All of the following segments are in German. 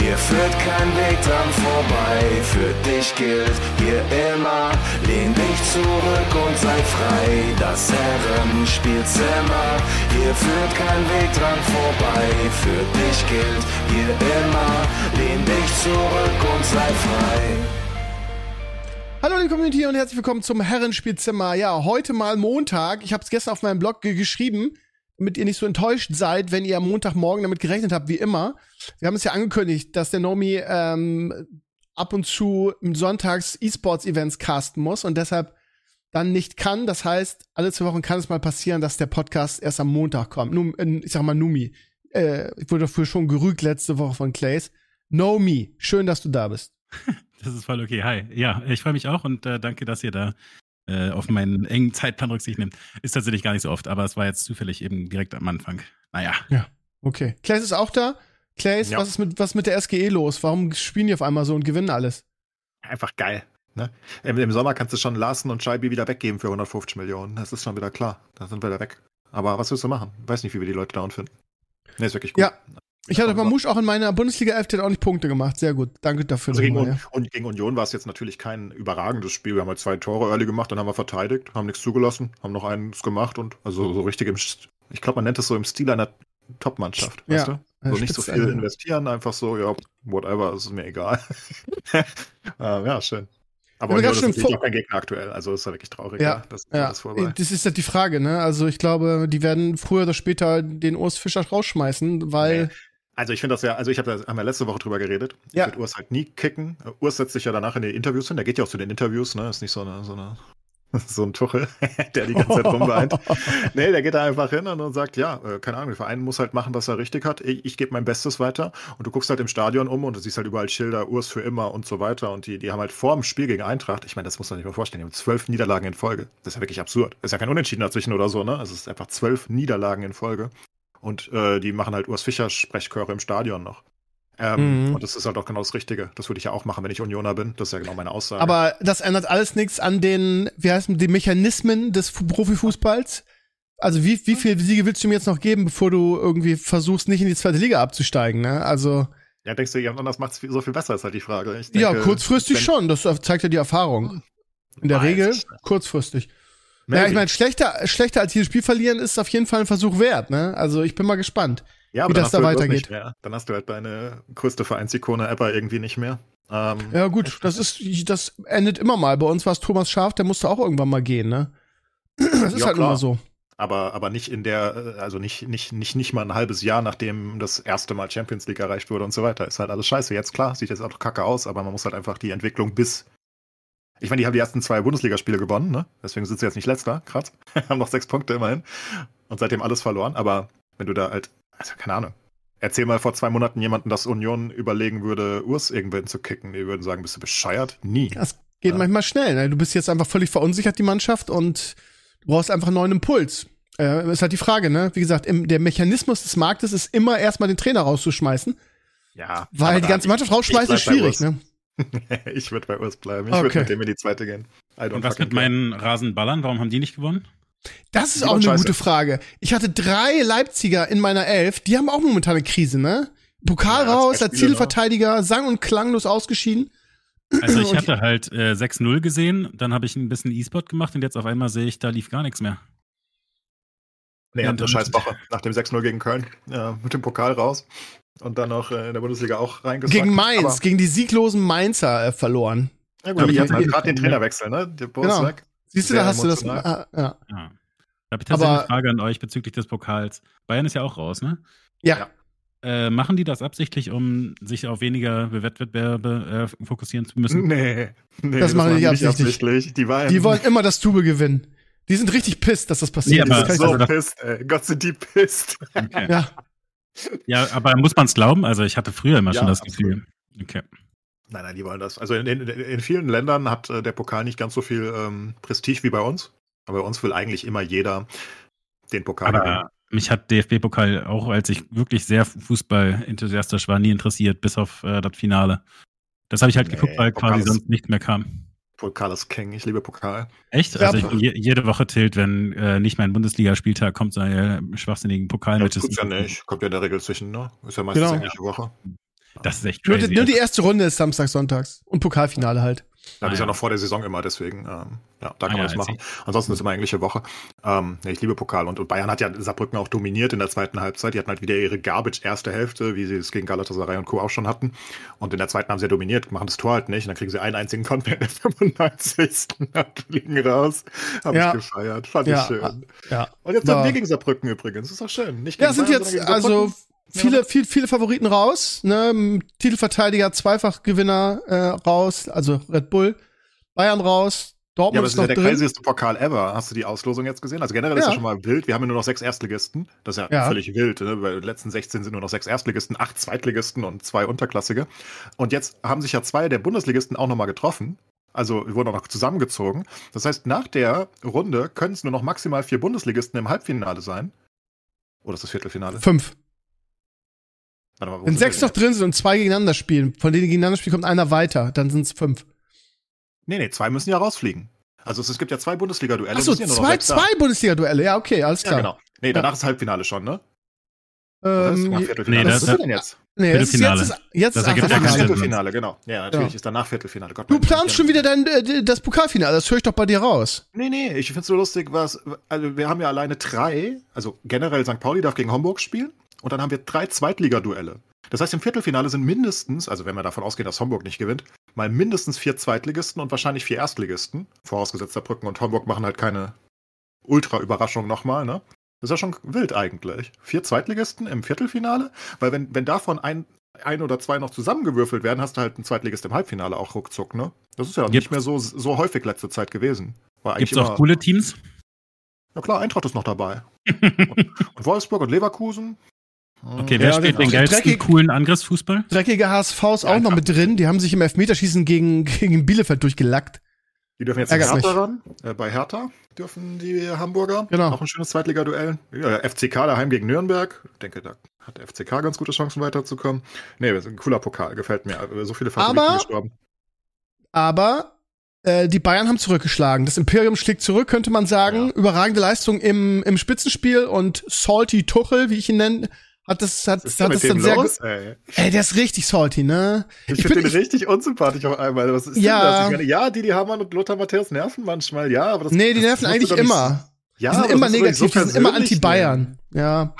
hier führt kein Weg dran vorbei. Für dich gilt hier immer, lehn dich zurück und sei frei. Das Herrenspielzimmer, hier führt kein Weg dran vorbei. Für dich gilt hier immer, lehn dich zurück und sei frei. Hallo liebe Community und herzlich willkommen zum Herrenspielzimmer. Ja, heute mal Montag. Ich habe es gestern auf meinem Blog ge geschrieben, damit ihr nicht so enttäuscht seid, wenn ihr am Montagmorgen damit gerechnet habt, wie immer. Wir haben es ja angekündigt, dass der Nomi ähm, ab und zu sonntags E-Sports-Events casten muss und deshalb dann nicht kann. Das heißt, alle zwei Wochen kann es mal passieren, dass der Podcast erst am Montag kommt. Num, äh, ich sag mal Numi. Äh, ich wurde dafür schon gerügt letzte Woche von Clays. Nomi, schön, dass du da bist. Das ist voll okay. Hi. Ja, ich freue mich auch und äh, danke, dass ihr da äh, auf meinen engen Zeitplan Rücksicht nimmt. Ist tatsächlich gar nicht so oft, aber es war jetzt zufällig eben direkt am Anfang. Naja. Ja, okay. Clays ist auch da. Clays, ja. was ist mit, was mit der SGE los? Warum spielen die auf einmal so und gewinnen alles? Einfach geil. Ne? Im, Im, Sommer kannst du schon Larsen und Scheibi wieder weggeben für 150 Millionen. Das ist schon wieder klar. Da sind wir da weg. Aber was willst du machen? Weiß nicht, wie wir die Leute down finden. Nee, ist wirklich gut. Ja, ich hatte Mamouche auch in meiner Bundesliga 11, der hat auch nicht Punkte gemacht. Sehr gut. Danke dafür. Also gegen, mal, ja. und gegen Union war es jetzt natürlich kein überragendes Spiel. Wir haben halt zwei Tore early gemacht, dann haben wir verteidigt, haben nichts zugelassen, haben noch eins gemacht und also so richtig im, ich glaube, man nennt es so im Stil einer Top-Mannschaft, weißt ja. du? Also nicht so viel investieren, einfach so, ja, whatever, ist mir egal. äh, ja, schön. Aber Union ist auch kein Gegner aktuell, also ist ja wirklich traurig. Ja, das, ja. das ist halt die Frage, ne? Also ich glaube, die werden früher oder später den Urs Fischer rausschmeißen, weil. Nee. Also ich finde das ja, also ich habe da haben wir letzte Woche drüber geredet. Ja. Ich würde Urs halt nie kicken. Urs setzt sich ja danach in die Interviews hin. Der geht ja auch zu den Interviews, ne? Ist nicht so eine, so eine so ein Tuchel, der die ganze Zeit rumweint. nee, der geht da einfach hin und sagt, ja, äh, keine Ahnung, der Verein muss halt machen, was er richtig hat. Ich, ich gebe mein Bestes weiter. Und du guckst halt im Stadion um und du siehst halt überall Schilder, Urs für immer und so weiter. Und die, die haben halt vor dem Spiel gegen Eintracht, ich meine, das muss man sich mal vorstellen, die haben zwölf Niederlagen in Folge. Das ist ja wirklich absurd. Das ist ja kein Unentschieden dazwischen oder so, ne? Es ist einfach zwölf Niederlagen in Folge. Und äh, die machen halt Urs Fischer Sprechchöre im Stadion noch. Ähm, mhm. Und das ist halt auch genau das Richtige. Das würde ich ja auch machen, wenn ich Unioner bin. Das ist ja genau meine Aussage. Aber das ändert alles nichts an den, wie heißt die Mechanismen des Profifußballs. Also wie, wie viele Siege willst du mir jetzt noch geben, bevor du irgendwie versuchst, nicht in die zweite Liga abzusteigen, ne? Also. Ja, denkst du, jemand anders macht es so viel besser, ist halt die Frage. Denke, ja, kurzfristig schon. Das zeigt ja die Erfahrung. In der Regel kurzfristig. Maybe. Ja, ich meine, schlechter, schlechter als jedes Spiel verlieren ist auf jeden Fall ein Versuch wert, ne? Also ich bin mal gespannt. Ja, wie das da halt weitergeht. Dann hast du halt deine größte Vereinsikone Apple irgendwie nicht mehr. Ähm, ja, gut, das ist, das endet immer mal. Bei uns war es Thomas Schaf, der musste auch irgendwann mal gehen, ne? Das ist ja, halt klar. immer so. Aber, aber nicht in der, also nicht, nicht, nicht, nicht mal ein halbes Jahr, nachdem das erste Mal Champions League erreicht wurde und so weiter. Ist halt alles scheiße. Jetzt klar, sieht jetzt auch kacke aus, aber man muss halt einfach die Entwicklung bis. Ich meine, die haben die ersten zwei Bundesligaspiele gewonnen, ne? Deswegen sind sie jetzt nicht letzter, krass. haben noch sechs Punkte immerhin. Und seitdem alles verloren. Aber wenn du da halt also keine Ahnung. Erzähl mal vor zwei Monaten jemanden, dass Union überlegen würde, Urs irgendwen zu kicken. Die würden sagen, bist du bescheuert? Nie. Das geht ja. manchmal schnell. Ne? Du bist jetzt einfach völlig verunsichert, die Mannschaft, und du brauchst einfach einen neuen Impuls. Äh, ist halt die Frage, ne? Wie gesagt, im, der Mechanismus des Marktes ist immer erstmal den Trainer rauszuschmeißen. Ja. Weil die ganze Mannschaft rausschmeißen ist schwierig, ne? ich würde bei Urs bleiben. Ich okay. würde mit dem in die zweite gehen. Und was mit meinen Rasenballern? Warum haben die nicht gewonnen? Das ist auch eine scheiße. gute Frage. Ich hatte drei Leipziger in meiner Elf, die haben auch momentan eine Krise, ne? Pokal ja, raus, als Zielverteidiger, sang- und klanglos ausgeschieden. Also ich hatte halt äh, 6-0 gesehen, dann habe ich ein bisschen E-Sport gemacht und jetzt auf einmal sehe ich, da lief gar nichts mehr. Nee, ja, eine scheiß Woche. Nach dem 6-0 gegen Köln, ja, mit dem Pokal raus und dann noch äh, in der Bundesliga auch reingesackt. Gegen Mainz, Aber gegen die sieglosen Mainzer äh, verloren. Ja gut, aber die hatten halt gerade den Trainerwechsel, ne? Der genau. weg. Siehst du, da hast du das. Ah, ja. ja. Da habe ich tatsächlich eine Frage an euch bezüglich des Pokals. Bayern ist ja auch raus, ne? Ja. Äh, machen die das absichtlich, um sich auf weniger Wettbewerbe äh, fokussieren zu müssen? Nee, nee das, das machen die nicht absichtlich. absichtlich. Die, die, wollen immer das Tube gewinnen. Die sind richtig pisst, dass das passiert nee, ist. so pisst, ey. Gott sind die pisst. Okay. ja. Ja, aber muss man es glauben? Also ich hatte früher immer ja, schon das Gefühl. Okay. Nein, nein, die wollen das. Also in, in, in vielen Ländern hat äh, der Pokal nicht ganz so viel ähm, Prestige wie bei uns. Aber bei uns will eigentlich immer jeder den Pokal Aber gewinnen. mich hat DFB-Pokal auch, als ich wirklich sehr Fußball-enthusiastisch war, nie interessiert, bis auf äh, das Finale. Das habe ich halt Nee, geguckt, weil Pokal quasi sonst nichts mehr kam. Pokal ist King, ich liebe Pokal. Echt? Ja, Also ich jede Woche tilt, wenn äh, nicht mein Bundesligaspieltag kommt, seine schwachsinnigen Ja, das Pokalmatches. tut's ja nicht. Kommt ja in der Regel zwischen, ne? Ist ja meistens Genau. englische Woche. Das ist echt Nur, crazy. die- nur die erste Runde ist Samstag, Sonntags. Und Pokalfinale halt. Ja, das ist ja ja. noch vor der Saison immer, deswegen, ähm, ja, da kann Ah, man ja, das I machen. Ansonsten ist immer englische Woche. Ähm, ja, ich liebe Pokal und, und Bayern hat ja Saarbrücken auch dominiert in der zweiten Halbzeit. Die hatten halt wieder ihre Garbage erste Hälfte, wie sie es gegen Galatasaray und Co. auch schon hatten. Und in der zweiten haben sie ja dominiert, machen das Tor halt nicht. Und dann kriegen sie einen einzigen Konter in der 95. und fliegen raus. Hab Ja. ich gefeiert. Fand Ja, ich schön. Ja. Und jetzt Ja. haben wir gegen Saarbrücken übrigens. Ist doch schön. Nicht Ja, gegen sind Bayern, jetzt also Viele, viel, viele Favoriten raus. Ne? Titelverteidiger, Zweifachgewinner äh, raus, also Red Bull. Bayern raus. Dortmund Ja, aber ist ist ja noch der drin. crazyste Pokal ever. Hast du die Auslosung jetzt gesehen? Also generell ist Ja. ja schon mal wild. Wir haben ja nur noch sechs Erstligisten. Das ist ja, Ja. völlig wild. Ne? Bei den letzten 16 sind nur noch sechs Erstligisten, acht Zweitligisten und zwei Unterklassige. Und jetzt haben sich ja zwei der Bundesligisten auch nochmal getroffen. Also wurden auch noch zusammengezogen. Das heißt, nach der Runde können es nur noch maximal vier Bundesligisten im Halbfinale sein. Oder ist das Viertelfinale? Fünf. Warte mal, Wenn sechs noch drin sind und zwei gegeneinander spielen, von denen die gegeneinander spielen, kommt einer weiter, dann sind es fünf. jetzt? Nee, nee, zwei müssen ja rausfliegen. Also es, es gibt ja zwei Bundesliga-Duelle. Achso, es ja zwei, zwei Bundesliga-Duelle, ja, okay, alles Ja, klar. genau. Nee, danach ist Halbfinale schon, ne? Ist Ähm, Viertelfinale. Nee, Was das- ist denn jetzt? nee, es ist Viertelfinale. Jetzt ist, jetzt Das ist ergibt ja Danach keinen ist. Viertelfinale, genau. Ja, natürlich Ja. ist danach Viertelfinale. Gott, Du planst schon wieder dein, äh, das Pokalfinale, das höre ich doch bei dir raus. Nee, nee, ich find's so lustig, was, also wir haben ja alleine drei, also generell St. Pauli darf gegen Homburg spielen und dann haben wir drei Zweitligaduelle. Das heißt, im Viertelfinale sind mindestens, also wenn wir davon ausgehen, dass Homburg nicht gewinnt, mal mindestens vier Zweitligisten und wahrscheinlich vier Erstligisten. Vorausgesetzt Saarbrücken und Homburg machen halt keine Ultra-Überraschung nochmal, ne? Das ist ja schon wild eigentlich. Vier Zweitligisten im Viertelfinale, weil wenn, wenn davon ein, ein oder zwei noch zusammengewürfelt werden, hast du halt einen Zweitligist im Halbfinale auch ruckzuck, ne? Das ist ja Gibt's- nicht mehr so, so häufig letzte Zeit gewesen. Gibt es auch coole Teams? ja klar, Eintracht ist noch dabei. und Wolfsburg und Leverkusen. Okay, Ja, wer spielt genau. den geilsten, Dreckig- coolen Angriffsfußball? Dreckige HSV ist auch Ja, noch mit drin, die haben sich im Elfmeterschießen gegen, gegen Bielefeld durchgelackt. Die dürfen jetzt Ärgert Hertha ran. Äh, bei Hertha dürfen die Hamburger. Genau. Auch ein schönes Zweitliga-Duell. Ja, FCK daheim gegen Nürnberg. Ich denke, da hat der FCK ganz gute Chancen weiterzukommen. Nee, das ist ein cooler Pokal, gefällt mir. Also, So viele Favoriten Aber- gestorben. Aber äh, die Bayern haben zurückgeschlagen. Das Imperium schlägt zurück, könnte man sagen. Ja. Überragende Leistung im, im Spitzenspiel und Salty Tuchel, wie ich ihn nenne, hat das, hat, hat das dann sehr los, gut. ey? Ey, der ist richtig salty, ne? Ich, Ich finde bin- den richtig unsympathisch auf einmal. Was ist Ja. denn das? Ich meine, ja, Didi Hamann und Lothar Matthäus nerven manchmal, ja, aber das Nee, die nerven eigentlich nicht- immer. Ja, die sind immer negativ, so die sind immer anti-Bayern. Ja.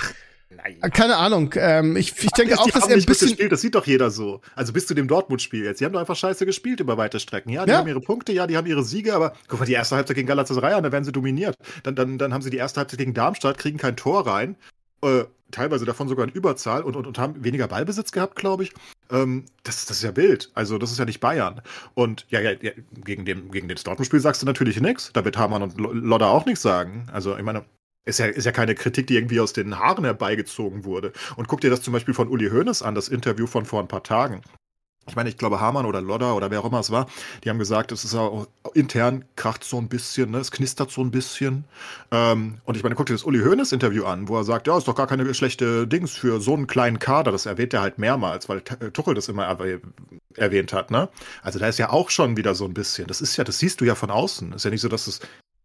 Nein. Keine Ahnung. Ähm, ich, ich denke auch, dass er ein bisschen. gespielt, das sieht doch jeder so. Also bis zu dem Dortmund-Spiel jetzt. Die haben doch einfach scheiße gespielt über weite Strecken. Ja, die Ja. haben ihre Punkte, ja, die haben ihre Siege, aber guck mal, die erste Halbzeit gegen Galatasaray an, da werden sie dominiert. Dann, dann, dann haben sie die erste Halbzeit gegen Darmstadt, kriegen kein Tor rein. Äh, teilweise davon sogar in Überzahl und, und, und haben weniger Ballbesitz gehabt, glaube ich. Ähm, das, das ist ja wild. Also, das ist ja nicht Bayern. Und ja, ja, ja gegen, den, gegen das Dortmund-Spiel sagst du natürlich nichts. Da wird Hamann und Lo- Lodder auch nichts sagen. Also, ich meine, ist ja, ist ja keine Kritik, die irgendwie aus den Haaren herbeigezogen wurde. Und guck dir das zum Beispiel von Uli Hoeneß an, das Interview von vor ein paar Tagen. Ich meine, ich glaube, Hamann oder Lodder oder wer auch immer es war, die haben gesagt, es ist auch intern kracht so ein bisschen, ne? es knistert so ein bisschen. Ähm, und ich meine, guck dir das Uli Hoeneß Interview an, wo er sagt, ja, ist doch gar keine schlechte Dings für so einen kleinen Kader. Das erwähnt er halt mehrmals, weil T- Tuchel das immer erwäh- erwähnt hat, ne? Also da ist ja auch schon wieder so ein bisschen. Das ist ja, das siehst du ja von außen. Ist ja nicht so, dass es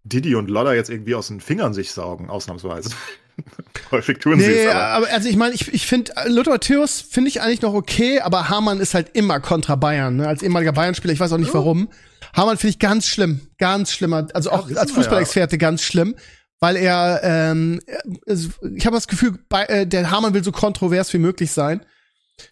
Didi und Lodder jetzt irgendwie aus den Fingern sich saugen, ausnahmsweise. Häufig tun sie Nee, es, aber. aber also ich meine, ich, ich finde, Lothar Matthäus finde ich eigentlich noch okay, aber Hamann ist halt immer kontra Bayern, ne? Als ehemaliger Bayern-Spieler, ich weiß auch nicht warum. Hamann finde ich ganz schlimm, ganz schlimmer, also auch wissen als wir ja. Fußballexperte ganz schlimm, weil er, ähm, ich habe das Gefühl, bei, äh, der Hamann will so kontrovers wie möglich sein.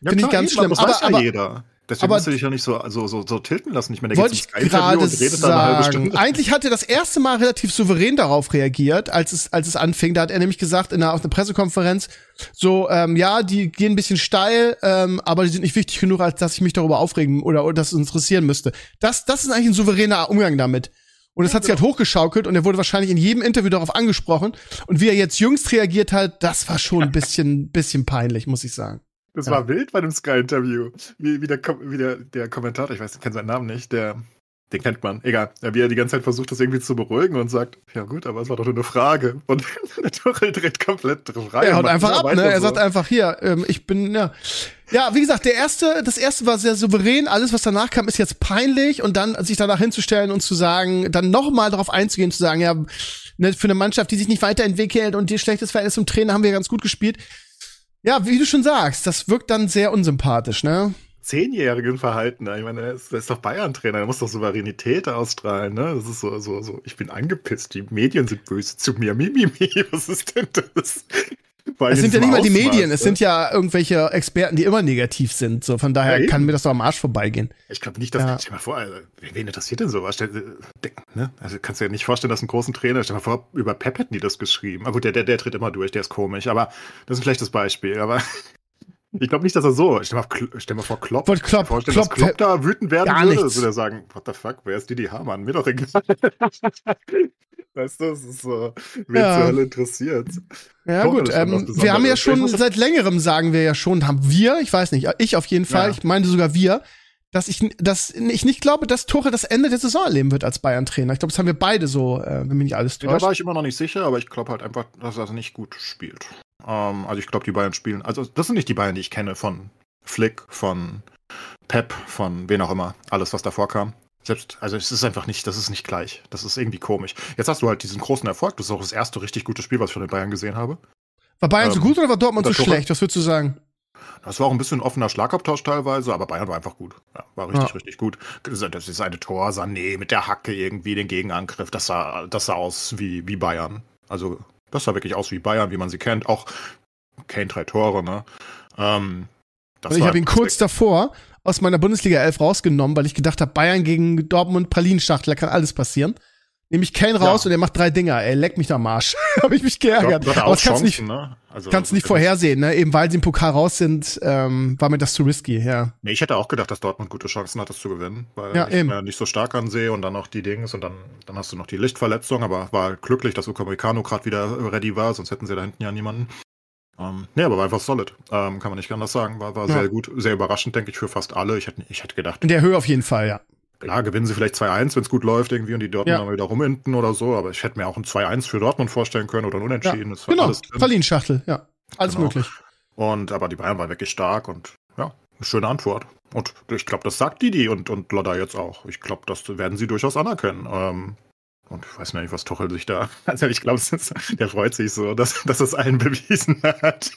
Ja, Finde ich ganz eben, schlimm. Aber- weiß ja aber- jeder. Deswegen aber- musst du dich ja nicht so, so, so, so tilten lassen. Ich meine, der geht zum Sky-Interview und redet da eine halbe sagen. Stunde. Eigentlich hat er das erste Mal relativ souverän darauf reagiert, als es, als es anfing. Da hat er nämlich gesagt in einer, auf einer Pressekonferenz, so, ähm, ja, die gehen ein bisschen steil, ähm, aber die sind nicht wichtig genug, als dass ich mich darüber aufregen oder, oder das interessieren müsste. Das, das ist eigentlich ein souveräner Umgang damit. Und es hat sich halt hochgeschaukelt und er wurde wahrscheinlich in jedem Interview darauf angesprochen. Und wie er jetzt jüngst reagiert hat, das war schon ein bisschen, bisschen peinlich, muss ich sagen. Das Ja. war wild bei dem Sky-Interview. Wie, wie, der, wie der, der Kommentator, ich weiß, ich kenne seinen Namen nicht, der, Den kennt man. Egal. Wie er die ganze Zeit versucht, das irgendwie zu beruhigen und sagt, ja gut, aber es war doch nur eine Frage. Und der Tuchel dreht komplett rein. Er haut einfach ab, ne? Er so. sagt einfach, hier, ähm, ich bin, ja. Ja, wie gesagt, der erste, das erste war sehr souverän. Alles, was danach kam, ist jetzt peinlich. Und dann sich danach hinzustellen und zu sagen, dann nochmal darauf einzugehen, zu sagen, ja, ne, für eine Mannschaft, die sich nicht weiterentwickelt und die schlechtes Verhältnis zum Trainer haben wir ganz gut gespielt. Ja, wie du schon sagst, das wirkt dann sehr unsympathisch, ne? zehnjährigen Verhalten. Ich meine, er ist, doch Bayern-Trainer, er muss doch Souveränität ausstrahlen, ne? Das ist so, so, so, ich bin angepisst, die Medien sind böse zu mir. Mimimi, was ist denn das? Es sind ja nicht mal die Medien, ne? es sind ja irgendwelche Experten, die immer negativ sind. So, von daher ja, kann mir das doch am Arsch vorbeigehen. Ich glaube nicht, dass. Ja. Stell dir mal vor, also, wen interessiert denn sowas? Stell, ne? Also kannst du dir nicht vorstellen, dass ein großen Trainer, stell dir mal vor, über Pep hätten die das geschrieben. Aber gut, der, der, der tritt immer durch, der ist komisch, aber das ist ein schlechtes Beispiel. Aber ich glaube nicht, dass er so. Stell mal, stell mal vor, Klopp. Wollt Klopp, vorstellen, Klopp, dass Klopp da wütend werden gar würde. Nichts. Würde er sagen, what the fuck, wer ist Didi Hamann? Mir doch egal. weißt du, das ist so, wen ja. zur Hölle interessiert. Ja, Kochen gut, ähm, wir haben ja schon seit längerem sagen wir ja schon, haben wir, ich weiß nicht, ich auf jeden Fall, ja. ich meine sogar wir, dass ich, dass ich nicht glaube, dass Tuchel das Ende der Saison erleben wird als Bayern-Trainer. Ich glaube, das haben wir beide so, äh, wenn mich nicht alles täuscht. Da war ich immer noch nicht sicher, aber ich glaube halt einfach, dass er nicht gut spielt. Ähm, also ich glaube, die Bayern spielen. Also das sind nicht die Bayern, die ich kenne von Flick, von Pep, von wen auch immer. Alles, was davor kam. Selbst, also es ist einfach nicht, das ist nicht gleich. Das ist irgendwie komisch. Jetzt hast du halt diesen großen Erfolg. Das ist auch das erste richtig gute Spiel, was ich von den Bayern gesehen habe. War Bayern ähm, so gut oder war Dortmund so schlecht? Was würdest du sagen? Das war auch ein bisschen offener Schlagabtausch teilweise, aber Bayern war einfach gut. Ja, war richtig, ja. richtig gut. Das ist eine Tor, Sané mit der Hacke irgendwie den Gegenangriff. Das sah, das sah aus wie, wie Bayern. Also das sah wirklich aus wie Bayern, wie man sie kennt. Auch Kane drei Tore, ne? Ähm, also ich habe ihn kurz davor aus meiner Bundesliga 11 rausgenommen, weil ich gedacht habe, Bayern gegen Dortmund Pralinschachtel, da kann alles passieren. Nehme ich Kane raus ja. und er macht drei Dinger. Ey, leck mich am Arsch. habe ich mich geärgert. Gott, Aber kannst du nicht, ne? also, kannst nicht vorhersehen, ne? Eben weil sie im Pokal raus sind, ähm, war mir das zu risky, ja. Nee, ich hätte auch gedacht, dass Dortmund gute Chancen hat, das zu gewinnen, weil ja, ich eben. mir nicht so stark ansehe und dann noch die Dings und dann, dann hast du noch die Lichtverletzung, aber war glücklich, dass Upamecano gerade wieder ready war, sonst hätten sie da hinten ja niemanden. Ähm, nee, aber war einfach solid. Ähm, kann man nicht anders sagen. War, war ja. sehr gut, sehr überraschend, denke ich, für fast alle. Ich hätte, ich hätte gedacht. In der Höhe auf jeden Fall, ja. Klar, gewinnen sie vielleicht 2-1, wenn es gut läuft irgendwie und die Dortmund ja. dann wieder rumhinten oder so, aber ich hätte mir auch ein 2-1 für Dortmund vorstellen können oder ein Unentschieden. Ja, genau, Verlin-Schachtel, ja. Alles genau. möglich. Und aber die Bayern waren wirklich stark und ja, eine schöne Antwort. Und ich glaube, das sagt Didi und, und Lodda jetzt auch. Ich glaube, das werden sie durchaus anerkennen. Ähm, und ich weiß nicht, was Tuchel sich da. Also ich glaube, der freut sich so, dass, dass es allen bewiesen hat.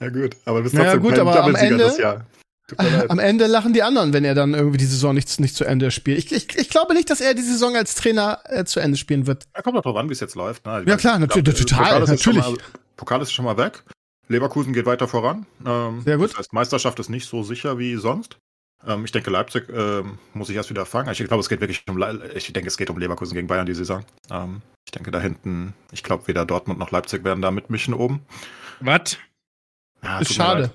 Ja gut, aber bis trotzdem ja, gut, aber am Ende, das Jahr. Am Ende lachen die anderen, wenn er dann irgendwie die Saison nicht, nicht zu Ende spielt. Ich, ich, ich glaube nicht, dass er die Saison als Trainer äh, zu Ende spielen wird. Ja, kommt doch drauf an, wie es jetzt läuft. Ne? Ja klar, natürlich, total, Pokal natürlich. Mal, Pokal ist schon mal weg. Leverkusen geht weiter voran. Ähm, Sehr gut. Das heißt, Meisterschaft ist nicht so sicher wie sonst. Ähm, ich denke, Leipzig ähm, muss ich erst wieder fangen. Ich glaube, es geht wirklich um, Le ich denke, es geht um Leverkusen gegen Bayern die Saison. Ähm, ich denke, da hinten, ich glaube, weder Dortmund noch Leipzig werden da mitmischen oben. Was? Ja, ist schade.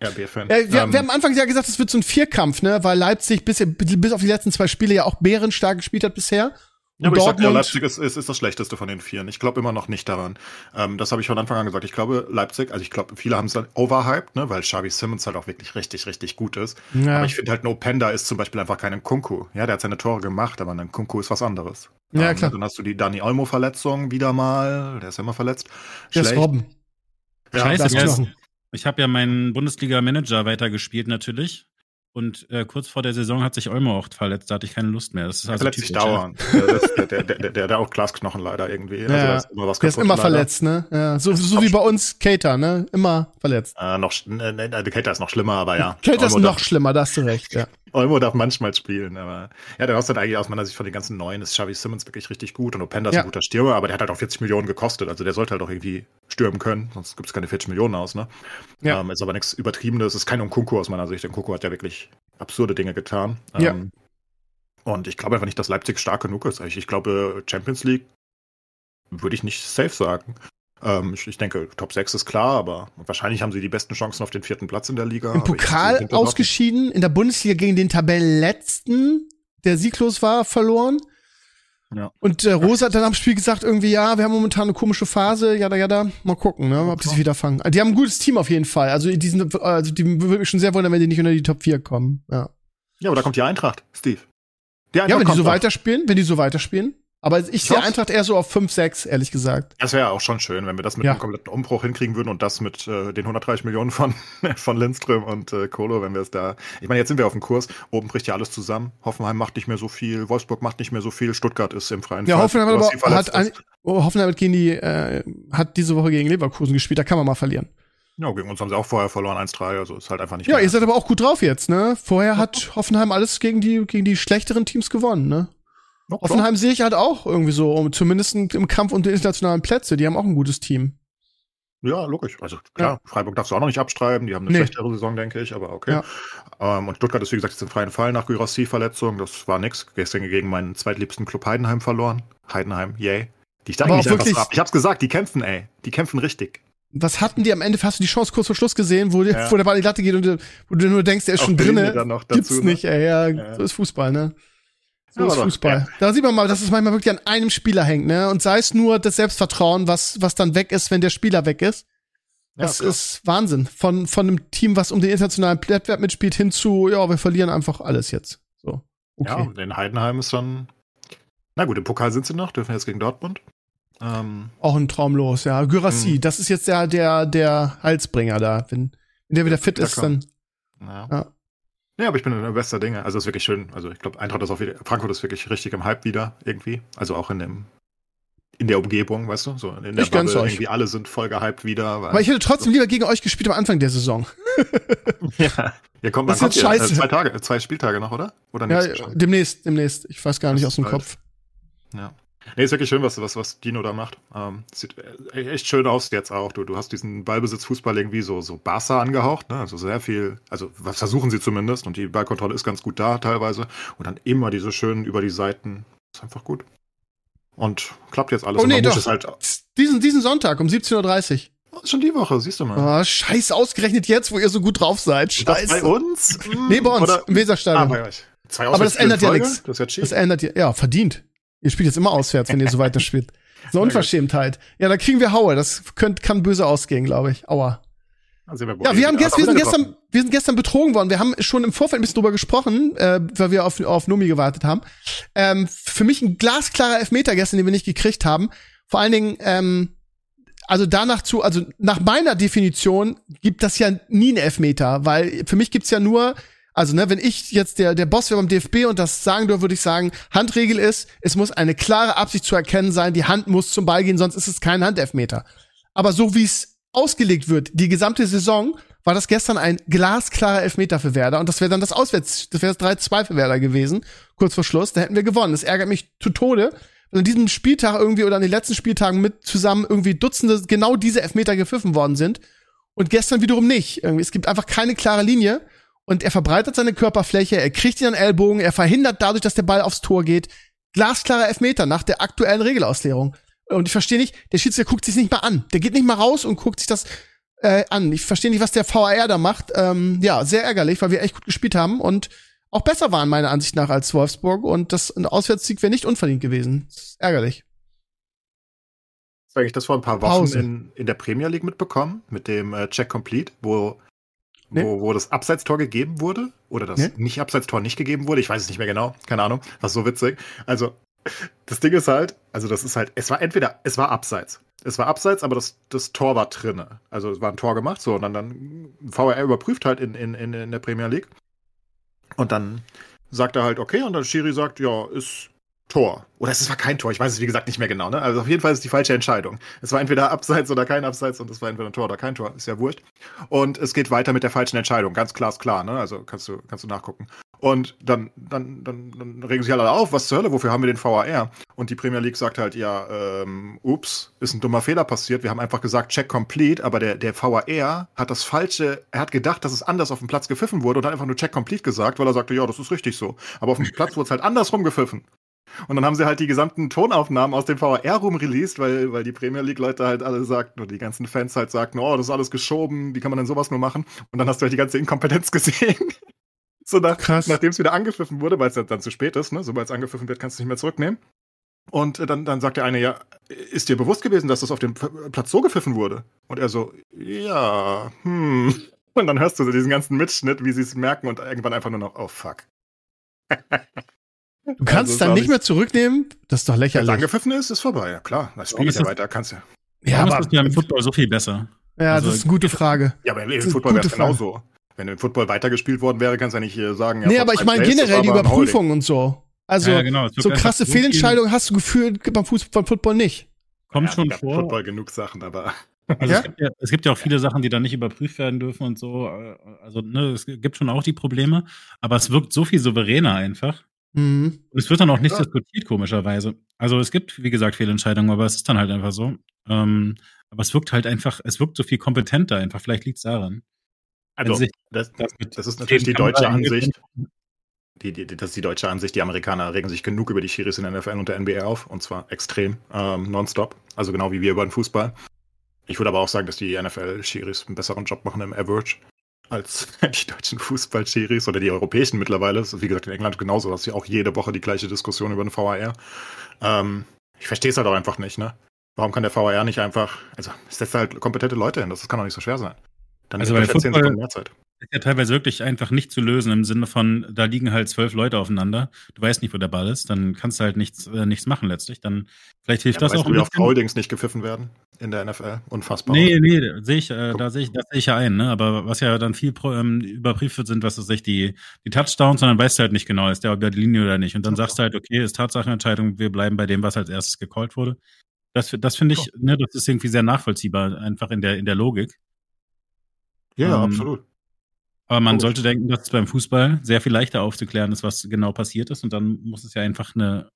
Ja, wir, ähm, wir haben Anfangs ja gesagt, es wird so ein Vierkampf, ne? Weil Leipzig bis, bis auf die letzten zwei Spiele ja auch bärenstark gespielt hat bisher. Ja, aber Dortmund, ich sag, ja, Leipzig ist, ist, ist das Schlechteste von den Vieren. Ich glaube immer noch nicht daran. Ähm, das habe ich von Anfang an gesagt. Ich glaube, Leipzig, also ich glaube, viele haben es dann overhyped, ne, weil Xavi Simmons halt auch wirklich richtig, richtig gut ist. Ja. Aber ich finde halt, No Panda ist zum Beispiel einfach kein Kunku. Ja, der hat seine Tore gemacht, aber ein Kunku ist was anderes. Ja, ähm, klar. Dann hast du die Dani Olmo-Verletzung wieder mal. Der ist ja immer verletzt. Der ist Robben. Ja, Scheiße, ich habe ja meinen Bundesliga-Manager weitergespielt natürlich. Und äh, kurz vor der Saison hat sich Olmo auch verletzt, da hatte ich keine Lust mehr. Das ist also verletzt sich dauernd. der, der, der, der, der, auch Glasknochen leider irgendwie. Ja, also, ist immer was der ist immer leider. verletzt, ne? Ja, so, so wie bei uns Cater, ne? Immer verletzt. Äh, noch, ne, ne, Cater ist noch schlimmer, aber ja. Cater ist noch schlimmer, da hast du recht, ja. Olmo darf manchmal spielen, aber ja, der Aussatz eigentlich aus meiner Sicht von den ganzen Neuen ist Xavi Simmons wirklich richtig gut und Openda ist ja. ein guter Stürmer, aber der hat halt auch 40 Millionen gekostet, also der sollte halt auch irgendwie stürmen können, sonst gibt es keine 40 Millionen aus, ne? Ja. Ähm, ist aber nichts Übertriebenes, ist kein Unkunku aus meiner Sicht, denn Kunku hat ja wirklich absurde Dinge getan. Ja. Ähm, und ich glaube einfach nicht, dass Leipzig stark genug ist. Ich, ich glaube, Champions League würde ich nicht safe sagen. Ähm, ich, ich, denke, Top 6 ist klar, aber wahrscheinlich haben sie die besten Chancen auf den vierten Platz in der Liga. Im Pokal ausgeschieden, in der Bundesliga gegen den Tabellenletzten, der sieglos war, verloren. Ja. Und äh, Rosa hat dann am Spiel gesagt, irgendwie, ja, wir haben momentan eine komische Phase, ja, ja, da, mal gucken, ne, ob die sich wieder fangen. Die haben ein gutes Team auf jeden Fall. Also, die sind, also, die würde mich schon sehr wundern, wenn die nicht unter die Top 4 kommen, ja. Ja, aber da kommt die Eintracht, Steve. ja, wenn die so weiterspielen, wenn die so weiterspielen. Aber ich sehe Eintracht eher so auf 5, 6, ehrlich gesagt. Das wäre auch schon schön, wenn wir das mit ja. einem kompletten Umbruch hinkriegen würden und das mit äh, den 130 Millionen von, von Lindström und äh, Kolo, wenn wir es da. Ich meine, jetzt sind wir auf dem Kurs, oben bricht ja alles zusammen. Hoffenheim macht nicht mehr so viel, Wolfsburg macht nicht mehr so viel, Stuttgart ist im freien Ja, Fall, Hoffenheim, aber hat, ein, oh, Hoffenheim hat, gegen die, äh, hat diese Woche gegen Leverkusen gespielt, da kann man mal verlieren. Ja, gegen uns haben sie auch vorher verloren, 1-3, also ist halt einfach nicht Ja, mehr. ihr seid aber auch gut drauf jetzt, ne? Vorher hat Hoffenheim alles gegen die, gegen die schlechteren Teams gewonnen, ne? Doch, Hoffenheim doch. sehe ich halt auch irgendwie so, um, zumindest im Kampf um die internationalen Plätze. Die haben auch ein gutes Team. Ja, logisch. Also klar, ja. Freiburg darfst du auch noch nicht abstreiben. Die haben eine nee. schlechtere Saison, denke ich, aber okay. Ja. Ähm, und Stuttgart ist, wie gesagt, jetzt im freien Fall nach Gyrassi-Verletzung. Das war nix. Gestern gegen meinen zweitliebsten Club Heidenheim verloren. Heidenheim, yay. Die steigen nicht einfach ab. Ich hab's gesagt, die kämpfen, ey. Die kämpfen richtig. Was hatten die am Ende? Hast du die Chance kurz vor Schluss gesehen, wo, ja. wo der Ball in die Latte geht und wo du nur denkst, der ist Auf schon drinne? Gibt's ne? nicht, ey. Ja, ja, so ist Fußball, ne? So ist Fußball. Ja. Da sieht man mal, dass es manchmal wirklich an einem Spieler hängt, ne? Und sei es nur das Selbstvertrauen, was, was dann weg ist, wenn der Spieler weg ist. Das ja, ist Wahnsinn. Von, von einem Team, was um den internationalen Wettbewerb mitspielt, hin zu, ja, wir verlieren einfach alles jetzt. So. Okay. Ja, und in Heidenheim ist dann. Na gut, im Pokal sind sie noch, dürfen jetzt gegen Dortmund. Ähm, Auch ein Traumlos, ja. Gyrassi, hm. das ist jetzt der, der, der Halsbringer da. Wenn, wenn der wieder fit ist, dann. Ja. Ja. Ja, aber ich bin in der bester Dinge. Also es ist wirklich schön. Also ich glaube, Eintracht ist auch wieder, Frankfurt ist wirklich richtig im Hype wieder irgendwie. Also auch in dem in der Umgebung, weißt du, so in der ich Bubble, irgendwie alle sind voll gehypt wieder. Weil Aber ich hätte trotzdem so. lieber gegen euch gespielt am Anfang der Saison. ja, hier kommt man jetzt scheiße. Äh, zwei Tage, zwei Spieltage noch, oder? Oder ja, demnächst, demnächst. Ich weiß gar nicht aus dem bald. Kopf. Ja. Nee, ist wirklich schön, was, was, was Dino da macht. Ähm, sieht e-, echt schön aus jetzt auch. Du, du hast diesen Ballbesitz-Fußball irgendwie so, so Barca angehaucht, ne? Also sehr viel, also was versuchen sie zumindest und die Ballkontrolle ist ganz gut da teilweise. Und dann immer diese schönen über die Seiten. Ist einfach gut. Und klappt jetzt alles. Oh nee, doch. Halt diesen, diesen Sonntag um 17.30 Uhr. Schon die Woche, siehst du mal. Oh, scheiß ausgerechnet jetzt, wo ihr so gut drauf seid. Scheiße. bei uns? nee, bei uns, Oder? im Weserstadion. Ah, bei euch. Zwei Aber das ändert ja nichts. Das, das ändert ja, ja, verdient. Ihr spielt jetzt immer auswärts, wenn ihr so weiterspielt. So Unverschämtheit. Ja, da kriegen wir Haue. Das könnt, kann böse ausgehen, glaube ich. Aua. Also wir ja, wir haben gestern, wir sind gestern, wir sind gestern betrogen worden. Wir haben schon im Vorfeld ein bisschen drüber gesprochen, äh, weil wir auf, auf Numi gewartet haben. Ähm, für mich ein glasklarer Elfmeter gestern, den wir nicht gekriegt haben. Vor allen Dingen, ähm, also danach zu, also nach meiner Definition gibt das ja nie einen Elfmeter, weil für mich gibt's ja nur also, ne, wenn ich jetzt der, der Boss wäre beim DFB und das sagen dürfte, würde ich sagen, Handregel ist, es muss eine klare Absicht zu erkennen sein, die Hand muss zum Ball gehen, sonst ist es kein Handelfmeter. Aber so wie es ausgelegt wird, die gesamte Saison, war das gestern ein glasklarer Elfmeter für Werder und das wäre dann das Auswärts, das wäre das 3-2 für Werder gewesen, kurz vor Schluss, da hätten wir gewonnen. Das ärgert mich zu Tode, weil an diesem Spieltag irgendwie oder an den letzten Spieltagen mit zusammen irgendwie Dutzende genau diese Elfmeter gepfiffen worden sind und gestern wiederum nicht. Irgendwie, es gibt einfach keine klare Linie und er verbreitet seine Körperfläche, er kriegt ihn an Ellbogen, er verhindert dadurch, dass der Ball aufs Tor geht. Glasklarer Elfmeter nach der aktuellen Regelauslegung. Und ich verstehe nicht, der Schiedsrichter guckt sich nicht mal an. Der geht nicht mal raus und guckt sich das äh, an. Ich verstehe nicht, was der VAR da macht. Ähm, ja, sehr ärgerlich, weil wir echt gut gespielt haben und auch besser waren meiner Ansicht nach als Wolfsburg und das ein Auswärtssieg wäre nicht unverdient gewesen. Das ist ärgerlich. Habe ich das vor ein paar Wochen in, in der Premier League mitbekommen mit dem äh, Check Complete, wo Nee. Wo, wo das Abseitstor gegeben wurde oder das nee. nicht Abseitstor nicht gegeben wurde. Ich weiß es nicht mehr genau. Keine Ahnung. Was so witzig. Also, das Ding ist halt, also das ist halt, es war entweder, es war Abseits. Es war Abseits, aber das, das Tor war drinne. Also es war ein Tor gemacht, so, und dann, dann VR überprüft halt in, in, in, in der Premier League. Und dann sagt er halt, okay, und dann Schiri sagt, ja, ist Tor. Oder es war kein Tor, ich weiß es wie gesagt nicht mehr genau. Ne? Also auf jeden Fall ist es die falsche Entscheidung. Es war entweder Abseits oder kein Abseits und es war entweder ein Tor oder kein Tor, ist ja wurscht. Und es geht weiter mit der falschen Entscheidung, ganz klar ist klar, ne? Also kannst du, kannst du nachgucken. Und dann, dann, dann, dann regen sich alle auf, was zur Hölle, wofür haben wir den VAR? Und die Premier League sagt halt, ja, ähm, ups, ist ein dummer Fehler passiert. Wir haben einfach gesagt, check complete, aber der, der VAR hat das falsche, er hat gedacht, dass es anders auf dem Platz gepfiffen wurde und hat einfach nur check complete gesagt, weil er sagte, ja, das ist richtig so. Aber auf dem Platz wurde es halt andersrum gepfiffen. Und dann haben sie halt die gesamten Tonaufnahmen aus dem VR-Room released, weil, weil die Premier League-Leute halt alle sagten, oder die ganzen Fans halt sagten, oh, das ist alles geschoben, wie kann man denn sowas nur machen? Und dann hast du halt die ganze Inkompetenz gesehen. so nach, nachdem es wieder angepfiffen wurde, weil es dann zu spät ist, ne? Sobald es angepfiffen wird, kannst du es nicht mehr zurücknehmen. Und dann, dann sagt der eine, ja, ist dir bewusst gewesen, dass das auf dem Platz so gepfiffen wurde? Und er so, ja, hm. Und dann hörst du diesen ganzen Mitschnitt, wie sie es merken und irgendwann einfach nur noch, oh fuck. Du kannst also, dann nicht mehr zurücknehmen? Das ist doch lächerlich. Wenn es angepfiffen ist, ist vorbei, ja klar. Das spielt ja weiter, kannst ja. Ja, aber ist im Football so viel besser. Ja, also, das ist eine gute Frage. Ja, aber im Football wäre es genauso. Wenn im Football weitergespielt worden wäre, kannst du ja nicht äh, sagen. Ja, nee, aber ich meine generell die Überprüfung und so. Also, ja, genau. so krasse Fehlentscheidungen hast du gefühlt beim Fußball, beim Football nicht. Kommt ja, schon vor. Football genug Sachen, aber. Also ja? Es, gibt ja, es, gibt ja, auch viele Sachen, die dann nicht überprüft werden dürfen und so. Also, ne, es gibt schon auch die Probleme, aber es wirkt so viel souveräner einfach. Mhm. Und es wird dann auch nicht ja. diskutiert, komischerweise. Also es gibt, wie gesagt, Fehlentscheidungen, aber es ist dann halt einfach so. Ähm, aber es wirkt halt einfach, es wirkt so viel kompetenter einfach. Vielleicht liegt es daran. Also, sich, das, das, das, ist natürlich die deutsche Ansicht. Die, die, das ist die deutsche Ansicht. Die Amerikaner regen sich genug über die Schiris in der NFL und der NBA auf. Und zwar extrem, ähm, nonstop. Also genau wie wir über den Fußball. Ich würde aber auch sagen, dass die NFL-Schiris einen besseren Job machen im Average als die deutschen Fußball-Schiris oder die europäischen mittlerweile. Das ist, wie gesagt, in England genauso. Das ist ja auch jede Woche die gleiche Diskussion über den VAR. Ähm, ich verstehe es halt auch einfach nicht, ne? Warum kann der VAR nicht einfach, also es setzt halt kompetente Leute hin, das kann doch nicht so schwer sein. Dann also bei Football mehr Zeit. Ist ja teilweise wirklich einfach nicht zu lösen im Sinne von, da liegen halt zwölf Leute aufeinander, du weißt nicht, wo der Ball ist, dann kannst du halt nichts, äh, nichts machen letztlich. Dann vielleicht hilft ja, das auch. Du, wie auf Holdings nicht gepfiffen werden in der NFL. Unfassbar. Nee, nee, sehe ich, äh, da sehe ich, das sehe ich ja ein, ne? Aber was ja dann viel ähm, überprüft wird, sind, was ist sich die, die Touchdowns, sondern weißt du halt nicht genau, ist der über die Linie oder nicht. Und dann sagst du halt, okay, ist Tatsachenentscheidung, wir bleiben bei dem, was als erstes gecallt wurde. Das, das finde ich, ne, das ist irgendwie sehr nachvollziehbar, einfach in der, in der Logik. Ja, ähm, absolut. Aber man Logisch. sollte denken, dass es beim Fußball sehr viel leichter aufzuklären ist, was genau passiert ist. Und dann muss es ja einfach eine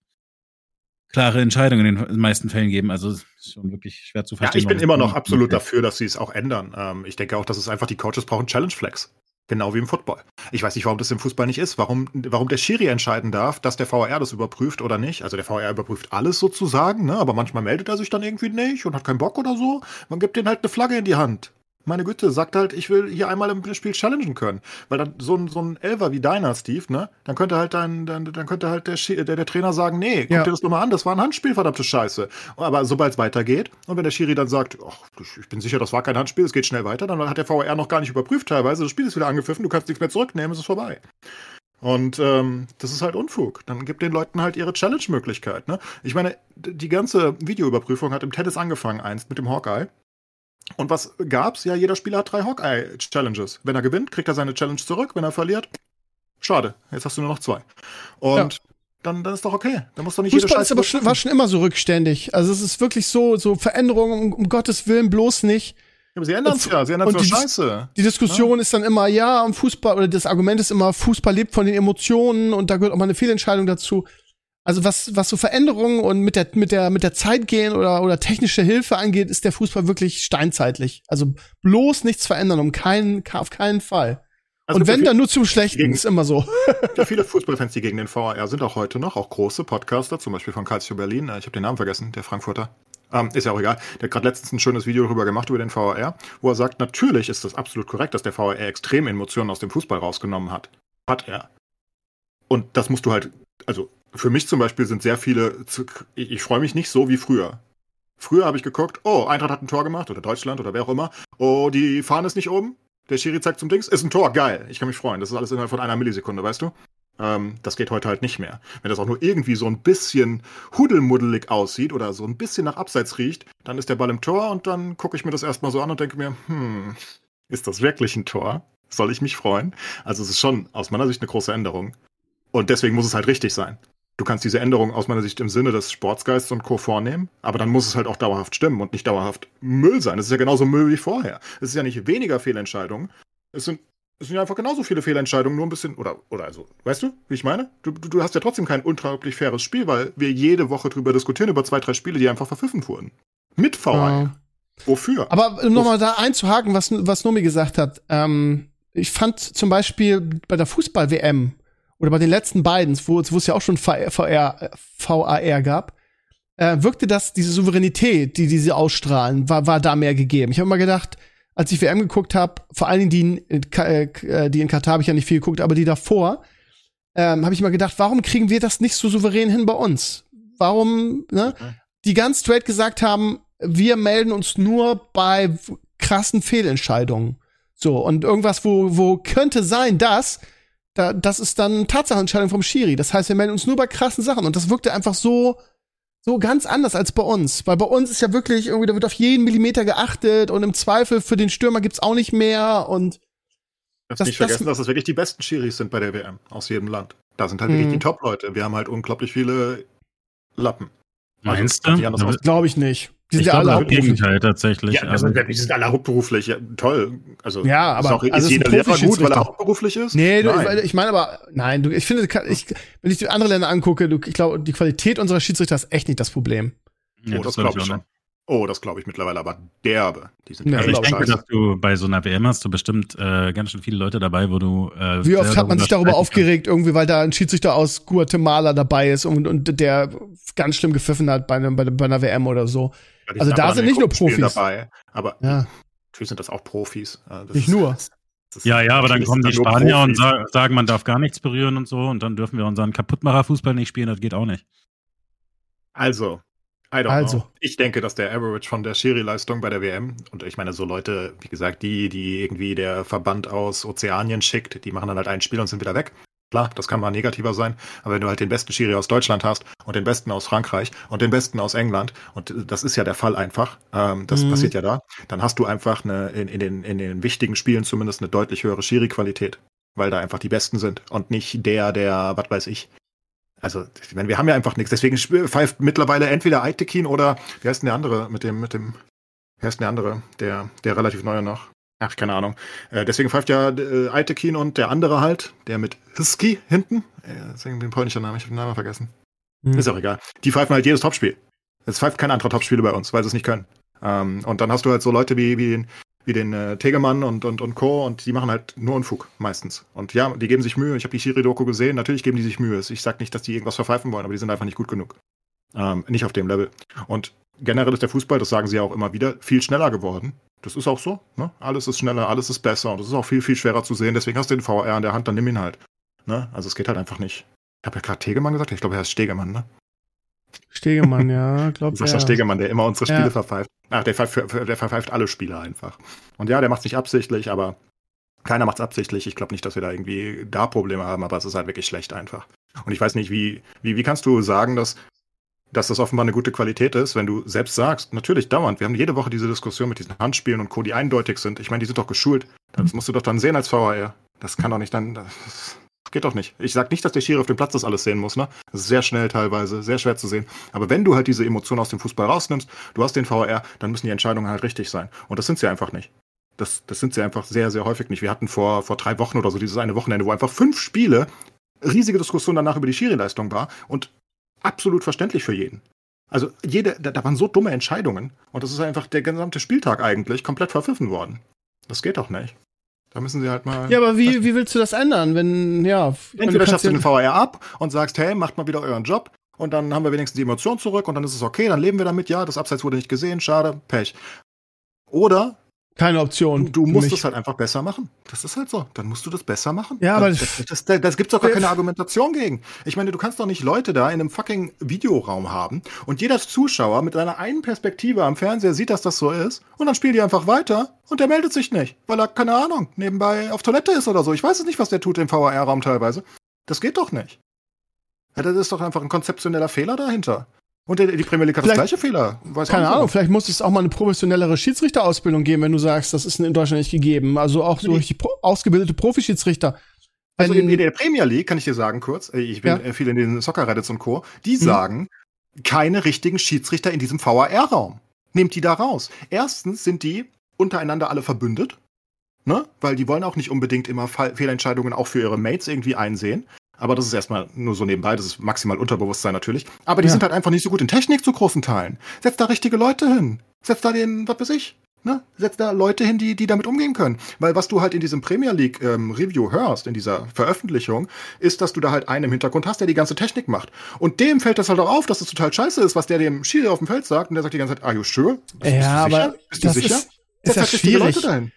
klare Entscheidung in den meisten Fällen geben. Also ist schon wirklich schwer zu verstehen. Ja, ich bin immer noch absolut dafür, dass sie es auch ändern. Ähm, ich denke auch, dass es einfach die Coaches brauchen Challenge Flex. Genau wie im Football. Ich weiß nicht, warum das im Fußball nicht ist. Warum, warum der Schiri entscheiden darf, dass der VR das überprüft oder nicht. Also der VR überprüft alles sozusagen, ne? aber manchmal meldet er sich dann irgendwie nicht und hat keinen Bock oder so. Man gibt denen halt eine Flagge in die Hand meine Güte, sagt halt, ich will hier einmal im Spiel challengen können. Weil dann so ein, so ein Elver wie deiner, Steve, ne, dann könnte halt dein, dann, dann könnte halt der, der, der Trainer sagen, nee, guck ja. dir das nur mal an, das war ein Handspiel, verdammte Scheiße. Aber sobald es weitergeht und wenn der Schiri dann sagt, ach, ich bin sicher, das war kein Handspiel, es geht schnell weiter, dann hat der VR noch gar nicht überprüft teilweise, das Spiel ist wieder angepfiffen, du kannst nichts mehr zurücknehmen, es ist vorbei. Und ähm, das ist halt Unfug. Dann gibt den Leuten halt ihre Challenge-Möglichkeit. Ne? Ich meine, die ganze Videoüberprüfung hat im Tennis angefangen, einst mit dem Hawkeye. Und was gab's? Ja, jeder Spieler hat drei Hawkeye-Challenges. Wenn er gewinnt, kriegt er seine Challenge zurück. Wenn er verliert, schade. Jetzt hast du nur noch zwei. Und ja. dann, dann ist doch okay. Dann muss doch nicht Fußball ist aber schon, war schon immer so rückständig. Also es ist wirklich so, so Veränderungen, um, Gottes Willen bloß nicht. Ja, aber sie ändern es ja, sie ändern es Scheiße. Die Diskussion ja. ist dann immer, ja, am Fußball, oder das Argument ist immer, Fußball lebt von den Emotionen und da gehört auch mal eine Fehlentscheidung dazu. Also was, was so Veränderungen und mit der, mit der, mit der Zeit gehen oder, oder technische Hilfe angeht, ist der Fußball wirklich steinzeitlich. Also bloß nichts verändern, um keinen, auf keinen Fall. Also und wenn, dann nur zum Schlechten, gegen, ist immer so. Ja, viele Fußballfans, die gegen den VAR sind auch heute noch, auch große Podcaster, zum Beispiel von Calcio Berlin, äh, ich habe den Namen vergessen, der Frankfurter. Ähm, ist ja auch egal. Der hat gerade letztens ein schönes Video darüber gemacht, über den VAR, wo er sagt, natürlich ist das absolut korrekt, dass der VAR extreme Emotionen aus dem Fußball rausgenommen hat. Hat er. Und das musst du halt, also für mich zum Beispiel sind sehr viele, ich, freue mich nicht so wie früher. Früher habe ich geguckt, oh, Eintracht hat ein Tor gemacht oder Deutschland oder wer auch immer. Oh, die Fahne ist nicht oben. Der Schiri zeigt zum Dings, ist ein Tor, geil. Ich kann mich freuen. Das ist alles innerhalb von einer Millisekunde, weißt du? Ähm, das geht heute halt nicht mehr. Wenn das auch nur irgendwie so ein bisschen hudelmuddelig aussieht oder so ein bisschen nach Abseits riecht, dann ist der Ball im Tor und dann gucke ich mir das erstmal so an und denke mir, hm, ist das wirklich ein Tor? Soll ich mich freuen? Also es ist schon aus meiner Sicht eine große Änderung. Und deswegen muss es halt richtig sein du kannst diese Änderung aus meiner Sicht im Sinne des Sportsgeists und Co. vornehmen, aber dann muss es halt auch dauerhaft stimmen und nicht dauerhaft Müll sein. Es ist ja genauso Müll wie vorher. Es ist ja nicht weniger Fehlentscheidungen. Es sind, es sind ja einfach genauso viele Fehlentscheidungen, nur ein bisschen, oder, oder also, weißt du, wie ich meine? Du, du, du hast ja trotzdem kein unglaublich faires Spiel, weil wir jede Woche drüber diskutieren, über zwei, drei Spiele, die einfach verpfiffen wurden. Mit VR. Ja. Wofür? Aber um nochmal da einzuhaken, was, was Nomi gesagt hat, ähm, ich fand zum Beispiel bei der Fußball-WM, oder bei den letzten beiden, wo, wo es ja auch schon VR, VR, VAR gab, äh, wirkte das, diese Souveränität, die, die sie ausstrahlen, war, war da mehr gegeben. Ich habe mal gedacht, als ich WM geguckt habe, vor allen Dingen die in, äh, die in Katar habe ich ja nicht viel geguckt, aber die davor, ähm, habe ich mal gedacht, warum kriegen wir das nicht so souverän hin bei uns? Warum, ne? Okay. Die ganz straight gesagt haben, wir melden uns nur bei krassen Fehlentscheidungen. So, und irgendwas, wo, wo könnte sein, dass da, das ist dann Tatsachenentscheidung vom Schiri. Das heißt, wir melden uns nur bei krassen Sachen. Und das wirkte einfach so, so ganz anders als bei uns. Weil bei uns ist ja wirklich irgendwie, da wird auf jeden Millimeter geachtet und im Zweifel für den Stürmer gibt's auch nicht mehr und Darfst das, nicht vergessen, das, dass es wirklich die besten Schiris sind bei der WM aus jedem Land. Da sind halt wirklich die mhm. Top-Leute. Wir haben halt unglaublich viele Lappen. Meinst also, du? Glaube ich nicht. Die sind ich ja alle im Gegenteil tatsächlich. Ja, also, die sind alle hauptberuflich. Ja, toll. Also, ja, aber ist, auch, also ist jeder Lehrer gut, weil er hauptberuflich ist? Nee, du, ich meine aber, nein, du, ich finde, ich, wenn ich die andere Länder angucke, du, ich glaube, die Qualität unserer Schiedsrichter ist echt nicht das Problem. Ja, oh, das, das glaube ich schon. Oh, das glaube ich mittlerweile aber derbe. Die sind ja, also ich denke, dass du bei so einer WM hast du bestimmt äh, ganz schön viele Leute dabei, wo du. Äh, Wie oft hat man sich darüber aufgeregt, irgendwie, weil da ein Schiedsrichter aus Guatemala dabei ist und, und der ganz schlimm gepfiffen hat bei, bei, bei einer WM oder so. Also da sind nicht nur Profis dabei, aber ja. natürlich sind das auch Profis. Das nicht nur. Das, das ja, ja, aber dann kommen die Spanier und sagen, man darf gar nichts berühren und so und dann dürfen wir unseren Kaputtmacher-Fußball nicht spielen, das geht auch nicht. Also, I don't also. know. Ich denke, dass der Average von der Schiri-Leistung bei der WM, und ich meine, so Leute, wie gesagt, die, die irgendwie der Verband aus Ozeanien schickt, die machen dann halt ein Spiel und sind wieder weg. Klar, das kann mal negativer sein, aber wenn du halt den besten Schiri aus Deutschland hast und den besten aus Frankreich und den besten aus England, und das ist ja der Fall einfach, ähm, das mhm. passiert ja da, dann hast du einfach eine, in, in, den, in den wichtigen Spielen zumindest eine deutlich höhere Schiri-Qualität, weil da einfach die Besten sind und nicht der, der, was weiß ich, also, ich meine, wir haben ja einfach nichts. Deswegen pfeift mittlerweile entweder Aitekin oder, wie heißt denn der andere mit dem, mit dem, wie heißt denn der andere, der, der relativ neue noch? Ach, keine Ahnung. Äh, deswegen pfeift ja äh, Aitekin und der andere halt, der mit Husky hinten. Äh, deswegen den polnischen Namen, ich habe den Namen vergessen. Hm. Ist auch egal. Die pfeifen halt jedes Topspiel. Es pfeift kein anderer Topspiele bei uns, weil sie es nicht können. Ähm, und dann hast du halt so Leute wie, wie den, wie den äh, Tegemann und, und, und Co. Und die machen halt nur Unfug meistens. Und ja, die geben sich Mühe. Ich habe die Shiri-Doku gesehen. Natürlich geben die sich Mühe. Ich sage nicht, dass die irgendwas verpfeifen wollen, aber die sind einfach nicht gut genug. Ähm, nicht auf dem Level. Und generell ist der Fußball, das sagen sie ja auch immer wieder, viel schneller geworden. Das ist auch so. Ne? Alles ist schneller, alles ist besser und es ist auch viel, viel schwerer zu sehen. Deswegen hast du den VR in der Hand, dann nimm ihn halt. Ne? Also es geht halt einfach nicht. Ich habe ja gerade Tegemann gesagt. Ich glaube, er heißt Stegemann, ne? Stegemann, ja, glaube ich. Sascha Stegemann, der immer unsere Spiele ja. verpfeift. Ach, der, verpfeift, der verpfeift alle Spiele einfach. Und ja, der macht es nicht absichtlich, aber keiner macht es absichtlich. Ich glaube nicht, dass wir da irgendwie da Probleme haben, aber es ist halt wirklich schlecht einfach. Und ich weiß nicht, wie, wie, wie kannst du sagen, dass, dass das offenbar eine gute Qualität ist, wenn du selbst sagst, natürlich dauernd, wir haben jede Woche diese Diskussion mit diesen Handspielen und Co., die eindeutig sind. Ich meine, die sind doch geschult. Das musst du doch dann sehen als VAR. Das kann doch nicht dann. Das, Geht doch nicht. Ich sag nicht, dass der Schiri auf dem Platz das alles sehen muss, ne? Das ist sehr schnell teilweise, sehr schwer zu sehen. Aber wenn du halt diese Emotionen aus dem Fußball rausnimmst, du hast den VR, dann müssen die Entscheidungen halt richtig sein. Und das sind sie einfach nicht. Das, das sind sie einfach sehr, sehr häufig nicht. Wir hatten vor, vor drei Wochen oder so dieses eine Wochenende, wo einfach fünf Spiele, riesige Diskussion danach über die Schiri-Leistung war und absolut verständlich für jeden. Also jede, da, da waren so dumme Entscheidungen und das ist einfach der gesamte Spieltag eigentlich komplett verpfiffen worden. Das geht doch nicht. Da müssen sie halt mal. Ja, aber wie, wie willst du das ändern, wenn, ja. Entweder schaffst du den VR ab und sagst, hey, macht mal wieder euren Job. Und dann haben wir wenigstens die Emotion zurück und dann ist es okay, dann leben wir damit, ja, das Abseits wurde nicht gesehen, schade, Pech. Oder keine Option. Du musst es halt einfach besser machen. Das ist halt so. Dann musst du das besser machen. Ja, aber das, das, das, das gibt's doch gar keine Argumentation gegen. Ich meine, du kannst doch nicht Leute da in einem fucking Videoraum haben und jeder Zuschauer mit seiner einen Perspektive am Fernseher sieht, dass das so ist und dann spielen die einfach weiter und der meldet sich nicht, weil er, keine Ahnung, nebenbei auf Toilette ist oder so. Ich weiß es nicht, was der tut im VR-Raum teilweise. Das geht doch nicht. Ja, das ist doch einfach ein konzeptioneller Fehler dahinter. Und die Premier League hat vielleicht, das gleiche Fehler. Weiß keine Ahnung, vielleicht muss es auch mal eine professionellere Schiedsrichterausbildung geben, wenn du sagst, das ist in Deutschland nicht gegeben. Also auch so richtig pro ausgebildete Profischiedsrichter. Also in, in, der Premier League kann ich dir sagen kurz, äh, ich bin ja. viel in den Soccer Reddits und Co. Die mhm. sagen, keine richtigen Schiedsrichter in diesem VAR-Raum. Nehmt die da raus. Erstens sind die untereinander alle verbündet, ne? Weil die wollen auch nicht unbedingt immer Fehlentscheidungen auch für ihre Mates irgendwie einsehen. Aber das ist erstmal nur so nebenbei, das ist maximal Unterbewusstsein natürlich. Aber die ja. sind halt einfach nicht so gut in Technik zu großen Teilen. Setz da richtige Leute hin. Setz da den, was weiß ich, ne? Setz da Leute hin, die, die damit umgehen können. Weil was du halt in diesem Premier League ähm, Review hörst, in dieser Veröffentlichung, ist, dass du da halt einen im Hintergrund hast, der die ganze Technik macht. Und dem fällt das halt auch auf, dass das total scheiße ist, was der dem Schiri auf dem Feld sagt. Und der sagt die ganze Zeit, are you sure? Bist, ja, bist du sicher? Bist du sicher? Ist, ist das halt schwierig. Leute dahin.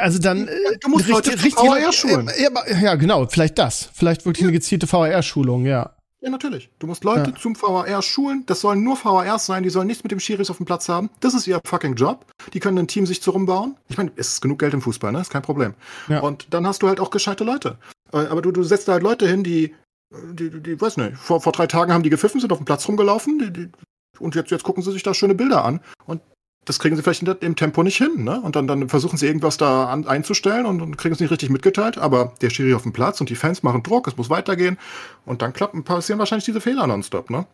Also dann äh, du musst Leute richtig VR schulen. Ja, ja, genau, vielleicht das. Vielleicht wirklich eine gezielte VR-Schulung, ja. Ja, natürlich. Du musst Leute ja. zum VAR schulen. Das sollen nur VARs sein. Die sollen nichts mit dem Schiris auf dem Platz haben. Das ist ihr fucking Job. Die können ein Team sich zu rumbauen. Ich meine, es ist genug Geld im Fußball, ne? Ist kein Problem. Ja. Und dann hast du halt auch gescheite Leute. Äh, aber du, du setzt da halt Leute hin, die, die, die, die weiß nicht, vor, vor drei Tagen haben die gepfiffen, sind auf dem Platz rumgelaufen. Die, die, und jetzt, jetzt gucken sie sich da schöne Bilder an. Und das kriegen sie vielleicht im Tempo nicht hin, ne? Und dann, dann versuchen sie irgendwas da an, einzustellen und, und kriegen es nicht richtig mitgeteilt, aber der Schiri auf dem Platz und die Fans machen Druck, es muss weitergehen und dann klappen, passieren wahrscheinlich diese Fehler nonstop, ne?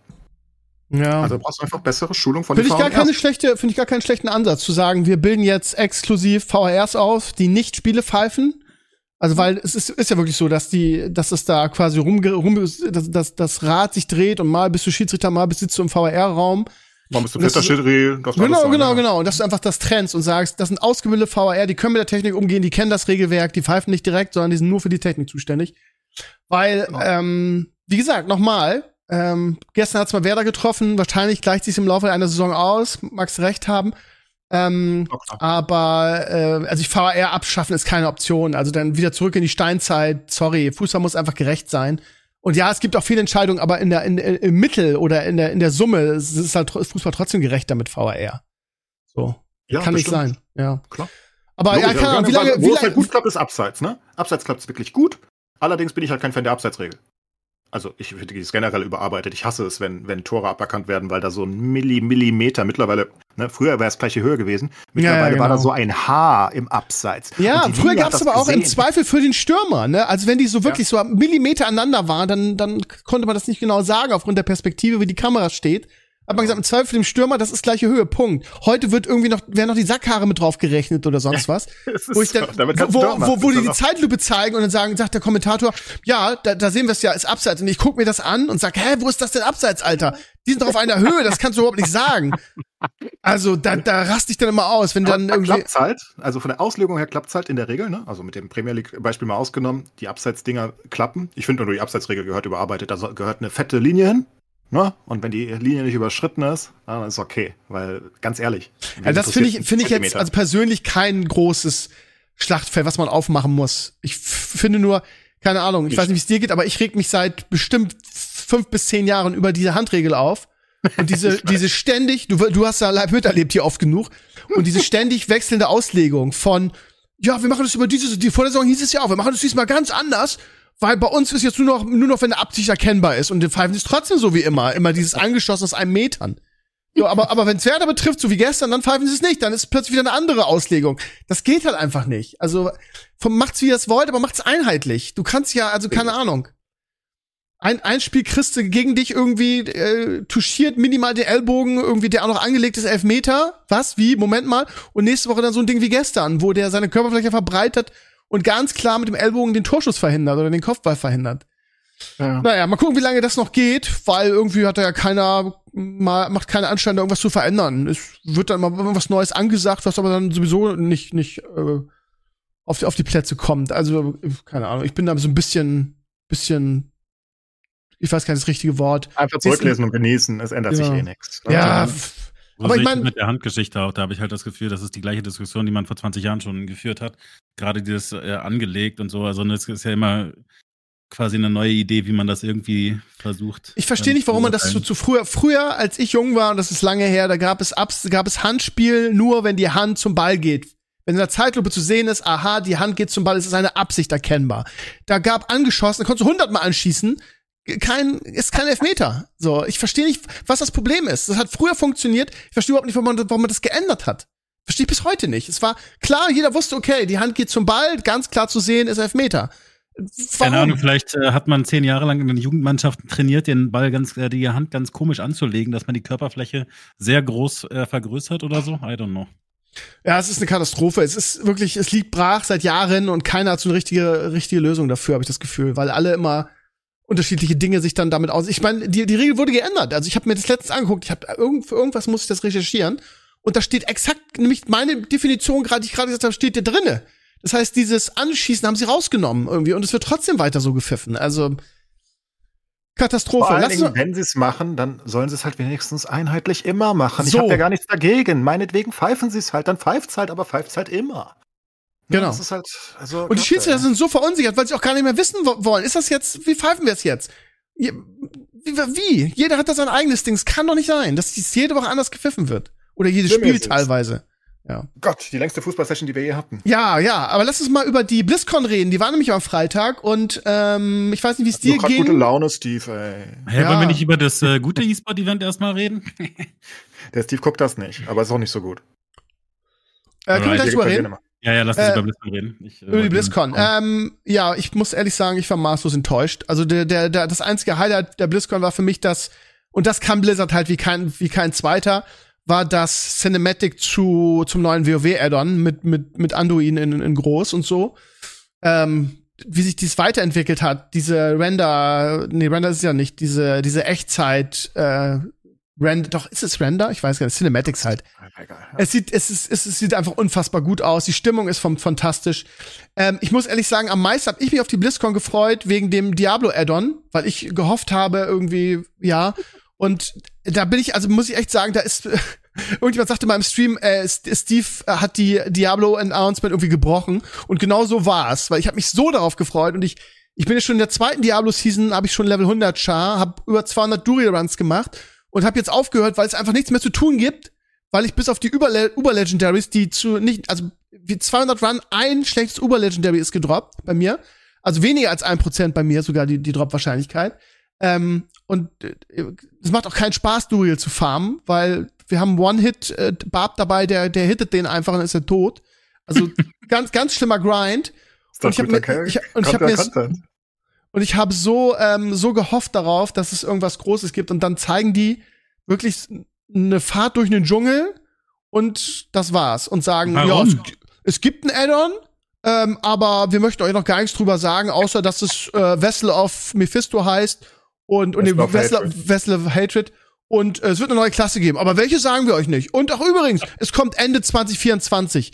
Ja. Also brauchst du einfach bessere Schulung von Finde ich gar keine schlechte, finde ich gar keinen schlechten Ansatz zu sagen, wir bilden jetzt exklusiv VRs aus, die nicht Spiele pfeifen. Also weil es ist, ist ja wirklich so, dass die, dass es da quasi rum, rum dass, dass das Rad sich dreht und mal bist du Schiedsrichter, mal bist du im VR-Raum man bist du vierter Schiri, das Genau, sein, genau, ja. genau. Und dass du einfach das trennst und sagst, das sind ausgebildete VR, die können mit der Technik umgehen, die kennen das Regelwerk, die pfeifen nicht direkt, sondern die sind nur für die Technik zuständig. Weil, genau. ähm, wie gesagt, nochmal, ähm, gestern hat's mal Werder getroffen, wahrscheinlich gleicht sich im Laufe einer Saison aus, magst recht haben. Ähm, okay. aber äh, also ich VR abschaffen ist keine Option. Also dann wieder zurück in die Steinzeit. Sorry, Fußball muss einfach gerecht sein. Und ja, es gibt auch viele Entscheidungen, aber in der, in, im Mittel oder in der, in der Summe ist es halt Fußball trotzdem gerechter mit VAR. So. Ja, Kann nicht sein. Ja. Klar. Aber Logisch, ja, keine Ahnung, wie lange, wie lange. Wo es halt gut klappt, ist Abseits, ne? Abseits klappt es wirklich gut. Allerdings bin ich halt kein Fan der Abseitsregel also ich finde die ist generell überarbeitet. Ich hasse es, wenn, wenn Tore aberkannt werden, weil da so ein Milli, Millimeter mittlerweile, ne, früher wäre es gleiche Höhe gewesen, mittlerweile ja, ja, genau. war da genau. so ein Haar im Abseits. Ja, früher gab es aber auch im Zweifel für den Stürmer, ne? Also wenn die so wirklich ja. so Millimeter aneinander waren, dann, dann konnte man das nicht genau sagen, aufgrund der Perspektive, wie die Kamera steht. Hat man gesagt, im Zweifel für den Stürmer, das ist gleiche Höhe, Punkt. Heute wird irgendwie noch, werden noch die Sackhaare mit drauf gerechnet oder sonst was. wo ich dann, wo, wo, wo die die Zeitlupe zeigen und dann sagen, sagt der Kommentator, ja, da, da sehen wir es ja, ist abseits. Und ich guck mir das an und sag, hä, wo ist das denn abseits, Alter? Die sind doch auf einer Höhe, das kannst du überhaupt nicht sagen. Also da, da raste ich dann immer aus, wenn dann irgendwie. Klappt's halt, also von der Auslegung her klappt's halt in der Regel, ne? Also mit dem Premier League-Beispiel mal ausgenommen, die Abseitsdinger klappen. Ich finde nur, die Abseitsregel gehört überarbeitet. Da gehört eine fette Linie hin, Ne? Und wenn die Linie nicht überschritten ist, dann ist okay. Weil, ganz ehrlich. Ja, das finde ich, finde ich jetzt also persönlich kein großes Schlachtfeld, was man aufmachen muss. Ich finde nur, keine Ahnung, ich, ich weiß nicht, wie es dir geht, aber ich reg mich seit bestimmt fünf bis zehn Jahren über diese Handregel auf. Und diese, diese ständig, du, du hast ja live miterlebt hier oft genug, und diese ständig wechselnde Auslegung von, ja, wir machen das über dieses, die Vorlesung hieß es ja auch, wir machen das diesmal ganz anders weil bei uns ist jetzt nur noch, nur noch, wenn der Absicht erkennbar ist und den Pfeifen ist trotzdem so wie immer, immer dieses angeschossen aus einem Metern. So, aber, aber wenn es Werder betrifft, so wie gestern, dann pfeifen sie es nicht, dann ist plötzlich wieder eine andere Auslegung. Das geht halt einfach nicht. Also, vom, macht's wie ihr es wollt, aber macht's einheitlich. Du kannst ja, also keine Ahnung. Ein, ein Spiel kriegst du gegen dich irgendwie, äh, touchiert minimal den Ellbogen, irgendwie der auch noch angelegt ist, Elfmeter. Was? Wie? Moment mal. Und nächste Woche dann so ein Ding wie gestern, wo der seine Körperfläche verbreitet und ganz klar mit dem Ellbogen den Torschuss verhindert oder den Kopfball verhindert. Ja. Naja, mal gucken, wie lange das noch geht, weil irgendwie hat da ja keiner, mal, macht keine Anstrengung, irgendwas zu verändern. Es wird dann mal irgendwas Neues angesagt, was aber dann sowieso nicht, nicht äh, auf, die, auf die Plätze kommt. Also, keine Ahnung, ich bin da so ein bisschen, bisschen, ich weiß gar nicht das richtige Wort. Einfach zurücklesen und genießen, es ändert ja. sich eh nichts. Ne? Ja, also, aber ich meine mit der Handgeschichte auch, da habe ich halt das Gefühl, das ist die gleiche Diskussion, die man vor 20 Jahren schon geführt hat. Gerade dieses äh, angelegt und so. Also es ist ja immer quasi eine neue Idee, wie man das irgendwie versucht. Ich verstehe nicht, warum man das zu, zu früher, früher, als ich jung war, und das ist lange her, da gab es Abs, gab es Handspiel nur, wenn die Hand zum Ball geht. Wenn in der Zeitlupe zu sehen ist, aha, die Hand geht zum Ball, ist es eine Absicht erkennbar. Da gab angeschossen, da konntest du hundertmal anschießen, kein, ist kein Elfmeter. So, ich verstehe nicht, was das Problem ist. Das hat früher funktioniert. Ich verstehe überhaupt nicht, warum man, warum man das geändert hat. Verstehe ich bis heute nicht. Es war klar, jeder wusste, okay, die Hand geht zum Ball, ganz klar zu sehen, ist Elfmeter. Warum? Keine Ahnung, vielleicht äh, hat man zehn Jahre lang in den Jugendmannschaften trainiert, den Ball ganz, äh, die Hand ganz komisch anzulegen, dass man die Körperfläche sehr groß äh, vergrößert oder so. I don't know. Ja, es ist eine Katastrophe. Es ist wirklich, es liegt brach seit Jahren und keiner hat so eine richtige, richtige Lösung dafür, habe ich das Gefühl, weil alle immer unterschiedliche Dinge sich dann damit aus. Ich meine, die, die Regel wurde geändert. Also ich habe mir das letztens angeguckt. Ich habe irgend, für irgendwas muss ich das recherchieren und da steht exakt nämlich meine Definition gerade, die ich gerade gesagt habe, steht da drinne. Das heißt, dieses Anschießen haben sie rausgenommen irgendwie und es wird trotzdem weiter so gepfiffen. Also Katastrophe. Vor allen Dingen, wenn sie es machen, dann sollen sie es halt wenigstens einheitlich immer machen. So. Ich habe ja gar nichts dagegen. Meinetwegen pfeifen sie es halt, dann pfeift's halt, aber pfeift's halt immer. Genau. Ja, halt, also, und die Schiedsrichter sind so verunsichert, weil sie auch gar nicht mehr wissen wollen. Ist das jetzt, wie pfeifen wir es jetzt? Wie? wie? Jeder hat da sein eigenes Ding. Es kann doch nicht sein, dass dies jede Woche anders gepfiffen wird. Oder jedes Spiel teilweise. Ja. Gott, die längste Fußballsession, die wir je hatten. Ja, ja, aber lass uns mal über die BlizzCon reden. Die war nämlich am Freitag und ähm, ich weiß nicht, wie es dir ging. gute Laune, Steve, ey. Hey, ja. wollen wir nicht über das äh, gute E-Sport-Event erstmal reden? Der Steve guckt das nicht, aber ist auch nicht so gut. Äh, können wir gleich drüber reden? Ja, ja, lass uns äh, über BlizzCon reden. Ich, äh, über die BlizzCon. Ähm, ja, ich muss ehrlich sagen, ich war maßlos enttäuscht. Also der, der, der, das einzige Highlight der BlizzCon war für mich das, und das kann Blizzard halt wie kein, wie kein zweiter, war das Cinematic zu, zum neuen WoW-Add-on mit, mit, mit Anduin in, in groß und so. Ähm, wie sich dies weiterentwickelt hat, diese Render, nee, Render ist ja nicht, diese, diese Echtzeit, äh, Render, doch, ist es Render? Ich weiß gar nicht, Cinematics halt. Es sieht, es ist, es sieht einfach unfassbar gut aus. Die Stimmung ist vom, fantastisch. Ähm, ich muss ehrlich sagen, am meisten habe ich mich auf die BlizzCon gefreut wegen dem Diablo Add-on, weil ich gehofft habe, irgendwie, ja, und da bin ich, also muss ich echt sagen, da ist, irgendjemand sagte mal im Stream, äh, Steve hat die Diablo-Announcement irgendwie gebrochen. Und genau so war es, weil ich habe mich so darauf gefreut und ich, ich bin ja schon in der zweiten Diablo-Season, habe ich schon Level 100 Char, habe über 200 Dury-Runs gemacht und habe jetzt aufgehört, weil es einfach nichts mehr zu tun gibt, weil ich bis auf die Uber-Legendaries, die zu nicht, also wie 200 Run, ein schlechtes Uber-Legendary ist gedroppt bei mir. Also weniger als ein Prozent bei mir sogar die, die Drop-Wahrscheinlichkeit. Ähm, und äh, es macht auch keinen Spaß, Duriel zu farmen, weil wir haben One-Hit äh, Barb dabei, der, der hittet den einfach und ist er tot. Also ganz, ganz schlimmer Grind. und ich habe mir, ich, und ich hab mir und ich habe so ähm, so gehofft darauf, dass es irgendwas Großes gibt und dann zeigen die wirklich eine Fahrt durch den Dschungel und das war's und sagen, Warum? ja, es, gibt ein Add-on, ähm, aber wir möchten euch noch gar nichts drüber sagen, außer dass es äh, Vessel of Mephisto heißt und, und Vessel, Vessel, Hatred. Vessel of Hatred. Und äh, es wird eine neue Klasse geben. Aber welche sagen wir euch nicht? Und auch übrigens, es kommt Ende 2024.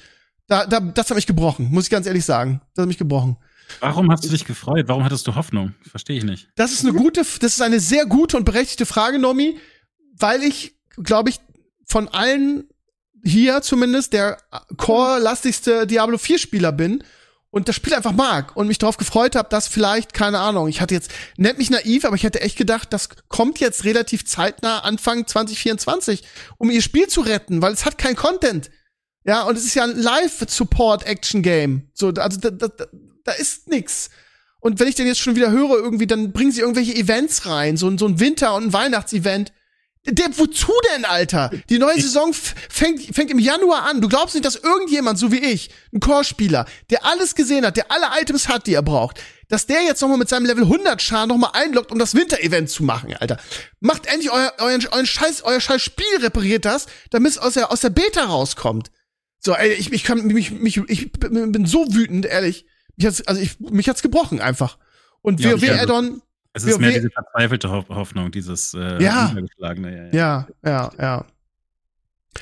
Da, da, das hat mich gebrochen, muss ich ganz ehrlich sagen. Das hat mich gebrochen. Warum hast du dich gefreut? Warum hattest du Hoffnung? Verstehe ich nicht. Das ist eine gute, das ist eine sehr gute und berechtigte Frage, Nomi, weil ich, glaube ich, von allen hier zumindest der core-lastigste Diablo 4 Spieler bin und das Spiel einfach mag und mich darauf gefreut habe, dass vielleicht, keine Ahnung, ich hatte jetzt, nennt mich naiv, aber ich hätte echt gedacht, das kommt jetzt relativ zeitnah Anfang 2024, um ihr Spiel zu retten, weil es hat kein Content. Ja, und es ist ja ein Live-Support-Action-Game. So, also da, da, da ist nix. Und wenn ich denn jetzt schon wieder höre, irgendwie, dann bringen sie irgendwelche Events rein, so, so ein Winter- und ein Weihnachtsevent. Der, wozu denn, Alter? Die neue Saison fängt, fängt im Januar an. Du glaubst nicht, dass irgendjemand, so wie ich, ein Core-Spieler, der alles gesehen hat, der alle Items hat, die er braucht, dass der jetzt nochmal mit seinem Level 100 Char nochmal einloggt, um das Winter-Event zu machen, Alter. Macht endlich euer, euren, euren Scheiß, euer Scheiß Spiel repariert das, damit es aus der, aus der Beta rauskommt. So, ey, ich, ich kann, mich, mich, ich bin so wütend, ehrlich. Mich hat's, also ich, mich hat's gebrochen einfach. Und ja, WoW Add-on, es ist mehr diese verzweifelte Hoffnung, dieses äh, ja. Ja, ja, ja, ja.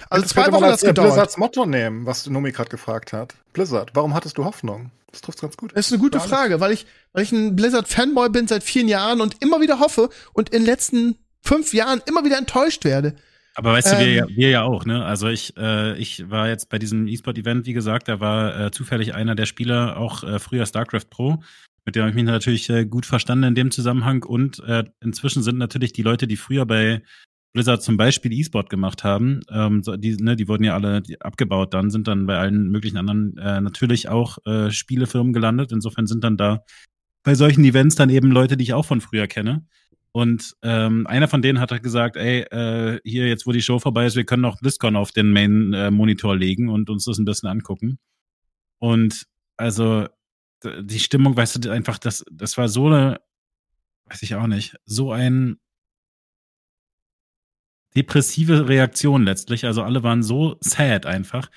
Also Jetzt zwei Wochen hat es gedauert. Blizzards Motto nehmen, was Nomi gerade gefragt hat. Blizzard, warum hattest du Hoffnung? Das trifft ganz gut. Das ist eine gute Frage, weil ich, weil ich ein Blizzard-Fanboy bin seit vielen Jahren und immer wieder hoffe und in den letzten fünf Jahren immer wieder enttäuscht werde. Aber weißt ähm, du, wir ähm. ja, wir ja auch, ne? Also ich, äh, ich war jetzt bei diesem E-Sport-Event, wie gesagt, da war äh, zufällig einer der Spieler auch äh, früher StarCraft Pro mit dem habe ich mich natürlich äh, gut verstanden in dem Zusammenhang. Und äh, inzwischen sind natürlich die Leute, die früher bei Blizzard zum Beispiel E-Sport gemacht haben, ähm, so, die, ne, die wurden ja alle abgebaut dann, sind dann bei allen möglichen anderen äh, natürlich auch äh, Spielefirmen gelandet. Insofern sind dann da bei solchen Events dann eben Leute, die ich auch von früher kenne. Und ähm, einer von denen hat halt gesagt, ey, äh, hier jetzt, wo die Show vorbei ist, wir können auch BlizzCon auf den Main-Monitor äh, legen und uns das ein bisschen angucken. Und also die Stimmung, weißt du, einfach, das, das war so eine, weiß ich auch nicht, so ein depressive Reaktion letztlich. Also alle waren so sad einfach,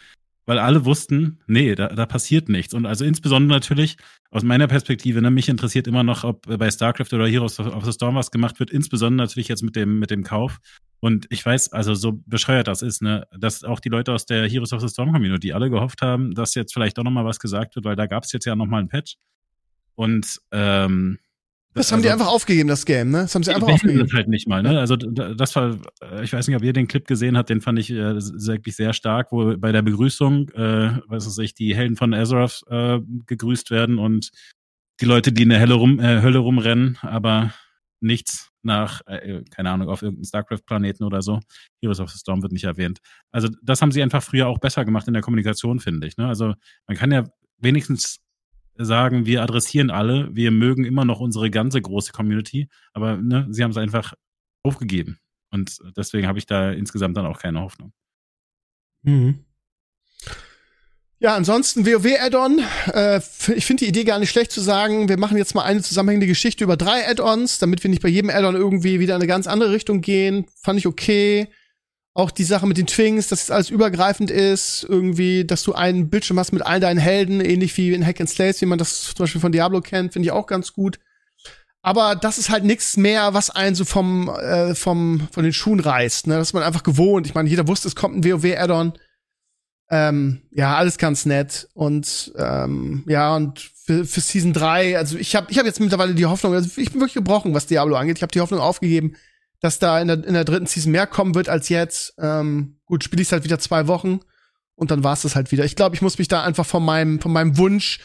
weil alle wussten, nee, da, da passiert nichts. Und also insbesondere natürlich aus meiner Perspektive, ne, mich interessiert immer noch, ob bei StarCraft oder Heroes of the Storm was gemacht wird, insbesondere natürlich jetzt mit dem, mit dem Kauf. Und ich weiß, also so bescheuert das ist, ne, dass auch die Leute aus der Heroes of the Storm Community alle gehofft haben, dass jetzt vielleicht auch nochmal was gesagt wird, weil da gab es jetzt ja nochmal ein Patch. Und ähm, das haben also, die einfach aufgegeben, das Game, ne? Das haben sie einfach aufgegeben. Das halt nicht mal, ne? Also das war, ich weiß nicht, ob ihr den Clip gesehen habt, den fand ich äh, wirklich sehr stark, wo bei der Begrüßung, äh, was weiß ich, die Helden von Azeroth äh, gegrüßt werden und die Leute, die in der Hölle, rum, äh, Hölle rumrennen, aber nichts nach, äh, keine Ahnung, auf irgendeinem StarCraft-Planeten oder so. Heroes of the Storm wird nicht erwähnt. Also das haben sie einfach früher auch besser gemacht in der Kommunikation, finde ich. Ne? Also man kann ja wenigstens sagen, wir adressieren alle, wir mögen immer noch unsere ganze große Community, aber ne, sie haben es einfach aufgegeben. Und deswegen habe ich da insgesamt dann auch keine Hoffnung. Mhm. Ja, ansonsten WoW-Add-on. Äh, ich finde die Idee gar nicht schlecht zu sagen, wir machen jetzt mal eine zusammenhängende Geschichte über drei Add-ons, damit wir nicht bei jedem Add-on irgendwie wieder in eine ganz andere Richtung gehen. Fand ich okay. Auch die Sache mit den Twings, dass es alles übergreifend ist, irgendwie, dass du einen Bildschirm hast mit all deinen Helden, ähnlich wie in Hack and Slays, wie man das zum Beispiel von Diablo kennt, finde ich auch ganz gut. Aber das ist halt nichts mehr, was einen so vom, äh, vom, von den Schuhen reißt. Ne? Das ist man einfach gewohnt. Ich meine, jeder wusste, es kommt ein WoW-Add-on ähm, ja, alles ganz nett. Und ähm, ja, und für, für Season 3, also ich habe ich hab jetzt mittlerweile die Hoffnung, also ich bin wirklich gebrochen, was Diablo angeht. Ich habe die Hoffnung aufgegeben, dass da in der, in der dritten Season mehr kommen wird als jetzt. Ähm, gut, spiele ich halt wieder zwei Wochen und dann war's das halt wieder. Ich glaube, ich muss mich da einfach von meinem, von meinem Wunsch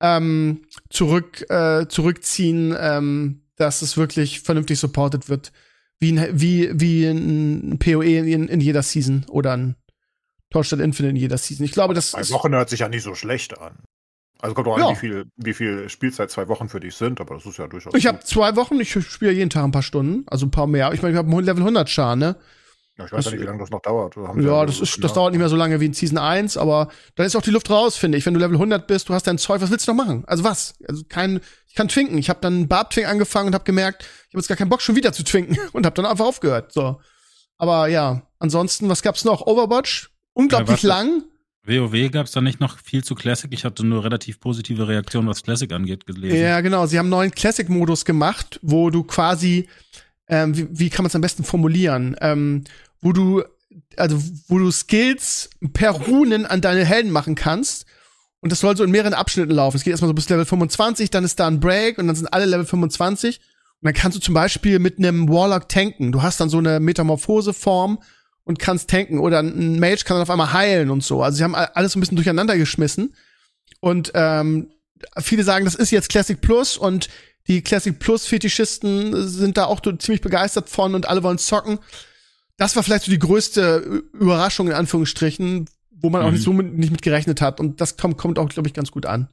ähm, zurück, äh, zurückziehen, ähm, dass es wirklich vernünftig supported wird. Wie ein, wie, wie ein PoE in, in jeder Season oder ein Torstadt Infinite in jeder Season. Ich glaube, das Zwei Wochen hört sich ja nicht so schlecht an. Also kommt auch ja. an, wie viel, wie viel Spielzeit zwei Wochen für dich sind, aber das ist ja durchaus. Ich habe zwei Wochen, ich spiele jeden Tag ein paar Stunden, also ein paar mehr. Ich meine, ich habe einen Level 100 Char, ne? Ja, ich weiß ja nicht, wie lange das noch dauert. ja, ja das, ist, das dauert nicht mehr so lange wie in Season 1, aber dann ist auch die Luft raus, finde ich. Wenn du Level 100 bist, du hast dein Zeug, was willst du noch machen? Also was? Also kein, ich kann twinken. Ich habe dann Barb-Twink angefangen und habe gemerkt, ich habe jetzt gar keinen Bock schon wieder zu twinken und habe dann einfach aufgehört. So. Aber ja, ansonsten, was gab's noch? Overwatch unglaublich ja, lang. WoW gab es da nicht noch viel zu Classic. Ich hatte nur relativ positive Reaktionen, was Classic angeht, gelesen. Ja, genau. Sie haben einen neuen Classic-Modus gemacht, wo du quasi, ähm, wie, wie kann man es am besten formulieren, ähm, wo du, also wo du Skills per Runen an deine Helden machen kannst. Und das soll so in mehreren Abschnitten laufen. Es geht erstmal so bis Level 25, dann ist da ein Break und dann sind alle Level 25. Und dann kannst du zum Beispiel mit einem Warlock tanken. Du hast dann so eine Metamorphose-Form und kannst tanken oder ein Mage kann dann auf einmal heilen und so. Also sie haben alles so ein bisschen durcheinander geschmissen und ähm, viele sagen, das ist jetzt Classic Plus und die Classic Plus Fetischisten sind da auch ziemlich begeistert von und alle wollen zocken. Das war vielleicht so die größte Überraschung in Anführungsstrichen, wo man mhm. auch nicht so mit, nicht mit gerechnet hat und das kommt, kommt auch glaube ich ganz gut an.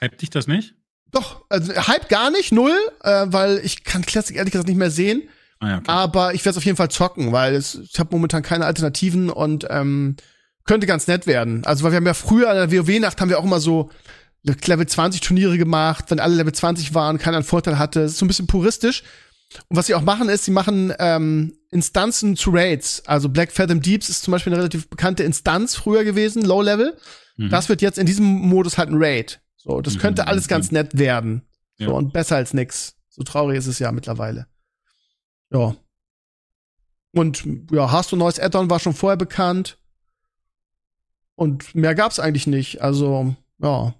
Hype dich das nicht? Doch, also Hype gar nicht, null, äh, weil ich kann Classic ehrlich gesagt nicht mehr sehen. Ah, ja, okay. Aber ich werde es auf jeden Fall zocken, weil es, ich habe momentan keine Alternativen und ähm, könnte ganz nett werden. Also weil wir haben ja früher an der WoW-Nacht haben wir auch immer so Level 20 Turniere gemacht, wenn alle Level 20 waren, keiner einen Vorteil hatte. Das ist so ein bisschen puristisch. Und was sie auch machen, ist, sie machen ähm, Instanzen zu Raids. Also Black Fathom Deeps ist zum Beispiel eine relativ bekannte Instanz früher gewesen, Low Level. Mhm. Das wird jetzt in diesem Modus halt ein Raid. So, das mhm. könnte alles ganz nett werden. Ja. So, und besser als nix. So traurig ist es ja mittlerweile. Ja. Und ja, hast du neues Addon war schon vorher bekannt. Und mehr gab's eigentlich nicht. Also, ja.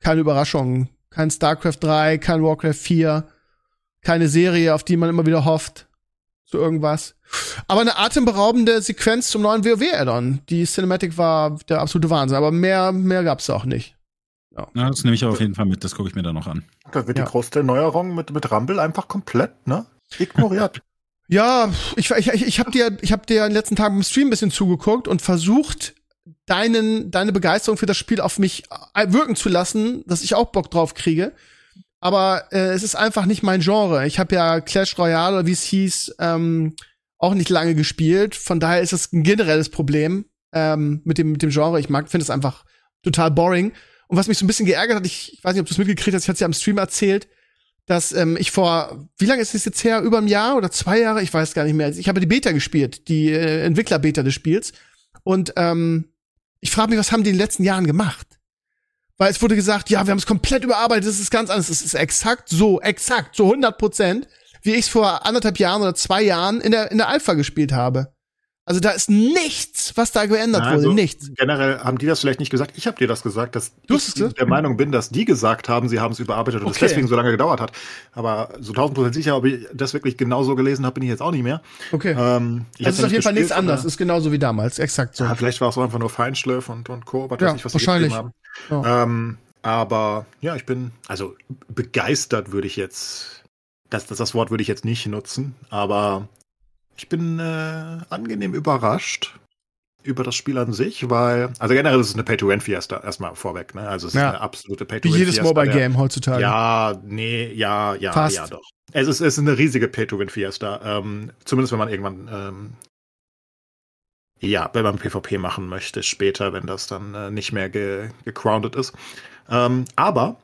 Keine Überraschung. Kein StarCraft 3, kein Warcraft 4, keine Serie, auf die man immer wieder hofft. So irgendwas. Aber eine atemberaubende Sequenz zum neuen WoW-Addon. Die Cinematic war der absolute Wahnsinn. Aber mehr, mehr gab's auch nicht. Ja. ja das nehme ich auf jeden Fall mit. Das gucke ich mir dann noch an. Da wird ja. die größte Neuerung mit, mit Rumble einfach komplett, ne? Ignoriert. Ja, ich, ich, ich habe dir, ich hab dir in den letzten Tagen im Stream ein bisschen zugeguckt und versucht, deinen, deine Begeisterung für das Spiel auf mich äh, wirken zu lassen, dass ich auch Bock drauf kriege. Aber äh, es ist einfach nicht mein Genre. Ich habe ja Clash Royale oder wie es hieß, ähm, auch nicht lange gespielt. Von daher ist es ein generelles Problem ähm, mit, dem, mit dem Genre. Ich mag, finde es einfach total boring. Und was mich so ein bisschen geärgert hat, ich, ich weiß nicht, ob du es mitgekriegt hast, ich hatte es ja am Stream erzählt, dass ähm, ich vor, wie lange ist es jetzt her? Über ein Jahr oder zwei Jahre? Ich weiß gar nicht mehr. Ich habe die Beta gespielt, die äh, Entwickler-Beta des Spiels. Und ähm, ich frage mich, was haben die in den letzten Jahren gemacht? Weil es wurde gesagt, ja, wir haben es komplett überarbeitet, das ist ganz anders. Es ist exakt so, exakt, so 100 Prozent, wie ich es vor anderthalb Jahren oder zwei Jahren in der, in der Alpha gespielt habe. Also da ist nichts, was da geändert ja, also wurde, nichts. Generell haben die das vielleicht nicht gesagt. Ich habe dir das gesagt, dass du ich der Meinung bin, dass die gesagt haben, sie haben es überarbeitet und es deswegen so lange gedauert hat. Aber so tausend Prozent sicher, ob ich das wirklich genauso gelesen habe, bin ich jetzt auch nicht mehr. Okay. Ähm, das ist auf jeden Fall nichts anderes. Ist genauso wie damals, exakt so. Ja, vielleicht war es auch einfach nur Feinschliff und, und Co. Was ja, nicht, was wahrscheinlich. haben. Ja. Ähm, aber ja, ich bin also begeistert, würde ich jetzt das, das, das Wort würde ich jetzt nicht nutzen, aber ich bin äh, angenehm überrascht über das Spiel an sich, weil, also generell ist es eine Pay-to-Win-Fiesta, erstmal vorweg, ne? Also es ja. ist eine absolute Pay-to-Win-Fiesta. Wie jedes Mobile-Game heutzutage. Ja, nee, ja, ja, Fast. ja, doch. Es ist, es ist eine riesige Pay-to-Win-Fiesta. Ähm, zumindest wenn man irgendwann, ähm, ja, wenn man PvP machen möchte, später, wenn das dann äh, nicht mehr ge gegroundet ist. Ähm, aber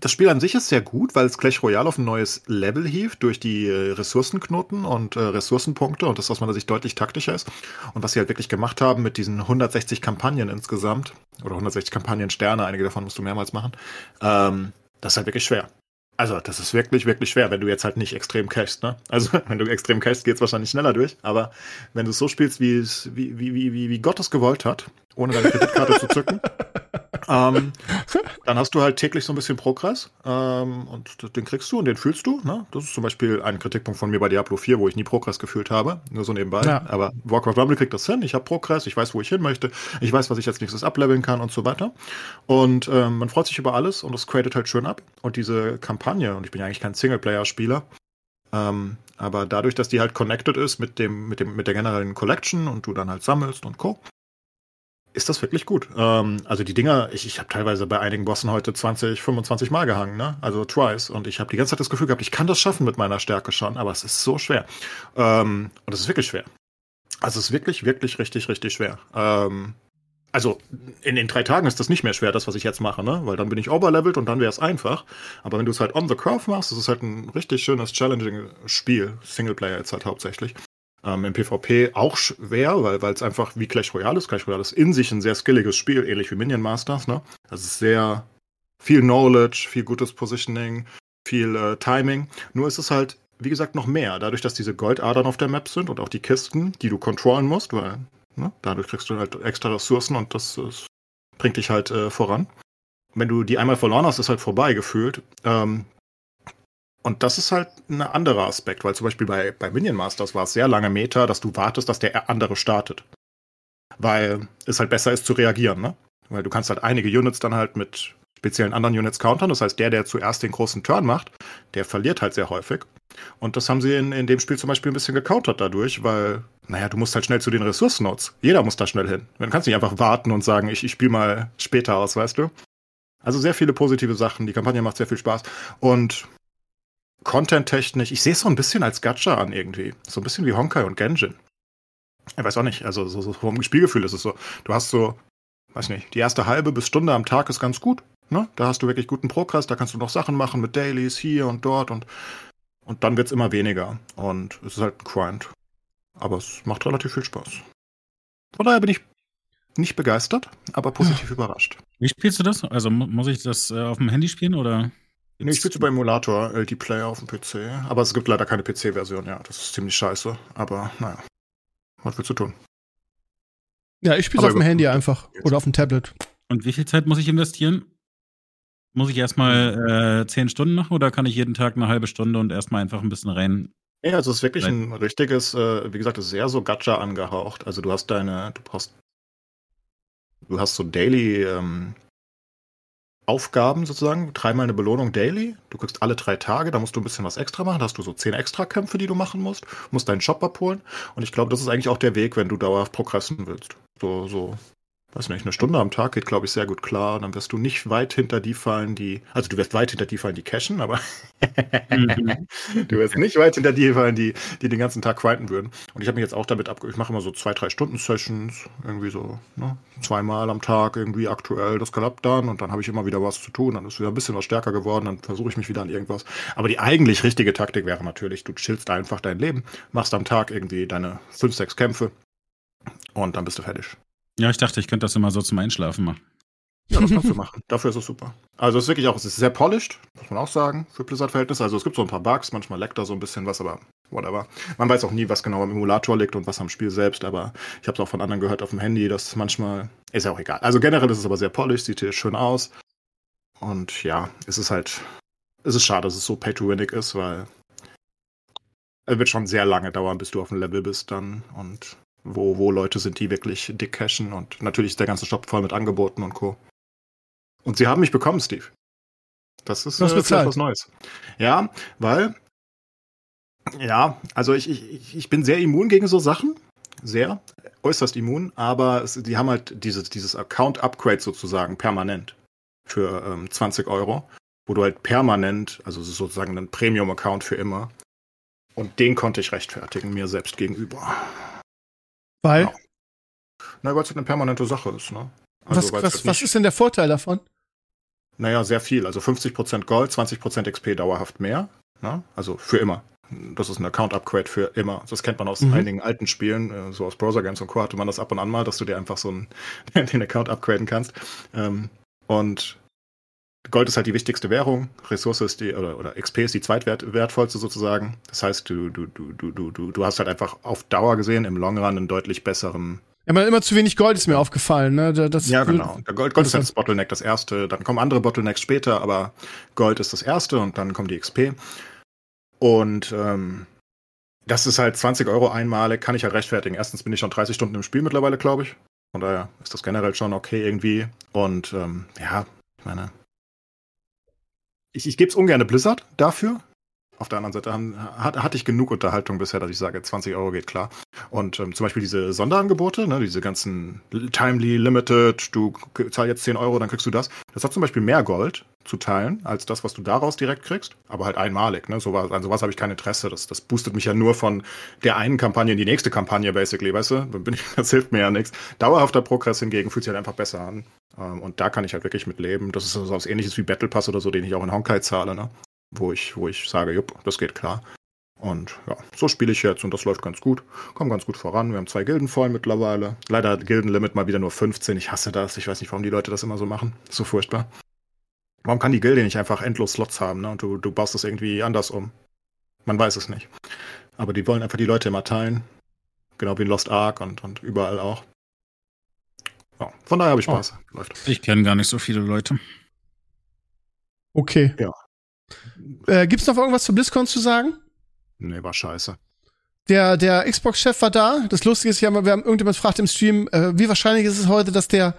das Spiel an sich ist sehr gut, weil es Clash Royale auf ein neues Level hieft durch die äh, Ressourcenknoten und äh, Ressourcenpunkte und das aus meiner Sicht deutlich taktischer ist. Und was sie halt wirklich gemacht haben mit diesen 160 Kampagnen insgesamt, oder 160 Kampagnen-Sterne, einige davon musst du mehrmals machen, ähm, das ist halt wirklich schwer. Also, das ist wirklich, wirklich schwer, wenn du jetzt halt nicht extrem cashst, ne? Also, wenn du extrem cashst, geht's wahrscheinlich schneller durch. Aber wenn du es so spielst, wie es, wie, wie, wie, wie Gott es gewollt hat, ohne deine Kreditkarte zu zücken, ähm, dann hast du halt täglich so ein bisschen Progress ähm, und den kriegst du und den fühlst du. Ne? Das ist zum Beispiel ein Kritikpunkt von mir bei Diablo 4, wo ich nie Progress gefühlt habe, nur so nebenbei. Ja. Aber Warcraft Rumble kriegt das hin. Ich habe Progress, ich weiß, wo ich hin möchte, ich weiß, was ich als nächstes ableveln kann und so weiter. Und ähm, man freut sich über alles und das createt halt schön ab. Und diese Kampagne, und ich bin ja eigentlich kein Singleplayer-Spieler, ähm, aber dadurch, dass die halt connected ist mit dem, mit dem, mit der generellen Collection und du dann halt sammelst und Co., ist das wirklich gut. Ähm, also die Dinger, ich, ich habe teilweise bei einigen Bossen heute 20, 25 Mal gehangen, ne? Also twice. Und ich habe die ganze Zeit das Gefühl gehabt, ich kann das schaffen mit meiner Stärke schon, aber es ist so schwer. Ähm, und es ist wirklich schwer. Also es ist wirklich, wirklich, richtig, richtig schwer. Ähm, also in den drei Tagen ist das nicht mehr schwer, das, was ich jetzt mache, ne? Weil dann bin ich overlevelt und dann wäre es einfach. Aber wenn du es halt on the curve machst, das ist halt ein richtig schönes, challenging Spiel. Singleplayer jetzt halt hauptsächlich. Ähm, Im PvP auch schwer, weil es einfach wie Clash Royale ist. Clash Royale ist in sich ein sehr skilliges Spiel, ähnlich wie Minion Masters. Ne? Das ist sehr viel Knowledge, viel gutes Positioning, viel äh, Timing. Nur ist es halt, wie gesagt, noch mehr. Dadurch, dass diese Goldadern auf der Map sind und auch die Kisten, die du kontrollen musst, weil ne, dadurch kriegst du halt extra Ressourcen und das, das bringt dich halt äh, voran. Wenn du die einmal verloren hast, ist halt vorbei gefühlt. Ähm, und das ist halt ein anderer Aspekt, weil zum Beispiel bei, bei Minion Masters war es sehr lange Meta, dass du wartest, dass der andere startet. Weil es halt besser ist zu reagieren, ne? Weil du kannst halt einige Units dann halt mit speziellen anderen Units countern. Das heißt, der, der zuerst den großen Turn macht, der verliert halt sehr häufig. Und das haben sie in, in dem Spiel zum Beispiel ein bisschen gecountert dadurch, weil, naja, du musst halt schnell zu den Ressourcennodes. Jeder muss da schnell hin. Du kannst nicht einfach warten und sagen, ich, ich spiele mal später aus, weißt du? Also sehr viele positive Sachen. Die Kampagne macht sehr viel Spaß. Und Content-technisch, ich sehe es so ein bisschen als Gacha an irgendwie. So ein bisschen wie Honkai und Genjin. Ich weiß auch nicht, also so, so vom Spielgefühl ist es so. Du hast so, weiß nicht, die erste halbe bis Stunde am Tag ist ganz gut. Ne? Da hast du wirklich guten Progress, da kannst du noch Sachen machen mit Dailies hier und dort und, und dann wird es immer weniger. Und es ist halt ein Grind. Aber es macht relativ viel Spaß. Von daher bin ich nicht begeistert, aber positiv ja. überrascht. Wie spielst du das? Also muss ich das äh, auf dem Handy spielen oder? Nee, ich spiele beim Emulator LD Player auf dem PC. Aber es gibt leider keine PC-Version, ja. Das ist ziemlich scheiße. Aber naja. Was willst du tun? Ja, ich spiele es auf dem Handy einfach. Oder auf dem Tablet. Und wie viel Zeit muss ich investieren? Muss ich erstmal äh, zehn Stunden machen oder kann ich jeden Tag eine halbe Stunde und erstmal einfach ein bisschen rein? Ja, also es ist wirklich ein richtiges, äh, wie gesagt, es ist sehr so Gacha angehaucht. Also du hast deine, du brauchst, du hast so Daily ähm, Aufgaben sozusagen, dreimal eine Belohnung daily. Du kriegst alle drei Tage, da musst du ein bisschen was extra machen. Da hast du so zehn extra Kämpfe, die du machen musst, musst deinen Shop abholen. Und ich glaube, das ist eigentlich auch der Weg, wenn du dauerhaft progressen willst. So, so weiß nicht, eine Stunde am Tag geht, glaube ich, sehr gut klar. Dann wirst du nicht weit hinter die fallen, die, also du wirst weit hinter die fallen, die cashen, aber mhm. du wirst nicht weit hinter die fallen, die, die den ganzen Tag grinden würden. Und ich habe mich jetzt auch damit abge, ich mache immer so zwei, drei Stunden Sessions, irgendwie so, ne, zweimal am Tag irgendwie aktuell, das klappt dann und dann habe ich immer wieder was zu tun, dann ist wieder ein bisschen was stärker geworden, dann versuche ich mich wieder an irgendwas. Aber die eigentlich richtige Taktik wäre natürlich, du chillst einfach dein Leben, machst am Tag irgendwie deine fünf, sechs Kämpfe und dann bist du fertig. Ja, ich dachte, ich könnte das immer so zum Einschlafen machen. Ja, das kannst du machen. Dafür ist es super. Also es ist wirklich auch, es ist sehr polished, muss man auch sagen, für Blizzard-Verhältnisse. Also es gibt so ein paar Bugs, manchmal leckt da so ein bisschen was, aber whatever. Man weiß auch nie, was genau am Emulator liegt und was am Spiel selbst, aber ich habe es auch von anderen gehört auf dem Handy, dass manchmal, ist ja auch egal. Also generell ist es aber sehr polished, sieht hier schön aus. Und ja, es ist halt, es ist schade, dass es so pay-to-winnig ist, weil es wird schon sehr lange dauern, bis du auf dem Level bist dann und wo, wo Leute sind, die wirklich dick cashen und natürlich ist der ganze Shop voll mit Angeboten und Co. Und sie haben mich bekommen, Steve. Das ist was, äh, was Neues. Ja, weil, ja, also ich, ich, ich bin sehr immun gegen so Sachen. Sehr, äußerst immun, aber es, die haben halt dieses, dieses Account-Upgrade sozusagen permanent für ähm, 20 Euro, wo du halt permanent, also sozusagen ein Premium-Account für immer. Und den konnte ich rechtfertigen, mir selbst gegenüber. Weil? Ja. Na, weil es halt eine permanente Sache ist, ne? Also, was, was, was ist denn der Vorteil davon? Naja, sehr viel. Also 50% Gold, 20% XP dauerhaft mehr. Ne? Also für immer. Das ist ein Account-Upgrade für immer. Das kennt man aus mhm. einigen alten Spielen, äh, so aus Browser Games und Co. hatte man das ab und an mal, dass du dir einfach so einen, den Account upgraden kannst. Ähm, und Gold ist halt die wichtigste Währung, Ressource ist die, oder, oder XP ist die zweitwertvollste sozusagen. Das heißt, du, du, du, du, du, du hast halt einfach auf Dauer gesehen im Long Run einen deutlich besseren ja, man immer zu wenig Gold ist mir aufgefallen, ne? Das ja, genau. Der Gold, Gold ist halt das Bottleneck, das erste. Dann kommen andere Bottlenecks später, aber Gold ist das erste und dann kommt die XP. Und ähm, das ist halt 20 Euro einmalig, kann ich halt rechtfertigen. Erstens bin ich schon 30 Stunden im Spiel mittlerweile, glaube ich. Von daher ist das generell schon okay irgendwie. Und ähm, ja, ich meine, ich, ich gebe es ungern Blizzard dafür. Auf der anderen Seite haben, hat, hatte ich genug Unterhaltung bisher, dass ich sage, 20 Euro geht klar. Und ähm, zum Beispiel diese Sonderangebote, ne, diese ganzen Timely Limited, du zahl jetzt 10 Euro, dann kriegst du das. Das hat zum Beispiel mehr Gold zu teilen, als das, was du daraus direkt kriegst, aber halt einmalig. Ne? So was, an sowas habe ich kein Interesse. Das, das boostet mich ja nur von der einen Kampagne in die nächste Kampagne, basically, weißt du? Bin ich, das hilft mir ja nichts. Dauerhafter Progress hingegen fühlt sich halt einfach besser an. Ähm, und da kann ich halt wirklich mit leben. Das ist so was ähnliches wie Battle Pass oder so, den ich auch in Honkai zahle, ne? Wo ich, wo ich sage, jupp, das geht klar. Und ja, so spiele ich jetzt und das läuft ganz gut. Komm ganz gut voran. Wir haben zwei Gilden voll mittlerweile. Leider Gildenlimit mal wieder nur 15. Ich hasse das. Ich weiß nicht, warum die Leute das immer so machen. So furchtbar. Warum kann die Gilde nicht einfach endlos Slots haben, ne? Und du, du baust das irgendwie anders um. Man weiß es nicht. Aber die wollen einfach die Leute immer teilen. Genau wie in Lost Ark und, und überall auch. Ja, von daher habe ich oh. Spaß. Oh. Läuft. Ich kenne gar nicht so viele Leute. Okay. Ja. Äh, gibt's noch irgendwas zu BlizzCon zu sagen? Nee, war scheiße. Der, der Xbox-Chef war da. Das Lustige ist, wir haben, wir haben irgendjemand gefragt im Stream, äh, wie wahrscheinlich ist es heute, dass der,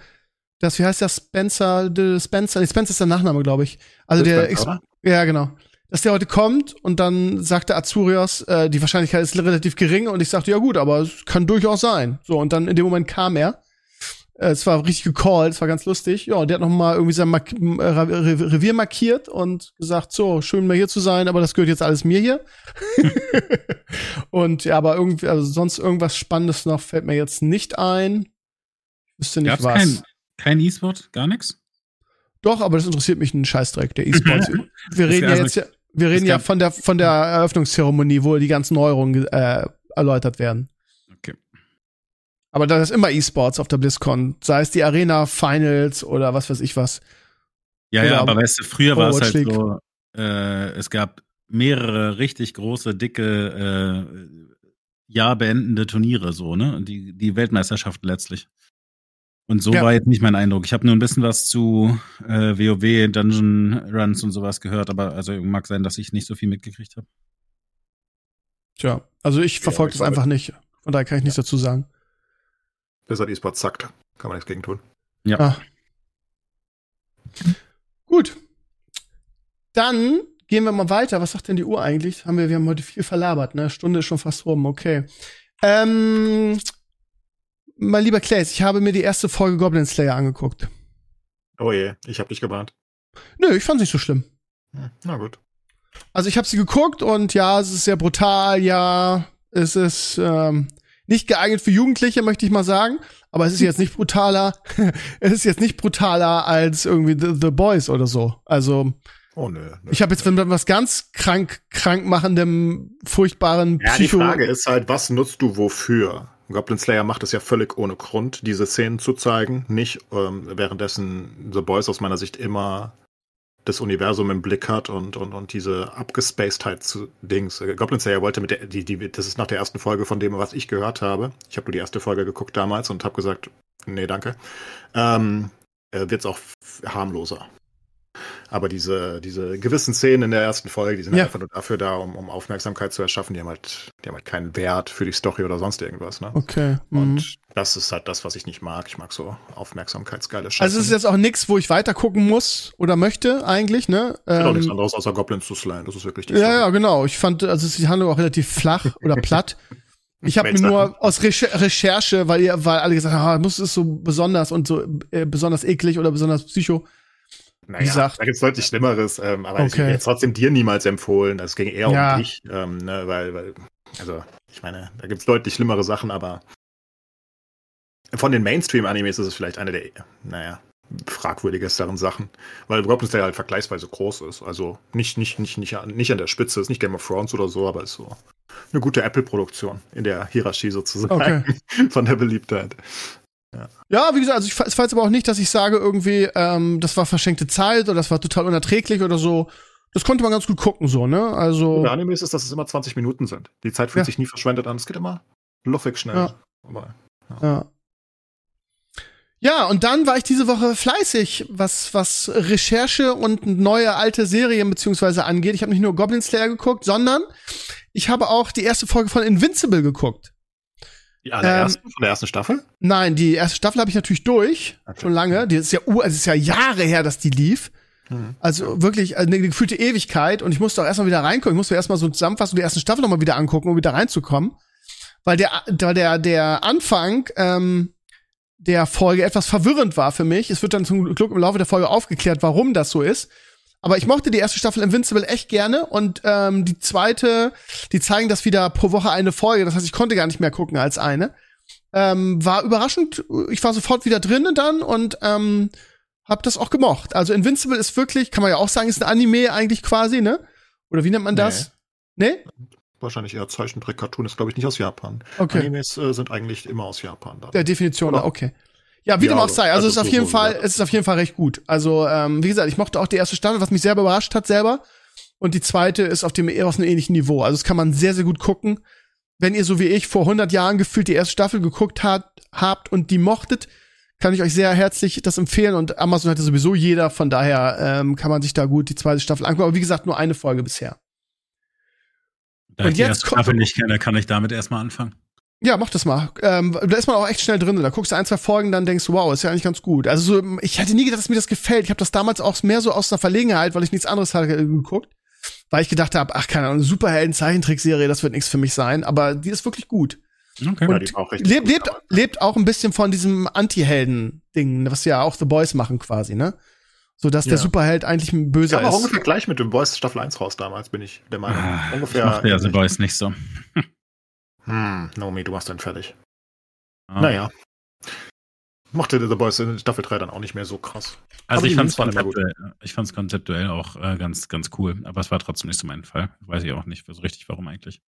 das, wie heißt der Spencer, der Spencer, nee, Spencer ist der Nachname, glaube ich. Also der, der Xbox, ja, genau. Dass der heute kommt und dann sagte Azurios, äh, die Wahrscheinlichkeit ist relativ gering und ich sagte, ja gut, aber es kann durchaus sein. So, und dann in dem Moment kam er. Äh, es war richtig gecallt, es war ganz lustig. Ja, und der hat noch mal irgendwie sein Mark äh, Revier markiert und gesagt, so, schön mal hier zu sein, aber das gehört jetzt alles mir hier. und ja, aber irgendwie, also sonst irgendwas Spannendes noch fällt mir jetzt nicht ein. Wüsste nicht Gab's was. Kein, kein E-Sport, gar nichts? Doch, aber das interessiert mich einen Scheißdreck, der E-Sport. wir reden ja jetzt ja, wir reden ja von der, von der Eröffnungszeremonie, wo die ganzen Neuerungen äh, erläutert werden. Aber da ist immer E-Sports auf der BlizzCon, sei es die Arena Finals oder was weiß ich was. Ja, oder ja, aber weißt du, früher war es halt League. so, äh, es gab mehrere richtig große, dicke, äh, Jahr beendende Turniere, so, ne? Die, die Weltmeisterschaften letztlich. Und so ja. war jetzt nicht mein Eindruck. Ich habe nur ein bisschen was zu äh, WoW, Dungeon Runs und sowas gehört, aber also mag sein, dass ich nicht so viel mitgekriegt habe. Tja, also ich verfolge ja, das einfach nicht. Von daher kann ich ja. nichts dazu sagen. Blizzard E-Sport zackt. Kann man nichts gegen tun. Ja. Ah. Gut. Dann gehen wir mal weiter. Was sagt denn die Uhr eigentlich? Haben wir, wir haben heute viel verlabert, ne? Stunde ist schon fast rum, okay. Ähm, mein lieber Claes, ich habe mir die erste Folge Goblin Slayer angeguckt. Oh je, ich habe dich gewarnt. Nö, ich fand's nicht so schlimm. Hm, na gut. Also ich habe sie geguckt und ja, es ist sehr brutal, ja, es ist ähm, nicht geeignet für Jugendliche, möchte ich mal sagen. Aber es ist jetzt nicht brutaler. es ist jetzt nicht brutaler als irgendwie The, The Boys oder so. Also. Oh, nö, nö, ich habe jetzt mit was ganz krank, krank machendem, furchtbaren Ja, Psycho die Frage ist halt, was nutzt du wofür? Goblin Slayer macht es ja völlig ohne Grund, diese Szenen zu zeigen. Nicht ähm, währenddessen The Boys aus meiner Sicht immer das Universum im Blick hat und, und, und diese Abgespacedheit zu Dings. Goblin Slayer wollte mit der, die, die, das ist nach der ersten Folge von dem, was ich gehört habe. Ich habe nur die erste Folge geguckt damals und habe gesagt, nee, danke. Ähm, äh, wird es auch harmloser. Aber diese, diese gewissen Szenen in der ersten Folge, die sind ja. einfach nur dafür da, um, um Aufmerksamkeit zu erschaffen. Die haben halt, die haben halt keinen Wert für die Story oder sonst irgendwas. Ne? Okay. Und mhm. das ist halt das, was ich nicht mag. Ich mag so aufmerksamkeitsgeile Scheiße. Also es ist jetzt auch nichts, wo ich weiter gucken muss oder möchte eigentlich, ne? Ähm, auch nichts anderes außer Goblins zu slime. Das ist wirklich die Ja, Story. ja, genau. Ich fand, also ist die Handlung auch relativ flach oder platt. Ich habe mir nur aus Recherche, weil ihr, weil alle gesagt haben, ah, muss es so besonders und so äh, besonders eklig oder besonders psycho. Naja, gesagt. da gibt's deutlich Schlimmeres, ähm, aber okay. ich hätte trotzdem dir niemals empfohlen. Es ging eher ja. um dich, ähm, ne, weil, weil, also, ich meine, da gibt's deutlich schlimmere Sachen, aber von den Mainstream-Animes ist es vielleicht eine der, naja, fragwürdigeren Sachen, weil Goblin Slayer halt vergleichsweise groß ist. Also nicht, nicht, nicht, nicht, nicht an der Spitze, ist nicht Game of Thrones oder so, aber ist so eine gute Apple-Produktion in der Hierarchie sozusagen okay. von der Beliebtheit. Ja. ja, wie gesagt, also ich weiß aber auch nicht, dass ich sage irgendwie, ähm, das war verschenkte Zeit oder das war total unerträglich oder so. Das konnte man ganz gut gucken, so, ne? Also. Der Anime ist, dass es immer 20 Minuten sind. Die Zeit fühlt ja. sich nie verschwendet an. Es geht immer luffig schnell. Ja. Aber, ja. ja. Ja, und dann war ich diese Woche fleißig, was, was Recherche und neue alte Serien beziehungsweise angeht. Ich habe nicht nur Goblin Slayer geguckt, sondern ich habe auch die erste Folge von Invincible geguckt. Die allererste ähm, von der ersten Staffel? Nein, die erste Staffel habe ich natürlich durch, okay. schon lange. Die ist ja, also ist ja Jahre her, dass die lief. Mhm. Also wirklich also eine gefühlte Ewigkeit und ich musste auch erstmal wieder reinkommen. Ich musste erstmal so zusammenfassen die erste Staffel nochmal wieder angucken, um wieder reinzukommen. Weil der, der, der Anfang, ähm, der Folge etwas verwirrend war für mich. Es wird dann zum Glück im Laufe der Folge aufgeklärt, warum das so ist. Aber ich mochte die erste Staffel Invincible echt gerne und ähm, die zweite, die zeigen das wieder pro Woche eine Folge. Das heißt, ich konnte gar nicht mehr gucken als eine. Ähm, war überraschend. Ich war sofort wieder drinnen dann und ähm, hab das auch gemocht. Also Invincible ist wirklich, kann man ja auch sagen, ist ein Anime eigentlich quasi, ne? Oder wie nennt man das? Nee? nee? wahrscheinlich eher Zeichentrick, Cartoon ist, glaube ich, nicht aus Japan. Okay. Animes äh, sind eigentlich immer aus Japan. Da. Der Definition, Oder? okay. Ja, wie ja, dem auch sei. Also, also es ist auf jeden Fall, es ist auf jeden Fall recht gut. Also, ähm, wie gesagt, ich mochte auch die erste Staffel, was mich sehr überrascht hat selber. Und die zweite ist auf dem eher auf einem ähnlichen Niveau. Also, das kann man sehr, sehr gut gucken. Wenn ihr so wie ich vor 100 Jahren gefühlt die erste Staffel geguckt hat, habt und die mochtet, kann ich euch sehr herzlich das empfehlen. Und Amazon hatte sowieso jeder, von daher ähm, kann man sich da gut die zweite Staffel angucken. Aber wie gesagt, nur eine Folge bisher. Da und ich jetzt die Staffel nicht kenne, kann ich damit erstmal anfangen. Ja, mach das mal. Ähm, da ist man auch echt schnell drin. Da guckst du ein, zwei Folgen, dann denkst du, wow, ist ja eigentlich ganz gut. Also so, ich hätte nie gedacht, dass mir das gefällt. Ich habe das damals auch mehr so aus einer Verlegenheit, weil ich nichts anderes hatte äh, geguckt. Weil ich gedacht habe, ach, keine Ahnung, Superhelden-Zeichentrickserie, das wird nichts für mich sein. Aber die ist wirklich gut. Okay. Und ja, auch lebt, lebt, lebt auch ein bisschen von diesem Anti-Helden-Ding, was ja auch The Boys machen quasi, ne? So dass ja. der Superheld eigentlich ein böser ja, aber ist. Aber ungefähr gleich mit dem Boys Staffel 1 raus damals, bin ich der Meinung. Ah, ungefähr. Ich mochte ja The Boys nicht so. Hm, Nomi, du machst dann fertig. Ah. Naja. Mochte The Boys in Staffel 3 dann auch nicht mehr so krass. Also ich fand's, konzeptuell, ich fand's konzeptuell auch äh, ganz, ganz cool, aber es war trotzdem nicht so mein Fall. Weiß ich auch nicht so richtig, warum eigentlich.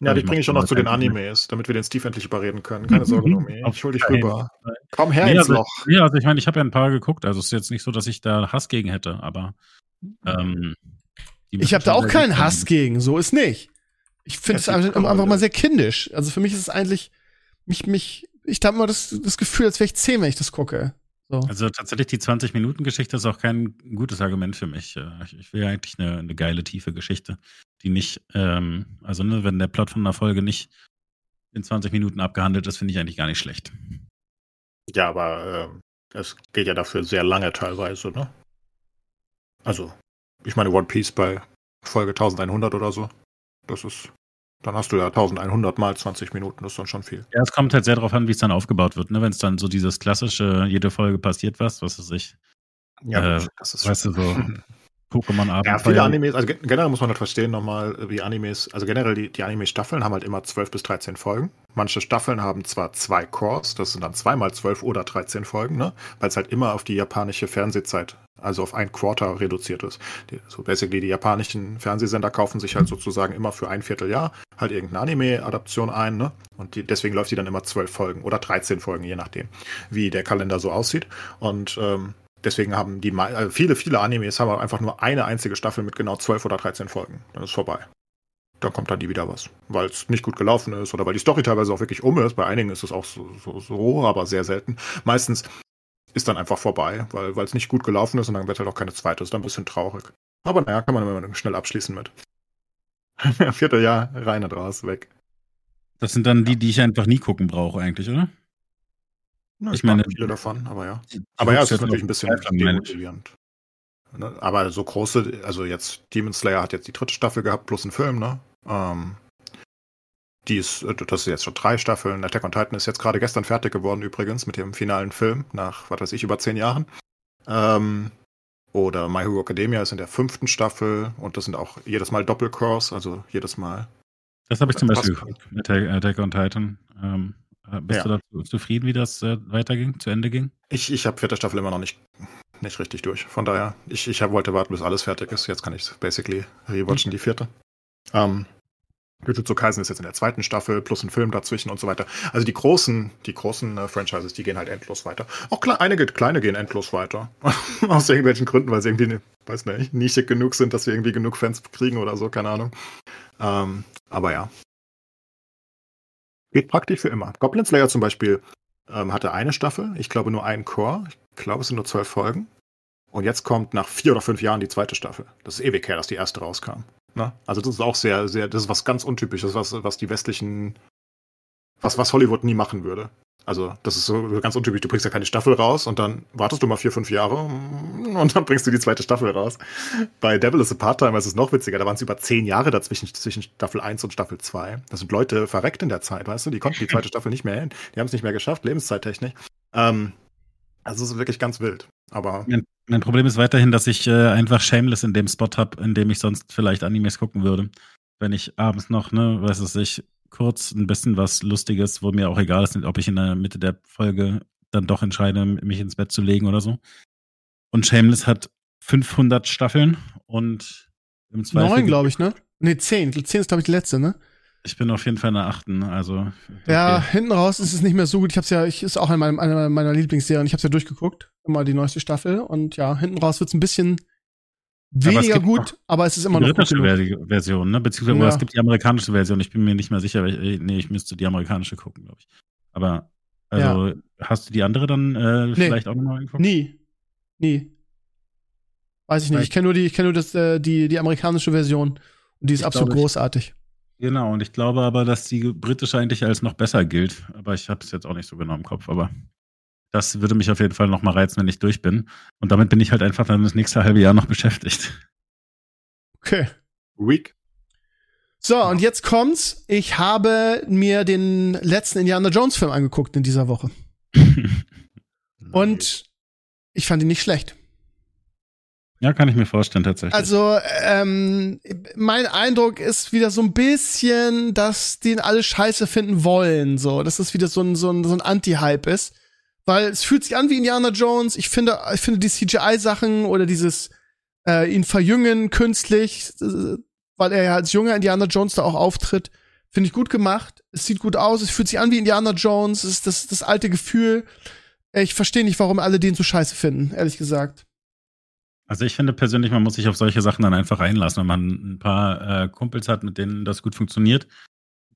Ja, die bringe ich schon noch zu den Animes, damit wir den Steve endlich überreden können. Keine Sorge, Nomi. Ich hol dich rüber. Komm her nee, ins also, Loch. Ja, also ich meine, ich habe ja ein paar geguckt, also es ist jetzt nicht so, dass ich da Hass gegen hätte, aber ähm, ich habe da auch keinen Hass gegen, so ist nicht. Ich finde es einfach, einfach mal sehr kindisch. Also für mich ist es eigentlich, mich, mich, ich habe immer das, das Gefühl, als wäre ich zehn, wenn ich das gucke. So. Also tatsächlich die 20-Minuten-Geschichte ist auch kein gutes Argument für mich. Ich, will ja eigentlich eine, eine, geile, tiefe Geschichte, die nicht, ähm, also ne, wenn der Plot von einer Folge nicht in 20 Minuten abgehandelt ist, finde ich eigentlich gar nicht schlecht. Ja, aber äh, es geht ja dafür sehr lange teilweise, ne? Also, ich meine One Piece bei Folge 1100 oder so. Das ist dann hast du ja 1100 mal 20 Minuten, das ist dann schon viel. Ja, es kommt halt sehr darauf an, wie es dann aufgebaut wird. Ne? Wenn es dann so dieses klassische, jede Folge passiert was, was weiß ich. Ja, äh, das ist weißt du, so Pokémon-Abenteuer. Ja, viele Animes, also generell muss man halt verstehen nochmal, wie Animes, also generell die, die Anime-Staffeln haben halt immer 12 bis 13 Folgen. Manche Staffeln haben zwar zwei Cores, das sind dann zweimal 12 oder 13 Folgen, ne? weil es halt immer auf die japanische Fernsehzeit, also auf ein Quarter reduziert ist. Die, so basically die japanischen Fernsehsender kaufen sich halt sozusagen immer für ein Vierteljahr halt irgendeine Anime-Adaption ein, ne? Und die, deswegen läuft die dann immer 12 Folgen oder 13 Folgen, je nachdem, wie der Kalender so aussieht. Und ähm, Deswegen haben die also viele, viele Animes haben einfach nur eine einzige Staffel mit genau 12 oder 13 Folgen. Dann ist vorbei. Dann kommt dann nie wieder was. Weil es nicht gut gelaufen ist oder weil die Story teilweise auch wirklich um ist. Bei einigen ist es auch so, so, so aber sehr selten. Meistens ist dann einfach vorbei, weil es nicht gut gelaufen ist und dann wird halt auch keine zweite. Ist dann ein bisschen traurig. Aber naja, kann man immer schnell abschließen mit. Vierteljahr rein und raus, weg. Das sind dann die, die ich einfach nie gucken brauche, eigentlich, oder? Na, ich, ich meine, viele davon, aber ja. Aber ja, es ist natürlich ein bisschen demotivierend. Ne? Aber so große, also jetzt Demon Slayer hat jetzt die dritte Staffel gehabt, plus einen Film, ne? Ähm, die ist, äh, das ist jetzt schon drei Staffeln. Attack on Titan ist jetzt gerade gestern fertig geworden, übrigens, mit dem finalen Film, nach, was weiß ich, über zehn Jahren. Ähm, oder My Hero Academia ist in der fünften Staffel und das sind auch jedes Mal Doppelcross, also jedes Mal. Das habe ich zum Beispiel geguckt, Attack, Attack on Titan. Ähm, äh, bist ja. du zufrieden, wie das äh, weiterging, zu Ende ging? Ich, ich habe vierte Staffel immer noch nicht, nicht richtig durch. Von daher, ich, ich hab, wollte warten, bis alles fertig ist. Jetzt kann ich basically rewatchen, mhm. die vierte. Ähm, Jujutsu Kaisen ist jetzt in der zweiten Staffel, plus ein Film dazwischen und so weiter. Also die großen, die großen äh, Franchises, die gehen halt endlos weiter. Auch kle einige kleine gehen endlos weiter. Aus irgendwelchen Gründen, weil sie irgendwie, ne, weiß nicht, nischig genug sind, dass wir irgendwie genug Fans kriegen oder so, keine Ahnung. Ähm, aber ja. Geht praktisch für immer. Goblin Slayer zum Beispiel ähm, hatte eine Staffel, ich glaube nur einen Chor. Ich glaube, es sind nur zwölf Folgen. Und jetzt kommt nach vier oder fünf Jahren die zweite Staffel. Das ist ewig her, dass die erste rauskam. Ne? Also das ist auch sehr, sehr, das ist was ganz Untypisches, was, was die westlichen, was, was Hollywood nie machen würde. Also das ist so ganz untypisch. Du bringst ja keine Staffel raus und dann wartest du mal vier, fünf Jahre und dann bringst du die zweite Staffel raus. Bei Devil is a Part-Time ist es noch witziger. Da waren es über zehn Jahre dazwischen, zwischen Staffel 1 und Staffel 2. Da sind Leute verreckt in der Zeit, weißt du? Die konnten die zweite Staffel nicht mehr hin. Die haben es nicht mehr geschafft, lebenszeittechnisch. Ähm, also es ist wirklich ganz wild. Aber mein, mein, Problem ist weiterhin, dass ich äh, einfach Shameless in dem Spot habe, in dem ich sonst vielleicht Animes gucken würde. Wenn ich abends noch, ne, weiß es ich, kurz ein bisschen was Lustiges, wo mir auch egal ist, ob ich in der Mitte der Folge dann doch entscheide, mich ins Bett zu legen oder so. Und Shameless hat 500 Staffeln und im Zweifel. Neun, glaube ich, ne? Ne, zehn. Zehn ist, glaube ich, die letzte, ne? Ich bin auf jeden Fall in der achten, also. Okay. Ja, hinten raus ist es nicht mehr so gut. Ich hab's ja, ich ist auch eine meiner, meiner Lieblingsserien. Ich hab's ja durchgeguckt, immer die neueste Staffel. Und ja, hinten raus wird's ein bisschen weniger aber gut, aber es ist immer noch die britische Version, ne? Beziehungsweise ja. es gibt die amerikanische Version. Ich bin mir nicht mehr sicher, ich, nee, ich müsste die amerikanische gucken, glaube ich. Aber also ja. hast du die andere dann äh, nee. vielleicht auch nochmal geguckt? Nie, nie. Weiß ich nicht. Ich kenne nur die, ich kenne nur das, äh, die die amerikanische Version und die ist ich absolut glaube, großartig. Genau, und ich glaube aber, dass die britische eigentlich als noch besser gilt. Aber ich habe es jetzt auch nicht so genau im Kopf. Aber das würde mich auf jeden Fall noch mal reizen, wenn ich durch bin. Und damit bin ich halt einfach dann das nächste halbe Jahr noch beschäftigt. Okay. Week. So, und jetzt kommt's. Ich habe mir den letzten Indiana Jones Film angeguckt in dieser Woche. und ich fand ihn nicht schlecht. Ja, kann ich mir vorstellen, tatsächlich. Also, ähm, mein Eindruck ist wieder so ein bisschen, dass den alle scheiße finden wollen, so. Dass das wieder so ein, so ein, so ein Anti-Hype ist. Weil es fühlt sich an wie Indiana Jones. Ich finde, ich finde die CGI-Sachen oder dieses äh, ihn verjüngen künstlich, äh, weil er ja als junger Indiana Jones da auch auftritt, finde ich gut gemacht. Es sieht gut aus, es fühlt sich an wie Indiana Jones, es ist das, das alte Gefühl. Ich verstehe nicht, warum alle den so scheiße finden, ehrlich gesagt. Also ich finde persönlich, man muss sich auf solche Sachen dann einfach einlassen. Wenn man ein paar äh, Kumpels hat, mit denen das gut funktioniert,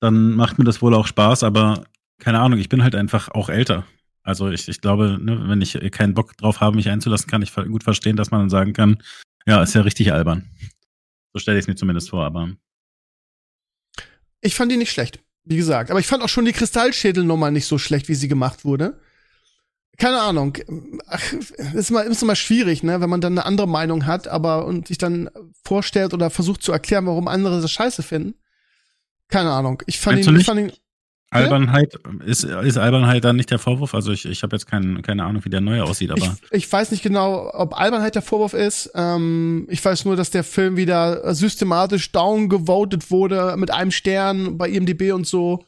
dann macht mir das wohl auch Spaß, aber keine Ahnung, ich bin halt einfach auch älter. Also ich, ich glaube, ne, wenn ich keinen Bock drauf habe, mich einzulassen, kann ich gut verstehen, dass man dann sagen kann, ja, ist ja richtig albern. So stelle ich es mir zumindest vor, aber. Ich fand die nicht schlecht, wie gesagt. Aber ich fand auch schon die Kristallschädelnummer nicht so schlecht, wie sie gemacht wurde keine Ahnung. Ach, ist immer, ist immer schwierig, ne, wenn man dann eine andere Meinung hat, aber und sich dann vorstellt oder versucht zu erklären, warum andere das scheiße finden. Keine Ahnung. Ich fand ihn, ich fand ihn. Albernheit, ist, ist Albernheit dann nicht der Vorwurf? Also ich, ich habe jetzt kein, keine Ahnung, wie der neue aussieht, aber. Ich, ich weiß nicht genau, ob Albernheit der Vorwurf ist. Ähm, ich weiß nur, dass der Film wieder systematisch downgevotet wurde mit einem Stern bei IMDB und so.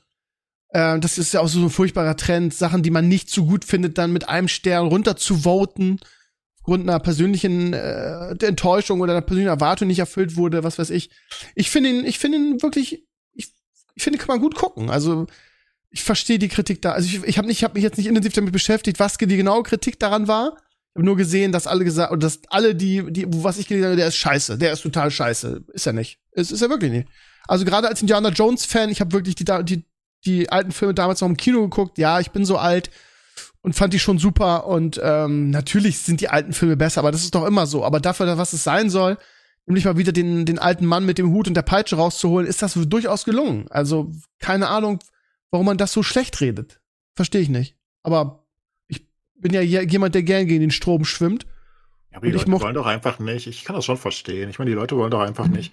Äh, das ist ja auch so ein furchtbarer Trend, Sachen, die man nicht so gut findet, dann mit einem Stern runter zu voten, aufgrund einer persönlichen äh, Enttäuschung oder einer persönlichen Erwartung nicht erfüllt wurde, was weiß ich. Ich finde ihn, ich finde ihn wirklich, ich, ich finde, kann man gut gucken. Also ich verstehe die Kritik da. Also ich, ich habe nicht, ich mich jetzt nicht intensiv damit beschäftigt, was die genaue Kritik daran war. Ich habe nur gesehen, dass alle gesagt, oder dass alle die, die, was ich gelesen habe, der ist scheiße, der ist total scheiße. Ist er nicht. Ist, ist er wirklich nicht. Also gerade als Indiana Jones Fan, ich habe wirklich die, die die alten Filme damals noch im Kino geguckt. Ja, ich bin so alt. und fand die schon super. Und ähm, natürlich sind die alten Filme besser, aber das ist doch immer so. Aber dafür, was es sein soll, nämlich mal wieder den, den alten Mann mit dem Hut und der Peitsche rauszuholen, ist das durchaus gelungen. Also keine Ahnung, warum man das so schlecht redet. Verstehe ich nicht. Aber ich bin ja jemand, der gern gegen den Strom schwimmt. Ja, aber die Leute wollen doch einfach nicht. Ich kann das schon verstehen. Ich meine, die Leute wollen doch einfach mhm. nicht.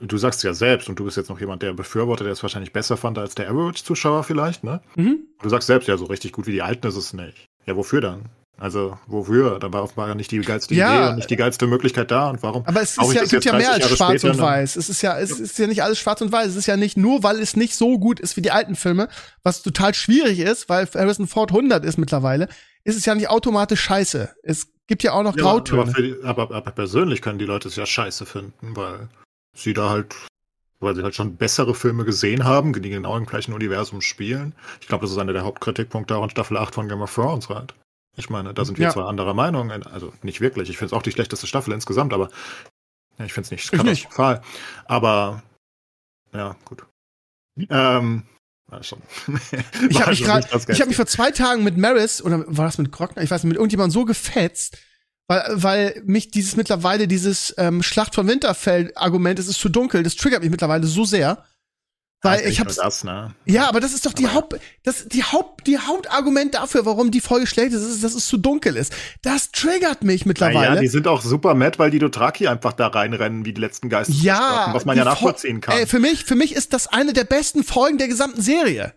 Du sagst ja selbst, und du bist jetzt noch jemand, der befürwortet, der es wahrscheinlich besser fand als der Average-Zuschauer vielleicht, ne? Mhm. Du sagst selbst, ja, so richtig gut wie die Alten ist es nicht. Ja, wofür dann? Also, wofür? Da war offenbar nicht die geilste ja, Idee und nicht die geilste Möglichkeit da. Und warum? Aber es ist ja, gibt ja mehr als schwarz später, und weiß. Es ist ja, es ist ja nicht alles schwarz und weiß. Es ist ja nicht nur, weil es nicht so gut ist wie die alten Filme, was total schwierig ist, weil Harrison Ford 100 ist mittlerweile, ist es ja nicht automatisch scheiße. Es gibt ja auch noch ja, Grautöne. Aber, die, aber, aber persönlich können die Leute es ja scheiße finden, weil sie da halt weil sie halt schon bessere Filme gesehen haben, die genau im gleichen Universum spielen. Ich glaube, das ist einer der Hauptkritikpunkte auch in Staffel 8 von Game of Thrones halt. Ich meine, da sind wir ja. zwar anderer Meinung, also nicht wirklich. Ich finde es auch die schlechteste Staffel insgesamt, aber ja, ich finde es nicht katastrophal. Nicht. Aber ja, gut. Ähm, ja, schon. ich habe mich, hab mich vor zwei Tagen mit Maris, oder war das mit Krockner? Ich weiß nicht, mit irgendjemandem so gefetzt, weil, weil mich dieses mittlerweile, dieses ähm, Schlacht von Winterfell-Argument, es ist zu dunkel, das triggert mich mittlerweile so sehr. Weil ich hab's. Das, ne? Ja, aber das ist doch die aber Haupt, das, die Haupt, die Hauptargument dafür, warum die Folge schlecht ist, ist, dass es zu dunkel ist. Das triggert mich mittlerweile. Ja, die sind auch super mad, weil die Dothraki einfach da reinrennen wie die letzten Geister. Ja. Was man ja nachvollziehen kann. Ey, für mich, für mich ist das eine der besten Folgen der gesamten Serie.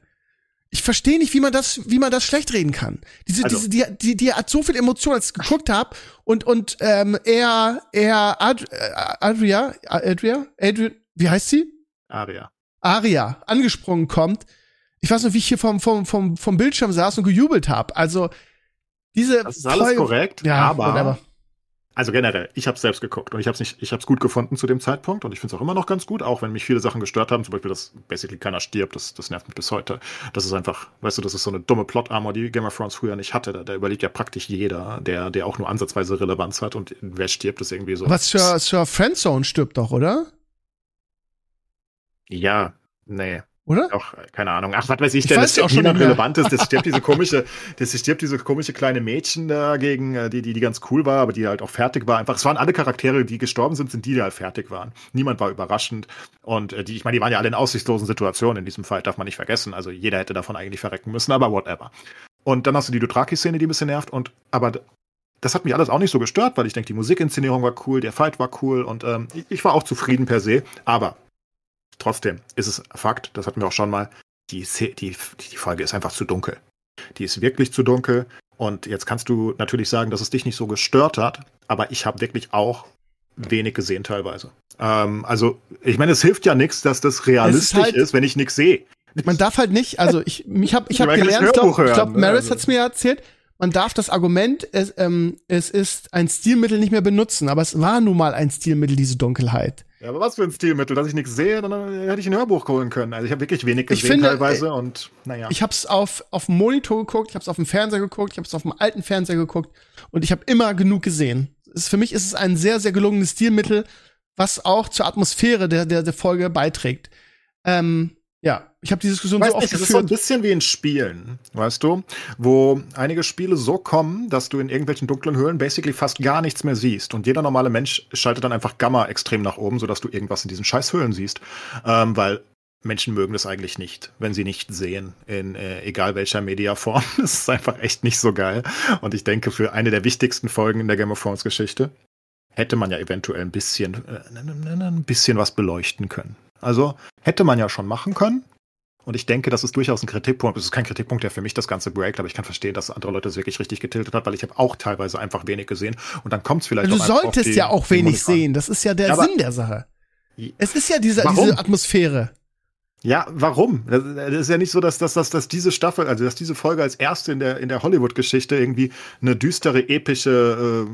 Ich verstehe nicht, wie man das, wie man das schlecht reden kann. Diese, also. diese, die, die, die hat so viel Emotion, als ich geguckt habe und und ähm, er, er, äh, Adria, Adria, Adria, wie heißt sie? Aria. Aria angesprungen kommt. Ich weiß noch, wie ich hier vom, vom, vom, vom Bildschirm saß und gejubelt habe. Also diese. Das ist alles korrekt, ja, aber. Whatever. Also generell, ich habe selbst geguckt und ich habe es nicht, ich habe es gut gefunden zu dem Zeitpunkt und ich finde es auch immer noch ganz gut, auch wenn mich viele Sachen gestört haben, zum Beispiel, dass basically keiner stirbt, das, das nervt mich bis heute. Das ist einfach, weißt du, das ist so eine dumme Plot-Armor, die Game of Thrones früher nicht hatte. Da, da überlegt ja praktisch jeder, der, der auch nur ansatzweise Relevanz hat und wer stirbt, ist irgendwie so. Was für, für Friendzone stirbt doch, oder? Ja, nee. Oder? Auch, keine Ahnung. Ach, was weiß ich, ich denn, weiß das niemand relevant ist. Das stirbt diese komische, das stirbt diese komische kleine Mädchen dagegen, äh, die, die, die ganz cool war, aber die halt auch fertig war. Einfach, es waren alle Charaktere, die gestorben sind, sind die, die halt fertig waren. Niemand war überraschend. Und äh, die, ich meine, die waren ja alle in aussichtslosen Situationen in diesem Fall, darf man nicht vergessen. Also jeder hätte davon eigentlich verrecken müssen, aber whatever. Und dann hast du die Dothraki-Szene, die ein bisschen nervt. Und aber das hat mich alles auch nicht so gestört, weil ich denke, die Musikinszenierung war cool, der Fight war cool und ähm, ich war auch zufrieden per se. Aber Trotzdem ist es Fakt, das hatten wir auch schon mal, die, die, die Folge ist einfach zu dunkel. Die ist wirklich zu dunkel. Und jetzt kannst du natürlich sagen, dass es dich nicht so gestört hat, aber ich habe wirklich auch wenig gesehen teilweise. Ähm, also, ich meine, es hilft ja nichts, dass das realistisch ist, halt, ist, wenn ich nichts sehe. Man darf halt nicht, also ich, ich habe ich hab gelernt, ich glaube, glaub, Maris also. hat es mir erzählt, man darf das Argument, es, ähm, es ist ein Stilmittel nicht mehr benutzen, aber es war nun mal ein Stilmittel, diese Dunkelheit. Ja, aber was für ein Stilmittel, dass ich nichts sehe, dann hätte ich ein Hörbuch holen können. Also ich habe wirklich wenig gesehen finde, teilweise und naja. Ich habe es auf auf dem Monitor geguckt, ich habe es auf dem Fernseher geguckt, ich habe es auf dem alten Fernseher geguckt und ich habe immer genug gesehen. Es, für mich ist es ein sehr sehr gelungenes Stilmittel, was auch zur Atmosphäre der der, der Folge beiträgt. Ähm, ja, ich habe die Diskussion weißt so oft nicht, geführt. Das ist so ein bisschen wie in Spielen, weißt du, wo einige Spiele so kommen, dass du in irgendwelchen dunklen Höhlen basically fast gar nichts mehr siehst und jeder normale Mensch schaltet dann einfach Gamma extrem nach oben, sodass du irgendwas in diesen scheiß Höhlen siehst, ähm, weil Menschen mögen das eigentlich nicht, wenn sie nicht sehen, in äh, egal welcher Mediaform. Das ist einfach echt nicht so geil. Und ich denke, für eine der wichtigsten Folgen in der Game of Thrones Geschichte hätte man ja eventuell ein bisschen, äh, ein bisschen was beleuchten können. Also hätte man ja schon machen können. Und ich denke, das ist durchaus ein Kritikpunkt. Es ist kein Kritikpunkt, der für mich das Ganze breakt, aber ich kann verstehen, dass andere Leute es wirklich richtig getiltet hat, weil ich habe auch teilweise einfach wenig gesehen. Und dann kommt es vielleicht Du solltest die, ja auch wenig sehen. Das ist ja der ja, Sinn der Sache. Es ist ja diese, diese Atmosphäre. Ja, warum? Das ist ja nicht so, dass, dass, dass, dass diese Staffel, also dass diese Folge als erste in der, in der Hollywood-Geschichte irgendwie eine düstere, epische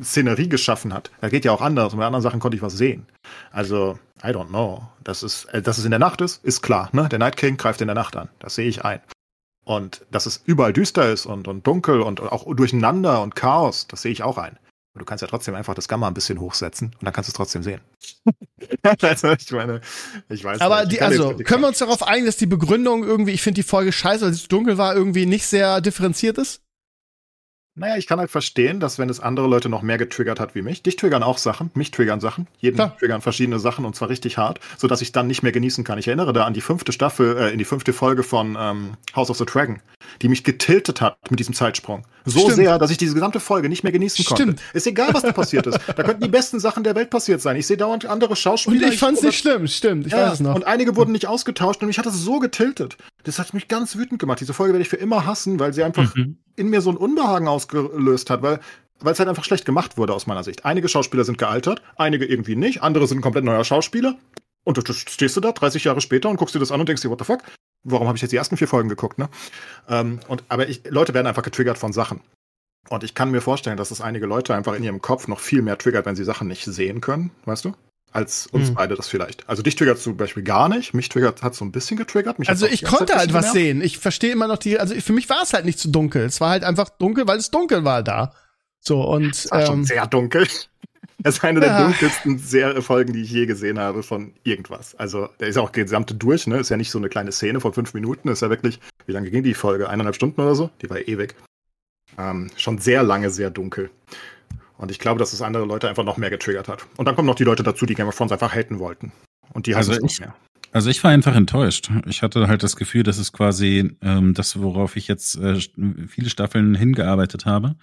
äh, Szenerie geschaffen hat. Da geht ja auch anders. Und bei anderen Sachen konnte ich was sehen. Also, I don't know. Das ist, äh, dass es in der Nacht ist, ist klar. Ne? Der Night King greift in der Nacht an. Das sehe ich ein. Und dass es überall düster ist und, und dunkel und auch durcheinander und Chaos, das sehe ich auch ein. Du kannst ja trotzdem einfach das Gamma ein bisschen hochsetzen und dann kannst du es trotzdem sehen. also, ich meine, ich weiß Aber nicht. Die, also, können wir uns darauf einigen, dass die Begründung irgendwie, ich finde die Folge scheiße, weil sie zu dunkel war, irgendwie nicht sehr differenziert ist? Naja, ich kann halt verstehen, dass wenn es andere Leute noch mehr getriggert hat wie mich, dich triggern auch Sachen, mich triggern Sachen, jeden Klar. triggern verschiedene Sachen und zwar richtig hart, so dass ich dann nicht mehr genießen kann. Ich erinnere da an die fünfte Staffel, äh, in die fünfte Folge von ähm, House of the Dragon, die mich getiltet hat mit diesem Zeitsprung. So Stimmt. sehr, dass ich diese gesamte Folge nicht mehr genießen Stimmt. konnte. Ist egal, was da passiert ist. Da könnten die besten Sachen der Welt passiert sein. Ich sehe dauernd andere Schauspieler. Und ich fand's nicht schlimm, stimmt. Ich ja, weiß es noch. Und einige wurden nicht ausgetauscht und mich hat das so getiltet. Das hat mich ganz wütend gemacht. Diese Folge werde ich für immer hassen, weil sie einfach mhm. In mir so ein Unbehagen ausgelöst hat, weil weil es halt einfach schlecht gemacht wurde aus meiner Sicht. Einige Schauspieler sind gealtert, einige irgendwie nicht, andere sind komplett neuer Schauspieler. Und du stehst du da 30 Jahre später und guckst dir das an und denkst dir, what the fuck? Warum habe ich jetzt die ersten vier Folgen geguckt, ne? Ähm, und, aber ich, Leute werden einfach getriggert von Sachen. Und ich kann mir vorstellen, dass es einige Leute einfach in ihrem Kopf noch viel mehr triggert, wenn sie Sachen nicht sehen können, weißt du? Als uns mhm. beide das vielleicht. Also dich triggert zum Beispiel gar nicht. Mich triggert hat so ein bisschen getriggert. Mich also ich konnte halt was sehen. Ich verstehe immer noch die. Also für mich war es halt nicht zu dunkel. Es war halt einfach dunkel, weil es dunkel war da. So und es war ähm, schon sehr dunkel. Es ist eine ja. der dunkelsten Folgen, die ich je gesehen habe von irgendwas. Also, der ist auch gesamte durch, ne? Ist ja nicht so eine kleine Szene von fünf Minuten. Ist ja wirklich, wie lange ging die Folge? Eineinhalb Stunden oder so? Die war ewig. Ähm, schon sehr lange, sehr dunkel. Und ich glaube, dass es andere Leute einfach noch mehr getriggert hat. Und dann kommen noch die Leute dazu, die Game of Thrones einfach haten wollten. Und die also ich, mehr. Also ich war einfach enttäuscht. Ich hatte halt das Gefühl, dass es quasi ähm, das, worauf ich jetzt äh, viele Staffeln hingearbeitet habe.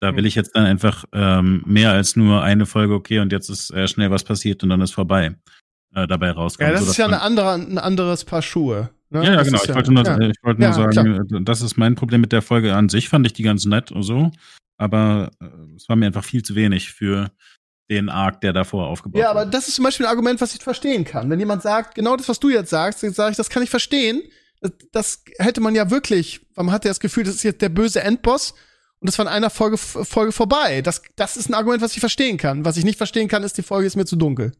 Da will ich jetzt dann einfach ähm, mehr als nur eine Folge, okay, und jetzt ist äh, schnell was passiert und dann ist vorbei. Äh, dabei rauskommen. Ja, das ist ja eine andere, ein anderes Paar Schuhe. Ne? Ja, ja, genau. Ich wollte nur, ja. ich wollte nur ja, sagen, klar. das ist mein Problem mit der Folge an sich. Fand ich die ganz nett und so. Aber äh, es war mir einfach viel zu wenig für den Arc, der davor aufgebaut wurde. Ja, aber das ist zum Beispiel ein Argument, was ich verstehen kann. Wenn jemand sagt, genau das, was du jetzt sagst, dann sage ich, das kann ich verstehen. Das, das hätte man ja wirklich, man hat ja das Gefühl, das ist jetzt der böse Endboss und das war in einer Folge, Folge vorbei. Das, das ist ein Argument, was ich verstehen kann. Was ich nicht verstehen kann, ist, die Folge ist mir zu dunkel.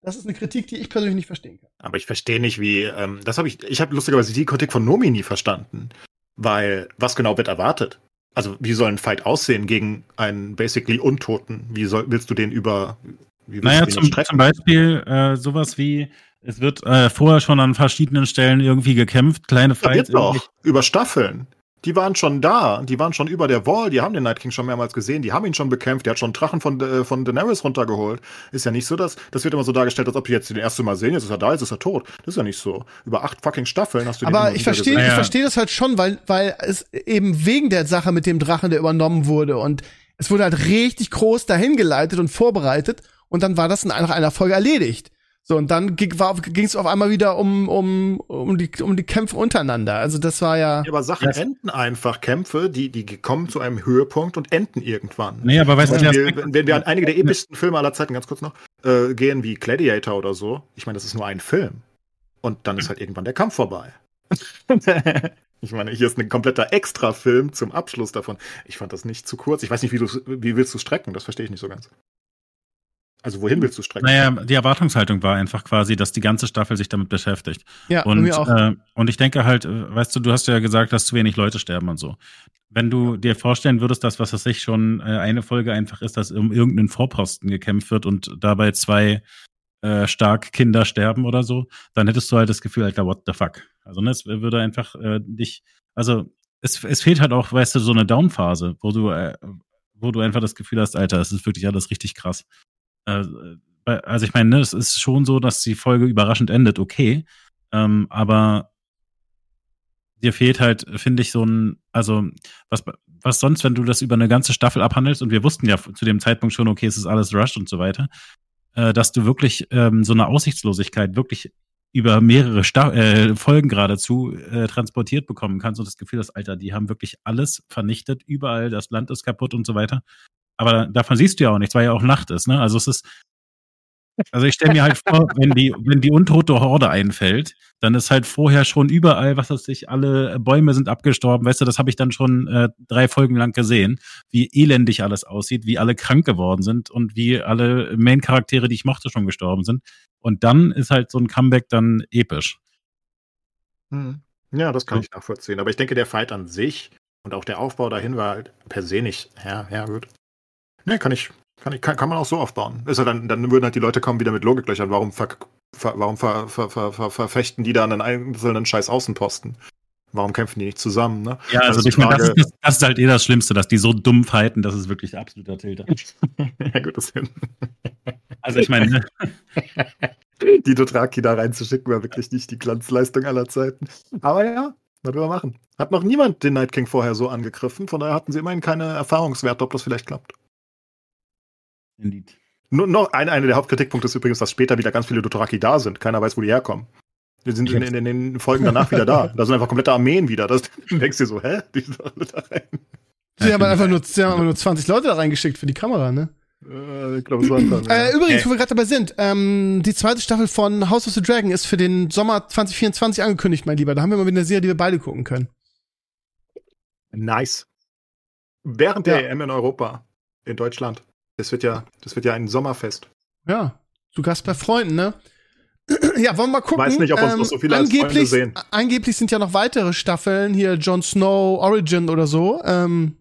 Das ist eine Kritik, die ich persönlich nicht verstehen kann. Aber ich verstehe nicht, wie, ähm, das habe ich, ich habe lustigerweise die Kritik von Nomi nie verstanden. Weil, was genau wird erwartet? Also, wie soll ein Fight aussehen gegen einen basically Untoten? Wie soll, willst du den über, wie naja, zum, zum, Beispiel äh, sowas wie, es wird äh, vorher schon an verschiedenen Stellen irgendwie gekämpft, kleine Fights. Ja, doch, über Staffeln die waren schon da, die waren schon über der Wall, die haben den Night King schon mehrmals gesehen, die haben ihn schon bekämpft, der hat schon Drachen von, äh, von Daenerys runtergeholt. Ist ja nicht so, dass, das wird immer so dargestellt, als ob die jetzt den ersten Mal sehen, jetzt ist er da, jetzt ist er tot. Das ist ja nicht so. Über acht fucking Staffeln hast du den Aber ich verstehe, ich verstehe das halt schon, weil, weil es eben wegen der Sache mit dem Drachen, der übernommen wurde und es wurde halt richtig groß dahin geleitet und vorbereitet und dann war das in einer Folge erledigt. So, und dann ging es auf einmal wieder um, um, um, die, um die Kämpfe untereinander. Also das war ja. ja aber Sachen yes. enden einfach, Kämpfe, die, die kommen zu einem Höhepunkt und enden irgendwann. Nee, aber weißt du, wenn, wenn wir an einige der epischsten Filme aller Zeiten, ganz kurz noch, äh, gehen wie Gladiator oder so, ich meine, das ist nur ein Film. Und dann ist halt irgendwann der Kampf vorbei. Ich meine, hier ist ein kompletter Extra-Film zum Abschluss davon. Ich fand das nicht zu kurz. Ich weiß nicht, wie, du, wie willst du strecken? Das verstehe ich nicht so ganz. Also wohin willst du strecken? Naja, die Erwartungshaltung war einfach quasi, dass die ganze Staffel sich damit beschäftigt. Ja, und, mir auch. Äh, und ich denke halt, äh, weißt du, du hast ja gesagt, dass zu wenig Leute sterben und so. Wenn du dir vorstellen würdest, dass was das sich schon äh, eine Folge einfach ist, dass um irgendeinen Vorposten gekämpft wird und dabei zwei äh, stark Kinder sterben oder so, dann hättest du halt das Gefühl, Alter, what the fuck? Also ne, es würde einfach äh, dich, also es, es fehlt halt auch, weißt du, so eine Downphase, wo du, äh, wo du einfach das Gefühl hast, Alter, es ist wirklich alles richtig krass. Äh, also ich meine, ne, es ist schon so, dass die Folge überraschend endet, okay. Ähm, aber dir fehlt halt, finde ich, so ein, also was, was sonst, wenn du das über eine ganze Staffel abhandelst und wir wussten ja zu dem Zeitpunkt schon, okay, es ist alles Rush und so weiter, äh, dass du wirklich ähm, so eine Aussichtslosigkeit wirklich über mehrere Sta äh, Folgen geradezu äh, transportiert bekommen kannst und das Gefühl hast, Alter, die haben wirklich alles vernichtet, überall, das Land ist kaputt und so weiter. Aber davon siehst du ja auch nichts, weil ja auch Nacht ist, ne? Also es ist, also ich stelle mir halt vor, wenn die, wenn die untote Horde einfällt, dann ist halt vorher schon überall, was weiß ich, alle Bäume sind abgestorben, weißt du, das habe ich dann schon äh, drei Folgen lang gesehen, wie elendig alles aussieht, wie alle krank geworden sind und wie alle Main-Charaktere, die ich mochte, schon gestorben sind. Und dann ist halt so ein Comeback dann episch. Hm. Ja, das kann ich nachvollziehen. Aber ich denke, der Fight an sich und auch der Aufbau dahin war halt per se nicht, ja, ja, gut. Nee, kann ich, kann ich, kann, kann man auch so aufbauen. Ist ja dann, dann würden halt die Leute kommen wieder mit Logiklöchern. Warum, ver, ver, warum ver, ver, ver, ver, verfechten die da einen einzelnen scheiß Außenposten? Warum kämpfen die nicht zusammen? Ne? Ja, also, also ich meine, das, ist das, Das ist halt eh das Schlimmste, dass die so dumm fighten, das ist wirklich absoluter Tilter. ja, gut, das hin. Also ich meine. Ne? die Dotraki da reinzuschicken, war wirklich nicht die Glanzleistung aller Zeiten. Aber ja, was wir machen. Hat noch niemand den Night King vorher so angegriffen, von daher hatten sie immerhin keine Erfahrungswerte, ob das vielleicht klappt. Indeed. Nur noch ein, einer der Hauptkritikpunkte ist übrigens, dass später wieder ganz viele Dothraki da sind. Keiner weiß, wo die herkommen. Die sind in, in, in, den Folgen danach wieder da. Da sind einfach komplette Armeen wieder. Das, du denkst dir so, hä? Die sind alle da rein. Sie haben einfach nur, sie haben nur 20 Leute da reingeschickt für die Kamera, ne? Äh, ich glaube, so anfangen, äh, Übrigens, wo wir gerade dabei sind, ähm, die zweite Staffel von House of the Dragon ist für den Sommer 2024 angekündigt, mein Lieber. Da haben wir mal wieder eine Serie, die wir beide gucken können. Nice. Während der ja. EM in Europa, in Deutschland. Das wird ja, das wird ja ein Sommerfest. Ja, du Gast bei Freunden, ne? ja, wollen wir mal gucken. Weiß nicht, ob uns ähm, noch so viele angeblich, sehen. Angeblich sind ja noch weitere Staffeln, hier Jon Snow Origin oder so. Ähm,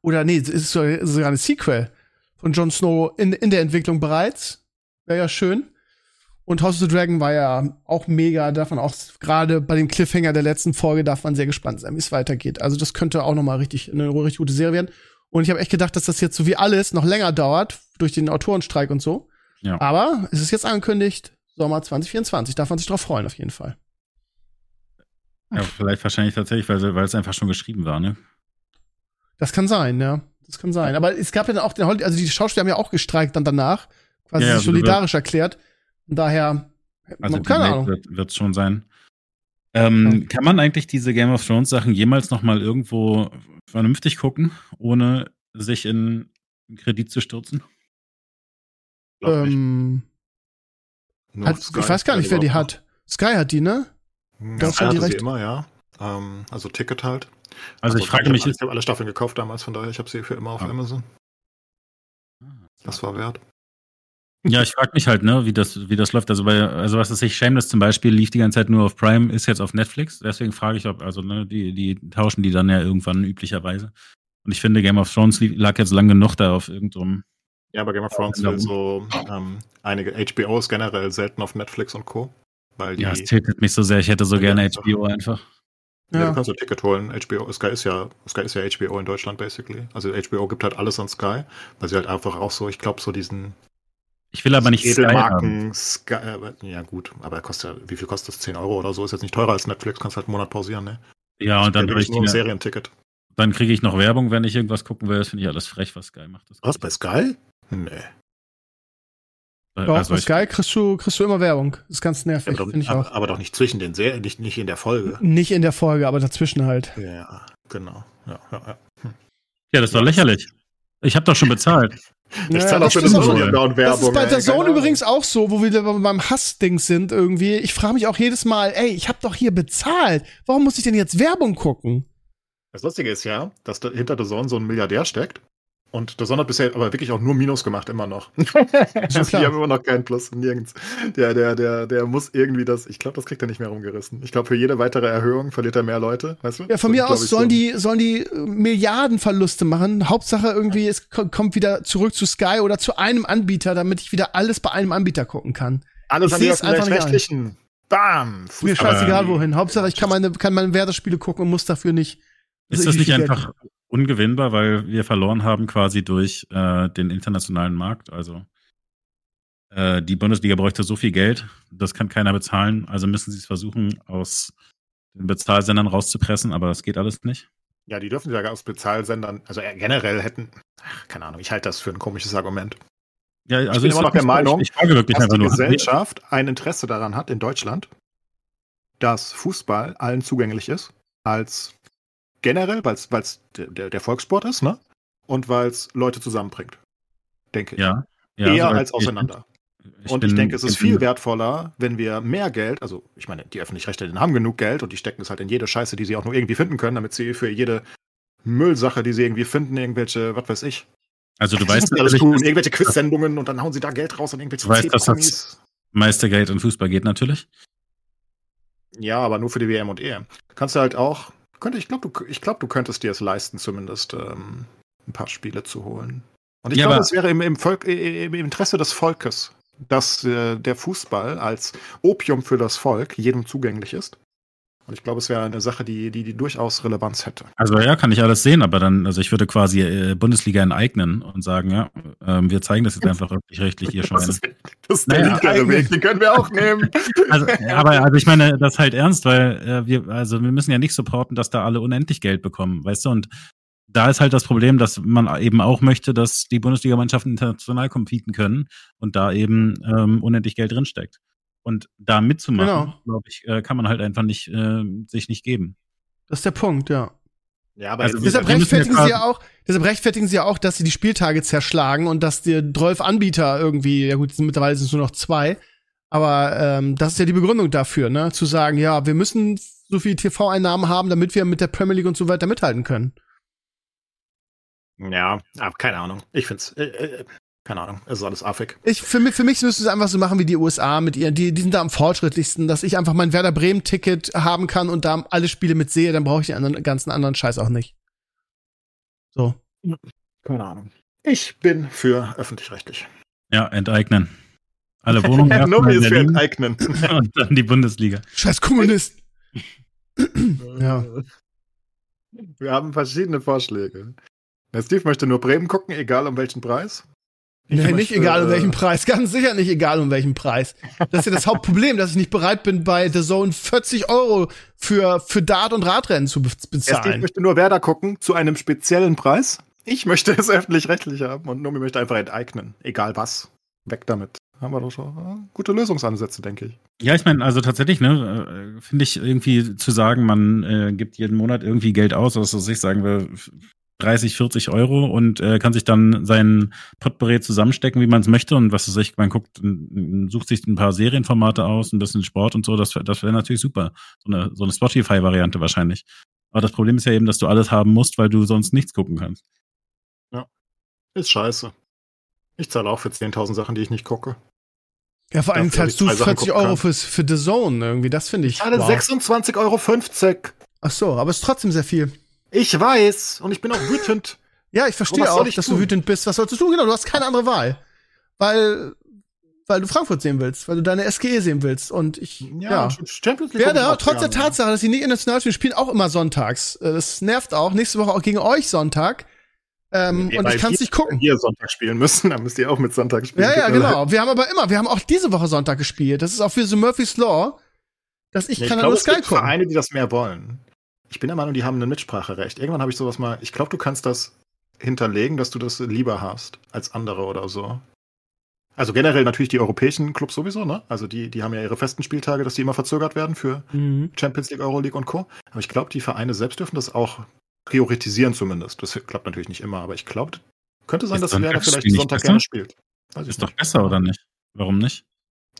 oder nee, es ist sogar eine Sequel von Jon Snow in, in der Entwicklung bereits. Wäre ja schön. Und House of the Dragon war ja auch mega, davon auch gerade bei dem Cliffhanger der letzten Folge darf man sehr gespannt sein, wie es weitergeht. Also das könnte auch noch mal richtig eine richtig gute Serie werden. Und ich habe echt gedacht, dass das jetzt so wie alles noch länger dauert durch den Autorenstreik und so. Ja. Aber es ist jetzt angekündigt, Sommer 2024. Darf man sich drauf freuen, auf jeden Fall. Ja, vielleicht wahrscheinlich tatsächlich, weil, weil es einfach schon geschrieben war, ne? Das kann sein, ja. Das kann sein. Aber es gab ja dann auch den, also die Schauspieler haben ja auch gestreikt dann danach, quasi ja, sich solidarisch erklärt. Und daher, also keine Ahnung. Wird es schon sein. Ähm, ja. Kann man eigentlich diese Game of Thrones Sachen jemals noch mal irgendwo vernünftig gucken, ohne sich in Kredit zu stürzen? Ähm, hat, ich weiß gar nicht, wer die hat. Sky hat die, ne? Hm, das ja, hat die immer, ja. Ähm, also Ticket halt. Also, also ich frage mich. Ich habe alle Staffeln gekauft damals, von daher, ich habe sie für immer auf ah. Amazon. Ah, das war wert. Ja, ich frage mich halt, ne, wie das, wie das läuft. Also bei, also was ist ich, Shameless zum Beispiel lief die ganze Zeit nur auf Prime, ist jetzt auf Netflix. Deswegen frage ich, ob, also ne, die, die tauschen die dann ja irgendwann üblicherweise. Und ich finde, Game of Thrones lag jetzt lang genug da auf irgendeinem. Ja, aber Game of Thrones will so ähm, einige HBOs generell selten auf Netflix und Co. Weil die, ja, es tiltet mich so sehr. Ich hätte so gerne HBO einfach. Ja, ja, du kannst ein Ticket holen. HBO, Sky ist ja, Sky ist ja HBO in Deutschland basically. Also HBO gibt halt alles an Sky, weil sie halt einfach auch so, ich glaube, so diesen. Ich will aber nicht Edelmarken Sky, Sky, ja gut, aber kostet ja, wie viel kostet das? 10 Euro oder so? Ist jetzt nicht teurer als Netflix, kannst halt einen Monat pausieren, ne? Ja, und dann habe ich nur ein Serienticket. Dann kriege ich noch Werbung, wenn ich irgendwas gucken will. Das finde ich alles frech, was Sky macht. was, bei Sky? Nee. Doch, also bei Sky kriegst du, kriegst du immer Werbung. Das ist ganz nervig, ja, finde ich auch. Aber doch nicht zwischen den Serien, nicht, nicht in der Folge. Nicht in der Folge, aber dazwischen halt. Ja, genau. Ja, ja, ja. Hm. ja das ist doch lächerlich. Ich habe doch schon bezahlt. Ich naja, zahle auch für das, Werbung. Das ist bei der Zone übrigens auch so, wo wir beim Hassding sind irgendwie. Ich frage mich auch jedes Mal, ey, ich habe doch hier bezahlt. Warum muss ich denn jetzt Werbung gucken? Das Lustige ist ja, dass da hinter der Zone so ein Milliardär steckt, und der Sonne hat bisher aber wirklich auch nur Minus gemacht, immer noch. also die haben immer noch keinen Plus, nirgends. Der, der, der, der muss irgendwie das, ich glaube, das kriegt er nicht mehr rumgerissen. Ich glaube, für jede weitere Erhöhung verliert er mehr Leute, weißt du? Ja, von so, mir aus sollen so. die, sollen die äh, Milliardenverluste machen. Hauptsache irgendwie, es kommt wieder zurück zu Sky oder zu einem Anbieter, damit ich wieder alles bei einem Anbieter gucken kann. Alles ich an die einfach rechtlichen. Bam! Mir scheißegal wohin. Hauptsache, ich kann meine, kann meine Werder-Spiele gucken und muss dafür nicht. Ist das nicht einfach, ungewinnbar, weil wir verloren haben quasi durch äh, den internationalen Markt. Also äh, die Bundesliga bräuchte so viel Geld, das kann keiner bezahlen. Also müssen sie es versuchen, aus den Bezahlsendern rauszupressen, aber das geht alles nicht. Ja, die dürfen ja aus Bezahlsendern, also generell hätten, ach, keine Ahnung, ich halte das für ein komisches Argument. Ja, also ich bin immer noch der Meinung, ich frage wirklich dass die Gesellschaft ein Interesse daran hat in Deutschland, dass Fußball allen zugänglich ist, als generell, weil es der, der Volkssport ist, ne? Und weil es Leute zusammenbringt. Denke ich. Ja. ja Eher also, als auseinander. Ich und bin, ich denke, es ist viel wertvoller, wenn wir mehr Geld, also ich meine, die öffentlich-rechtlichen haben genug Geld und die stecken es halt in jede Scheiße, die sie auch nur irgendwie finden können, damit sie für jede Müllsache, die sie irgendwie finden, irgendwelche, was weiß ich. Also du weißt alles tun, irgendwelche Quiz-Sendungen und dann hauen sie da Geld raus und irgendwelche Du weißt, dass das meiste Geld in Fußball geht natürlich. Ja, aber nur für die WM und EM. Kannst du halt auch könnte, ich glaube, du, glaub, du könntest dir es leisten, zumindest ähm, ein paar Spiele zu holen. Und ich ja, glaube, es wäre im, im, Volk, im, Interesse des Volkes, dass äh, der Fußball als Opium für das Volk jedem zugänglich ist. Und ich glaube, es wäre eine Sache, die, die, die durchaus Relevanz hätte. Also ja, kann ich alles sehen, aber dann, also ich würde quasi äh, Bundesliga enteignen und sagen, ja, ähm, wir zeigen das jetzt einfach rechtlich hier schon. Das ist, das ist der naja, legale Weg, den können wir auch nehmen. Also, aber also ich meine das halt ernst, weil äh, wir, also wir müssen ja nicht supporten, dass da alle unendlich Geld bekommen, weißt du? Und da ist halt das Problem, dass man eben auch möchte, dass die Bundesligamannschaften international competen können und da eben ähm, unendlich Geld drinsteckt. Und da mitzumachen, genau. glaube ich, äh, kann man halt einfach nicht äh, sich nicht geben. Das ist der Punkt, ja. Ja, aber also, deshalb rechtfertigen sie ja auch, deshalb rechtfertigen sie ja auch, dass sie die Spieltage zerschlagen und dass die 12 Anbieter irgendwie, ja gut, mittlerweile sind es nur noch zwei, aber ähm, das ist ja die Begründung dafür, ne, zu sagen, ja, wir müssen so viel TV-Einnahmen haben, damit wir mit der Premier League und so weiter mithalten können. Ja, aber keine Ahnung. Ich find's, äh, äh, keine Ahnung, es ist alles affig. Ich, für, mich, für mich müsste es einfach so machen wie die USA mit ihren, die, die sind da am fortschrittlichsten, dass ich einfach mein Werder Bremen-Ticket haben kann und da alle Spiele mit sehe, dann brauche ich den anderen, ganzen anderen Scheiß auch nicht. So. Keine Ahnung. Ich bin für öffentlich-rechtlich. Ja, enteignen. Alle Wohnungen. Nomi ist für enteignen. und dann die Bundesliga. Scheiß Kommunist. ja. Wir haben verschiedene Vorschläge. Der Steve möchte nur Bremen gucken, egal um welchen Preis. Ich nee, nicht egal um welchen Preis. Ganz sicher nicht egal um welchen Preis. Das ist ja das Hauptproblem, dass ich nicht bereit bin, bei The Zone 40 Euro für, für Dart- und Radrennen zu bezahlen. Ich möchte nur Werder gucken zu einem speziellen Preis. Ich möchte es öffentlich-rechtlich haben und Nomi möchte einfach enteignen. Egal was. Weg damit. Haben wir doch schon gute Lösungsansätze, denke ich. Ja, ich meine, also tatsächlich, ne, äh, finde ich irgendwie zu sagen, man äh, gibt jeden Monat irgendwie Geld aus, was weiß ich, sagen wir, 30, 40 Euro und äh, kann sich dann sein Potpourri zusammenstecken, wie man es möchte. Und was weiß ich, man guckt, sucht sich ein paar Serienformate aus, ein bisschen Sport und so. Das, das wäre natürlich super. So eine, so eine Spotify-Variante wahrscheinlich. Aber das Problem ist ja eben, dass du alles haben musst, weil du sonst nichts gucken kannst. Ja. Ist scheiße. Ich zahle auch für 10.000 Sachen, die ich nicht gucke. Ja, vor allem zahlst du 40 Euro fürs, für The Zone irgendwie. Das finde ich. Ich zahle wow. 26,50 Euro. Ach so, aber es ist trotzdem sehr viel. Ich weiß und ich bin auch wütend. ja, ich verstehe auch, ich dass tun? du wütend bist. Was sollst du tun? Genau, du hast keine andere Wahl. Weil, weil du Frankfurt sehen willst, weil du deine SGE sehen willst. Und ich, ja, ja. Champions League werde trotz der Tatsache, dass sie nicht international spielen, spielen auch immer sonntags. Äh, das nervt auch. Nächste Woche auch gegen euch Sonntag. Ähm, nee, und ich kann es nicht gucken. Wenn wir Sonntag spielen müssen, dann müsst ihr auch mit Sonntag spielen. Ja, ja, genau. Wir haben aber immer, wir haben auch diese Woche Sonntag gespielt. Das ist auch für so Murphy's Law, dass ich nee, kann ich glaube, nur Sky es gibt gucken. Vereine, die das mehr wollen. Ich bin der Meinung, die haben ein Mitspracherecht. Irgendwann habe ich sowas mal, ich glaube, du kannst das hinterlegen, dass du das lieber hast als andere oder so. Also generell natürlich die europäischen Clubs sowieso, ne? Also die, die haben ja ihre festen Spieltage, dass die immer verzögert werden für mhm. Champions League, Euroleague und Co. Aber ich glaube, die Vereine selbst dürfen das auch priorisieren zumindest. Das klappt natürlich nicht immer, aber ich glaube, könnte sein, ist dass Werder vielleicht Sonntag gerne spielt. Weiß ist doch besser, oder nicht? Warum nicht?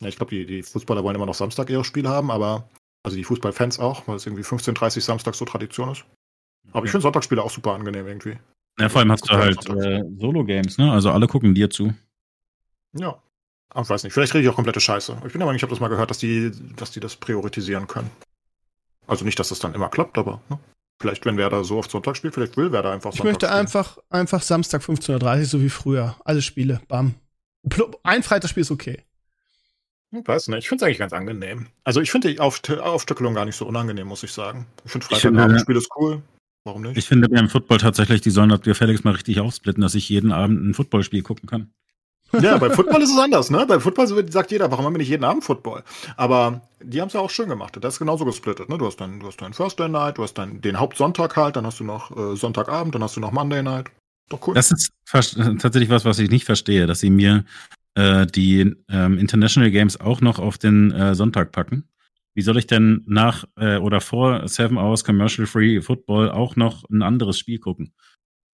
Ja, ich glaube, die, die Fußballer wollen immer noch Samstag ihre Spiele haben, aber also die Fußballfans auch, weil es irgendwie 15.30 Samstag so Tradition ist. Aber ich finde Sonntagsspiele auch super angenehm irgendwie. Ja, vor allem hast du halt äh, Solo-Games, ne? Also alle gucken dir zu. Ja. Aber ich weiß nicht, vielleicht rede ich auch komplette Scheiße. Ich bin aber nicht, ich habe das mal gehört, dass die, dass die das priorisieren können. Also nicht, dass das dann immer klappt, aber ne? vielleicht, wenn Werder so oft Sonntag spielt, vielleicht will Werder einfach Sonntag Ich möchte spielen. einfach, einfach Samstag 15.30 Uhr, so wie früher. Alle Spiele, bam. Ein Freitagsspiel ist okay. Ich weiß nicht, ich finde es eigentlich ganz angenehm. Also ich finde die Auf Aufstückelung gar nicht so unangenehm, muss ich sagen. Ich finde Freitagabendspiel ist cool. Warum nicht? Ich finde beim Football tatsächlich, die sollen das gefälligst mal richtig aufsplitten, dass ich jeden Abend ein Footballspiel gucken kann. Ja, bei Football ist es anders, ne? Bei Football sagt jeder, warum haben wir nicht jeden Abend Football? Aber die haben es ja auch schön gemacht. Das ist genauso gesplittet, ne? Du hast dann, du hast deinen First Day Night, du hast dann den Hauptsonntag halt, dann hast du noch äh, Sonntagabend, dann hast du noch Monday Night. Doch cool. Das ist tatsächlich was, was ich nicht verstehe, dass sie mir äh, die ähm, International Games auch noch auf den äh, Sonntag packen. Wie soll ich denn nach äh, oder vor Seven Hours Commercial Free Football auch noch ein anderes Spiel gucken?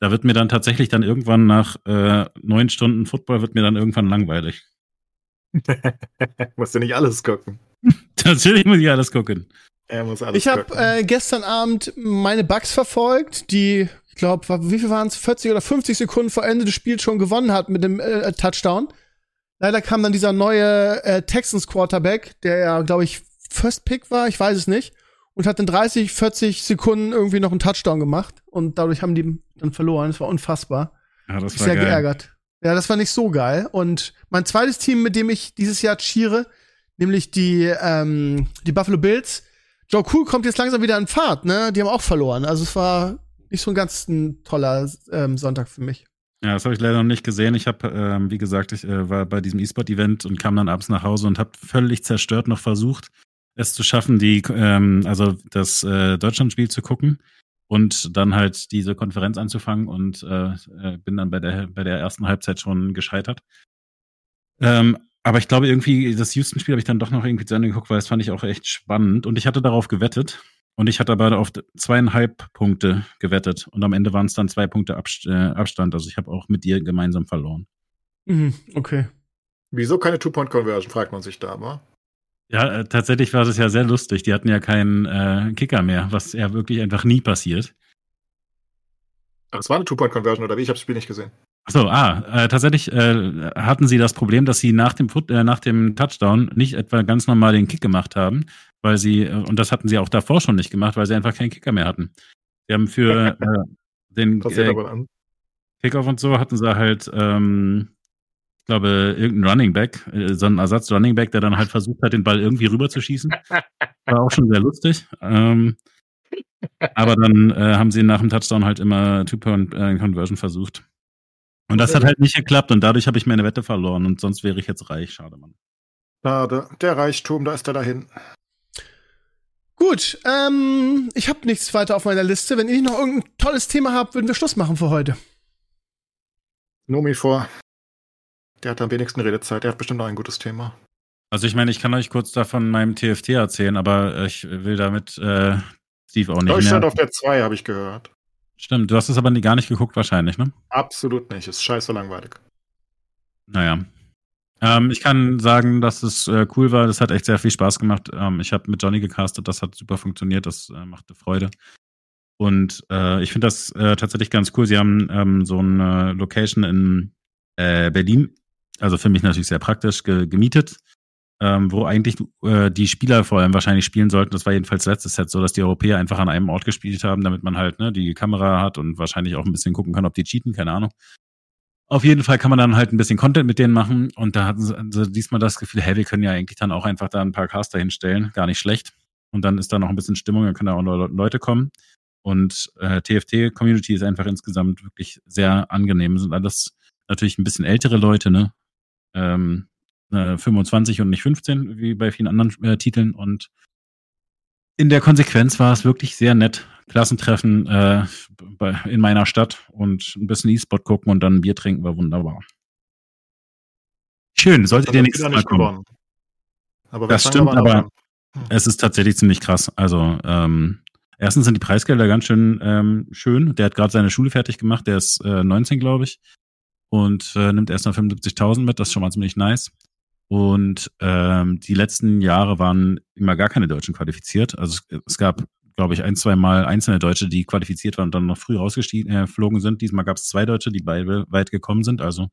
Da wird mir dann tatsächlich dann irgendwann nach äh, neun Stunden Football wird mir dann irgendwann langweilig. Musst du nicht alles gucken. Natürlich muss ich alles gucken. Er muss alles ich habe äh, gestern Abend meine Bugs verfolgt, die, ich glaube, wie viel waren es, 40 oder 50 Sekunden vor Ende des Spiels schon gewonnen hat mit dem äh, Touchdown. Leider kam dann dieser neue äh, Texans Quarterback, der ja, glaube ich, First Pick war, ich weiß es nicht, und hat in 30, 40 Sekunden irgendwie noch einen Touchdown gemacht und dadurch haben die dann verloren. Das war unfassbar. Ja, das war sehr geil. geärgert. Ja, das war nicht so geil. Und mein zweites Team, mit dem ich dieses Jahr cheere, nämlich die, ähm, die Buffalo Bills, Joe Cool kommt jetzt langsam wieder in Fahrt, ne? Die haben auch verloren. Also es war nicht so ein ganz ein toller ähm, Sonntag für mich. Ja, das habe ich leider noch nicht gesehen. Ich habe, ähm, wie gesagt, ich äh, war bei diesem E-Sport-Event und kam dann abends nach Hause und habe völlig zerstört noch versucht, es zu schaffen, die, ähm, also das äh, Deutschlandspiel zu gucken und dann halt diese Konferenz anzufangen und äh, äh, bin dann bei der bei der ersten Halbzeit schon gescheitert. Ähm, aber ich glaube irgendwie, das Houston-Spiel habe ich dann doch noch irgendwie zu Ende geguckt, weil das fand ich auch echt spannend und ich hatte darauf gewettet und ich hatte aber auf zweieinhalb Punkte gewettet und am Ende waren es dann zwei Punkte äh, Abstand. Also ich habe auch mit dir gemeinsam verloren. Mhm, okay. Wieso keine Two-Point-Conversion, fragt man sich da aber. Ja, äh, tatsächlich war es ja sehr lustig. Die hatten ja keinen äh, Kicker mehr, was ja wirklich einfach nie passiert. Aber es war eine Two-Point-Conversion, oder wie? Ich habe das Spiel nicht gesehen. Achso, ah, äh, tatsächlich äh, hatten sie das Problem, dass sie nach dem, Foot, äh, nach dem Touchdown nicht etwa ganz normal den Kick gemacht haben, weil sie, äh, und das hatten sie auch davor schon nicht gemacht, weil sie einfach keinen Kicker mehr hatten. Sie haben für äh, den äh, Kickoff und so hatten sie halt ähm, ich glaube, irgendein Running Back, äh, so ein Ersatz-Running Back, der dann halt versucht hat, den Ball irgendwie rüberzuschießen. War auch schon sehr lustig. Ähm, aber dann äh, haben sie nach dem Touchdown halt immer Two-Point-Conversion äh, versucht. Und das hat halt nicht geklappt und dadurch habe ich meine Wette verloren und sonst wäre ich jetzt reich. Schade, Mann. Schade. Der Reichtum, da ist er dahin. Gut, ähm, ich habe nichts weiter auf meiner Liste. Wenn ihr noch irgendein tolles Thema habt, würden wir Schluss machen für heute. Nomi vor. Der hat am wenigsten Redezeit. Der hat bestimmt noch ein gutes Thema. Also ich meine, ich kann euch kurz davon meinem TFT erzählen, aber ich will damit äh, Steve auch nicht Deutschland mehr. auf der 2, habe ich gehört. Stimmt, du hast es aber gar nicht geguckt wahrscheinlich, ne? Absolut nicht. Ist scheiße langweilig. Naja. Ähm, ich kann sagen, dass es äh, cool war. Das hat echt sehr viel Spaß gemacht. Ähm, ich habe mit Johnny gecastet, das hat super funktioniert, das äh, machte Freude. Und äh, ich finde das äh, tatsächlich ganz cool. Sie haben ähm, so eine Location in äh, Berlin also für mich natürlich sehr praktisch, ge gemietet, ähm, wo eigentlich äh, die Spieler vor allem wahrscheinlich spielen sollten. Das war jedenfalls letztes Set so, dass die Europäer einfach an einem Ort gespielt haben, damit man halt ne, die Kamera hat und wahrscheinlich auch ein bisschen gucken kann, ob die cheaten, keine Ahnung. Auf jeden Fall kann man dann halt ein bisschen Content mit denen machen und da hatten sie diesmal das Gefühl, hey, wir können ja eigentlich dann auch einfach da ein paar Caster hinstellen, gar nicht schlecht. Und dann ist da noch ein bisschen Stimmung, dann können da auch noch Leute kommen. Und äh, TFT-Community ist einfach insgesamt wirklich sehr angenehm. Sind alles natürlich ein bisschen ältere Leute, ne? ähm, äh, 25 und nicht 15, wie bei vielen anderen äh, Titeln. Und in der Konsequenz war es wirklich sehr nett. Klassentreffen äh, bei, in meiner Stadt und ein bisschen E-Sport gucken und dann ein Bier trinken war wunderbar. Schön, solltet ihr nächstes Mal kommen. Aber das stimmt, aber hm. es ist tatsächlich ziemlich krass. Also ähm, erstens sind die Preisgelder ganz schön ähm, schön. Der hat gerade seine Schule fertig gemacht, der ist äh, 19, glaube ich und äh, nimmt erst noch 75.000 mit. Das ist schon mal ziemlich nice. Und ähm, die letzten Jahre waren immer gar keine Deutschen qualifiziert. Also es, es gab, glaube ich, ein, zwei Mal einzelne Deutsche, die qualifiziert waren und dann noch früh rausgeflogen äh, sind. Diesmal gab es zwei Deutsche, die beide weit gekommen sind. Also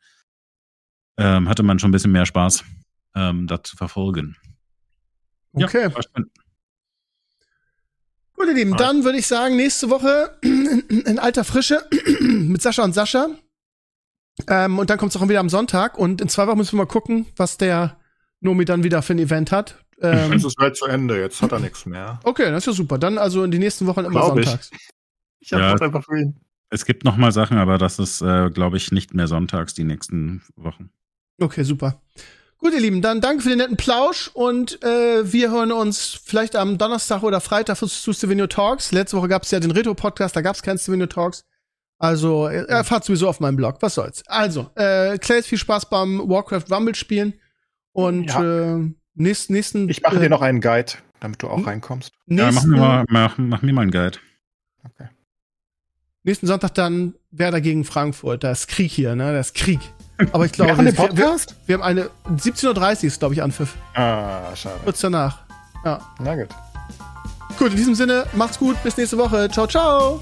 ähm, hatte man schon ein bisschen mehr Spaß, ähm, das zu verfolgen. Okay. Ja, Gut, ihr Lieben, dann würde ich sagen, nächste Woche in, in alter Frische mit Sascha und Sascha. Ähm, und dann kommt es auch wieder am Sonntag. Und in zwei Wochen müssen wir mal gucken, was der Nomi dann wieder für ein Event hat. Ähm, es ist weit zu Ende, jetzt hat er nichts mehr. Okay, das ist ja super. Dann also in die nächsten Wochen immer Glaub sonntags. Ich, ich habe ja, einfach für ihn. Es gibt noch mal Sachen, aber das ist, äh, glaube ich, nicht mehr sonntags die nächsten Wochen. Okay, super. Gut, ihr Lieben, dann danke für den netten Plausch und äh, wir hören uns vielleicht am Donnerstag oder Freitag zu Stevenio Talks. Letzte Woche gab es ja den Retro-Podcast, da gab es keinen Stevenio Talks. Also, er erfahrt sowieso auf meinem Blog. Was soll's. Also, äh, Clays, viel Spaß beim Warcraft Rumble spielen. Und ja. äh, nächsten, nächsten. Ich mache äh, dir noch einen Guide, damit du auch reinkommst. Ja, mach mir, mal, mach, mach mir mal einen Guide. Okay. Nächsten Sonntag dann Werder gegen Frankfurt. Da ist Krieg hier, ne? Da ist Krieg. Aber ich glaube, wir, wir, Podcast? wir, wir haben eine 17.30 Uhr ist, glaube ich, Anpfiff. Ah, schade. Kurz danach. Ja. Na gut. Gut, in diesem Sinne, macht's gut, bis nächste Woche. Ciao, ciao.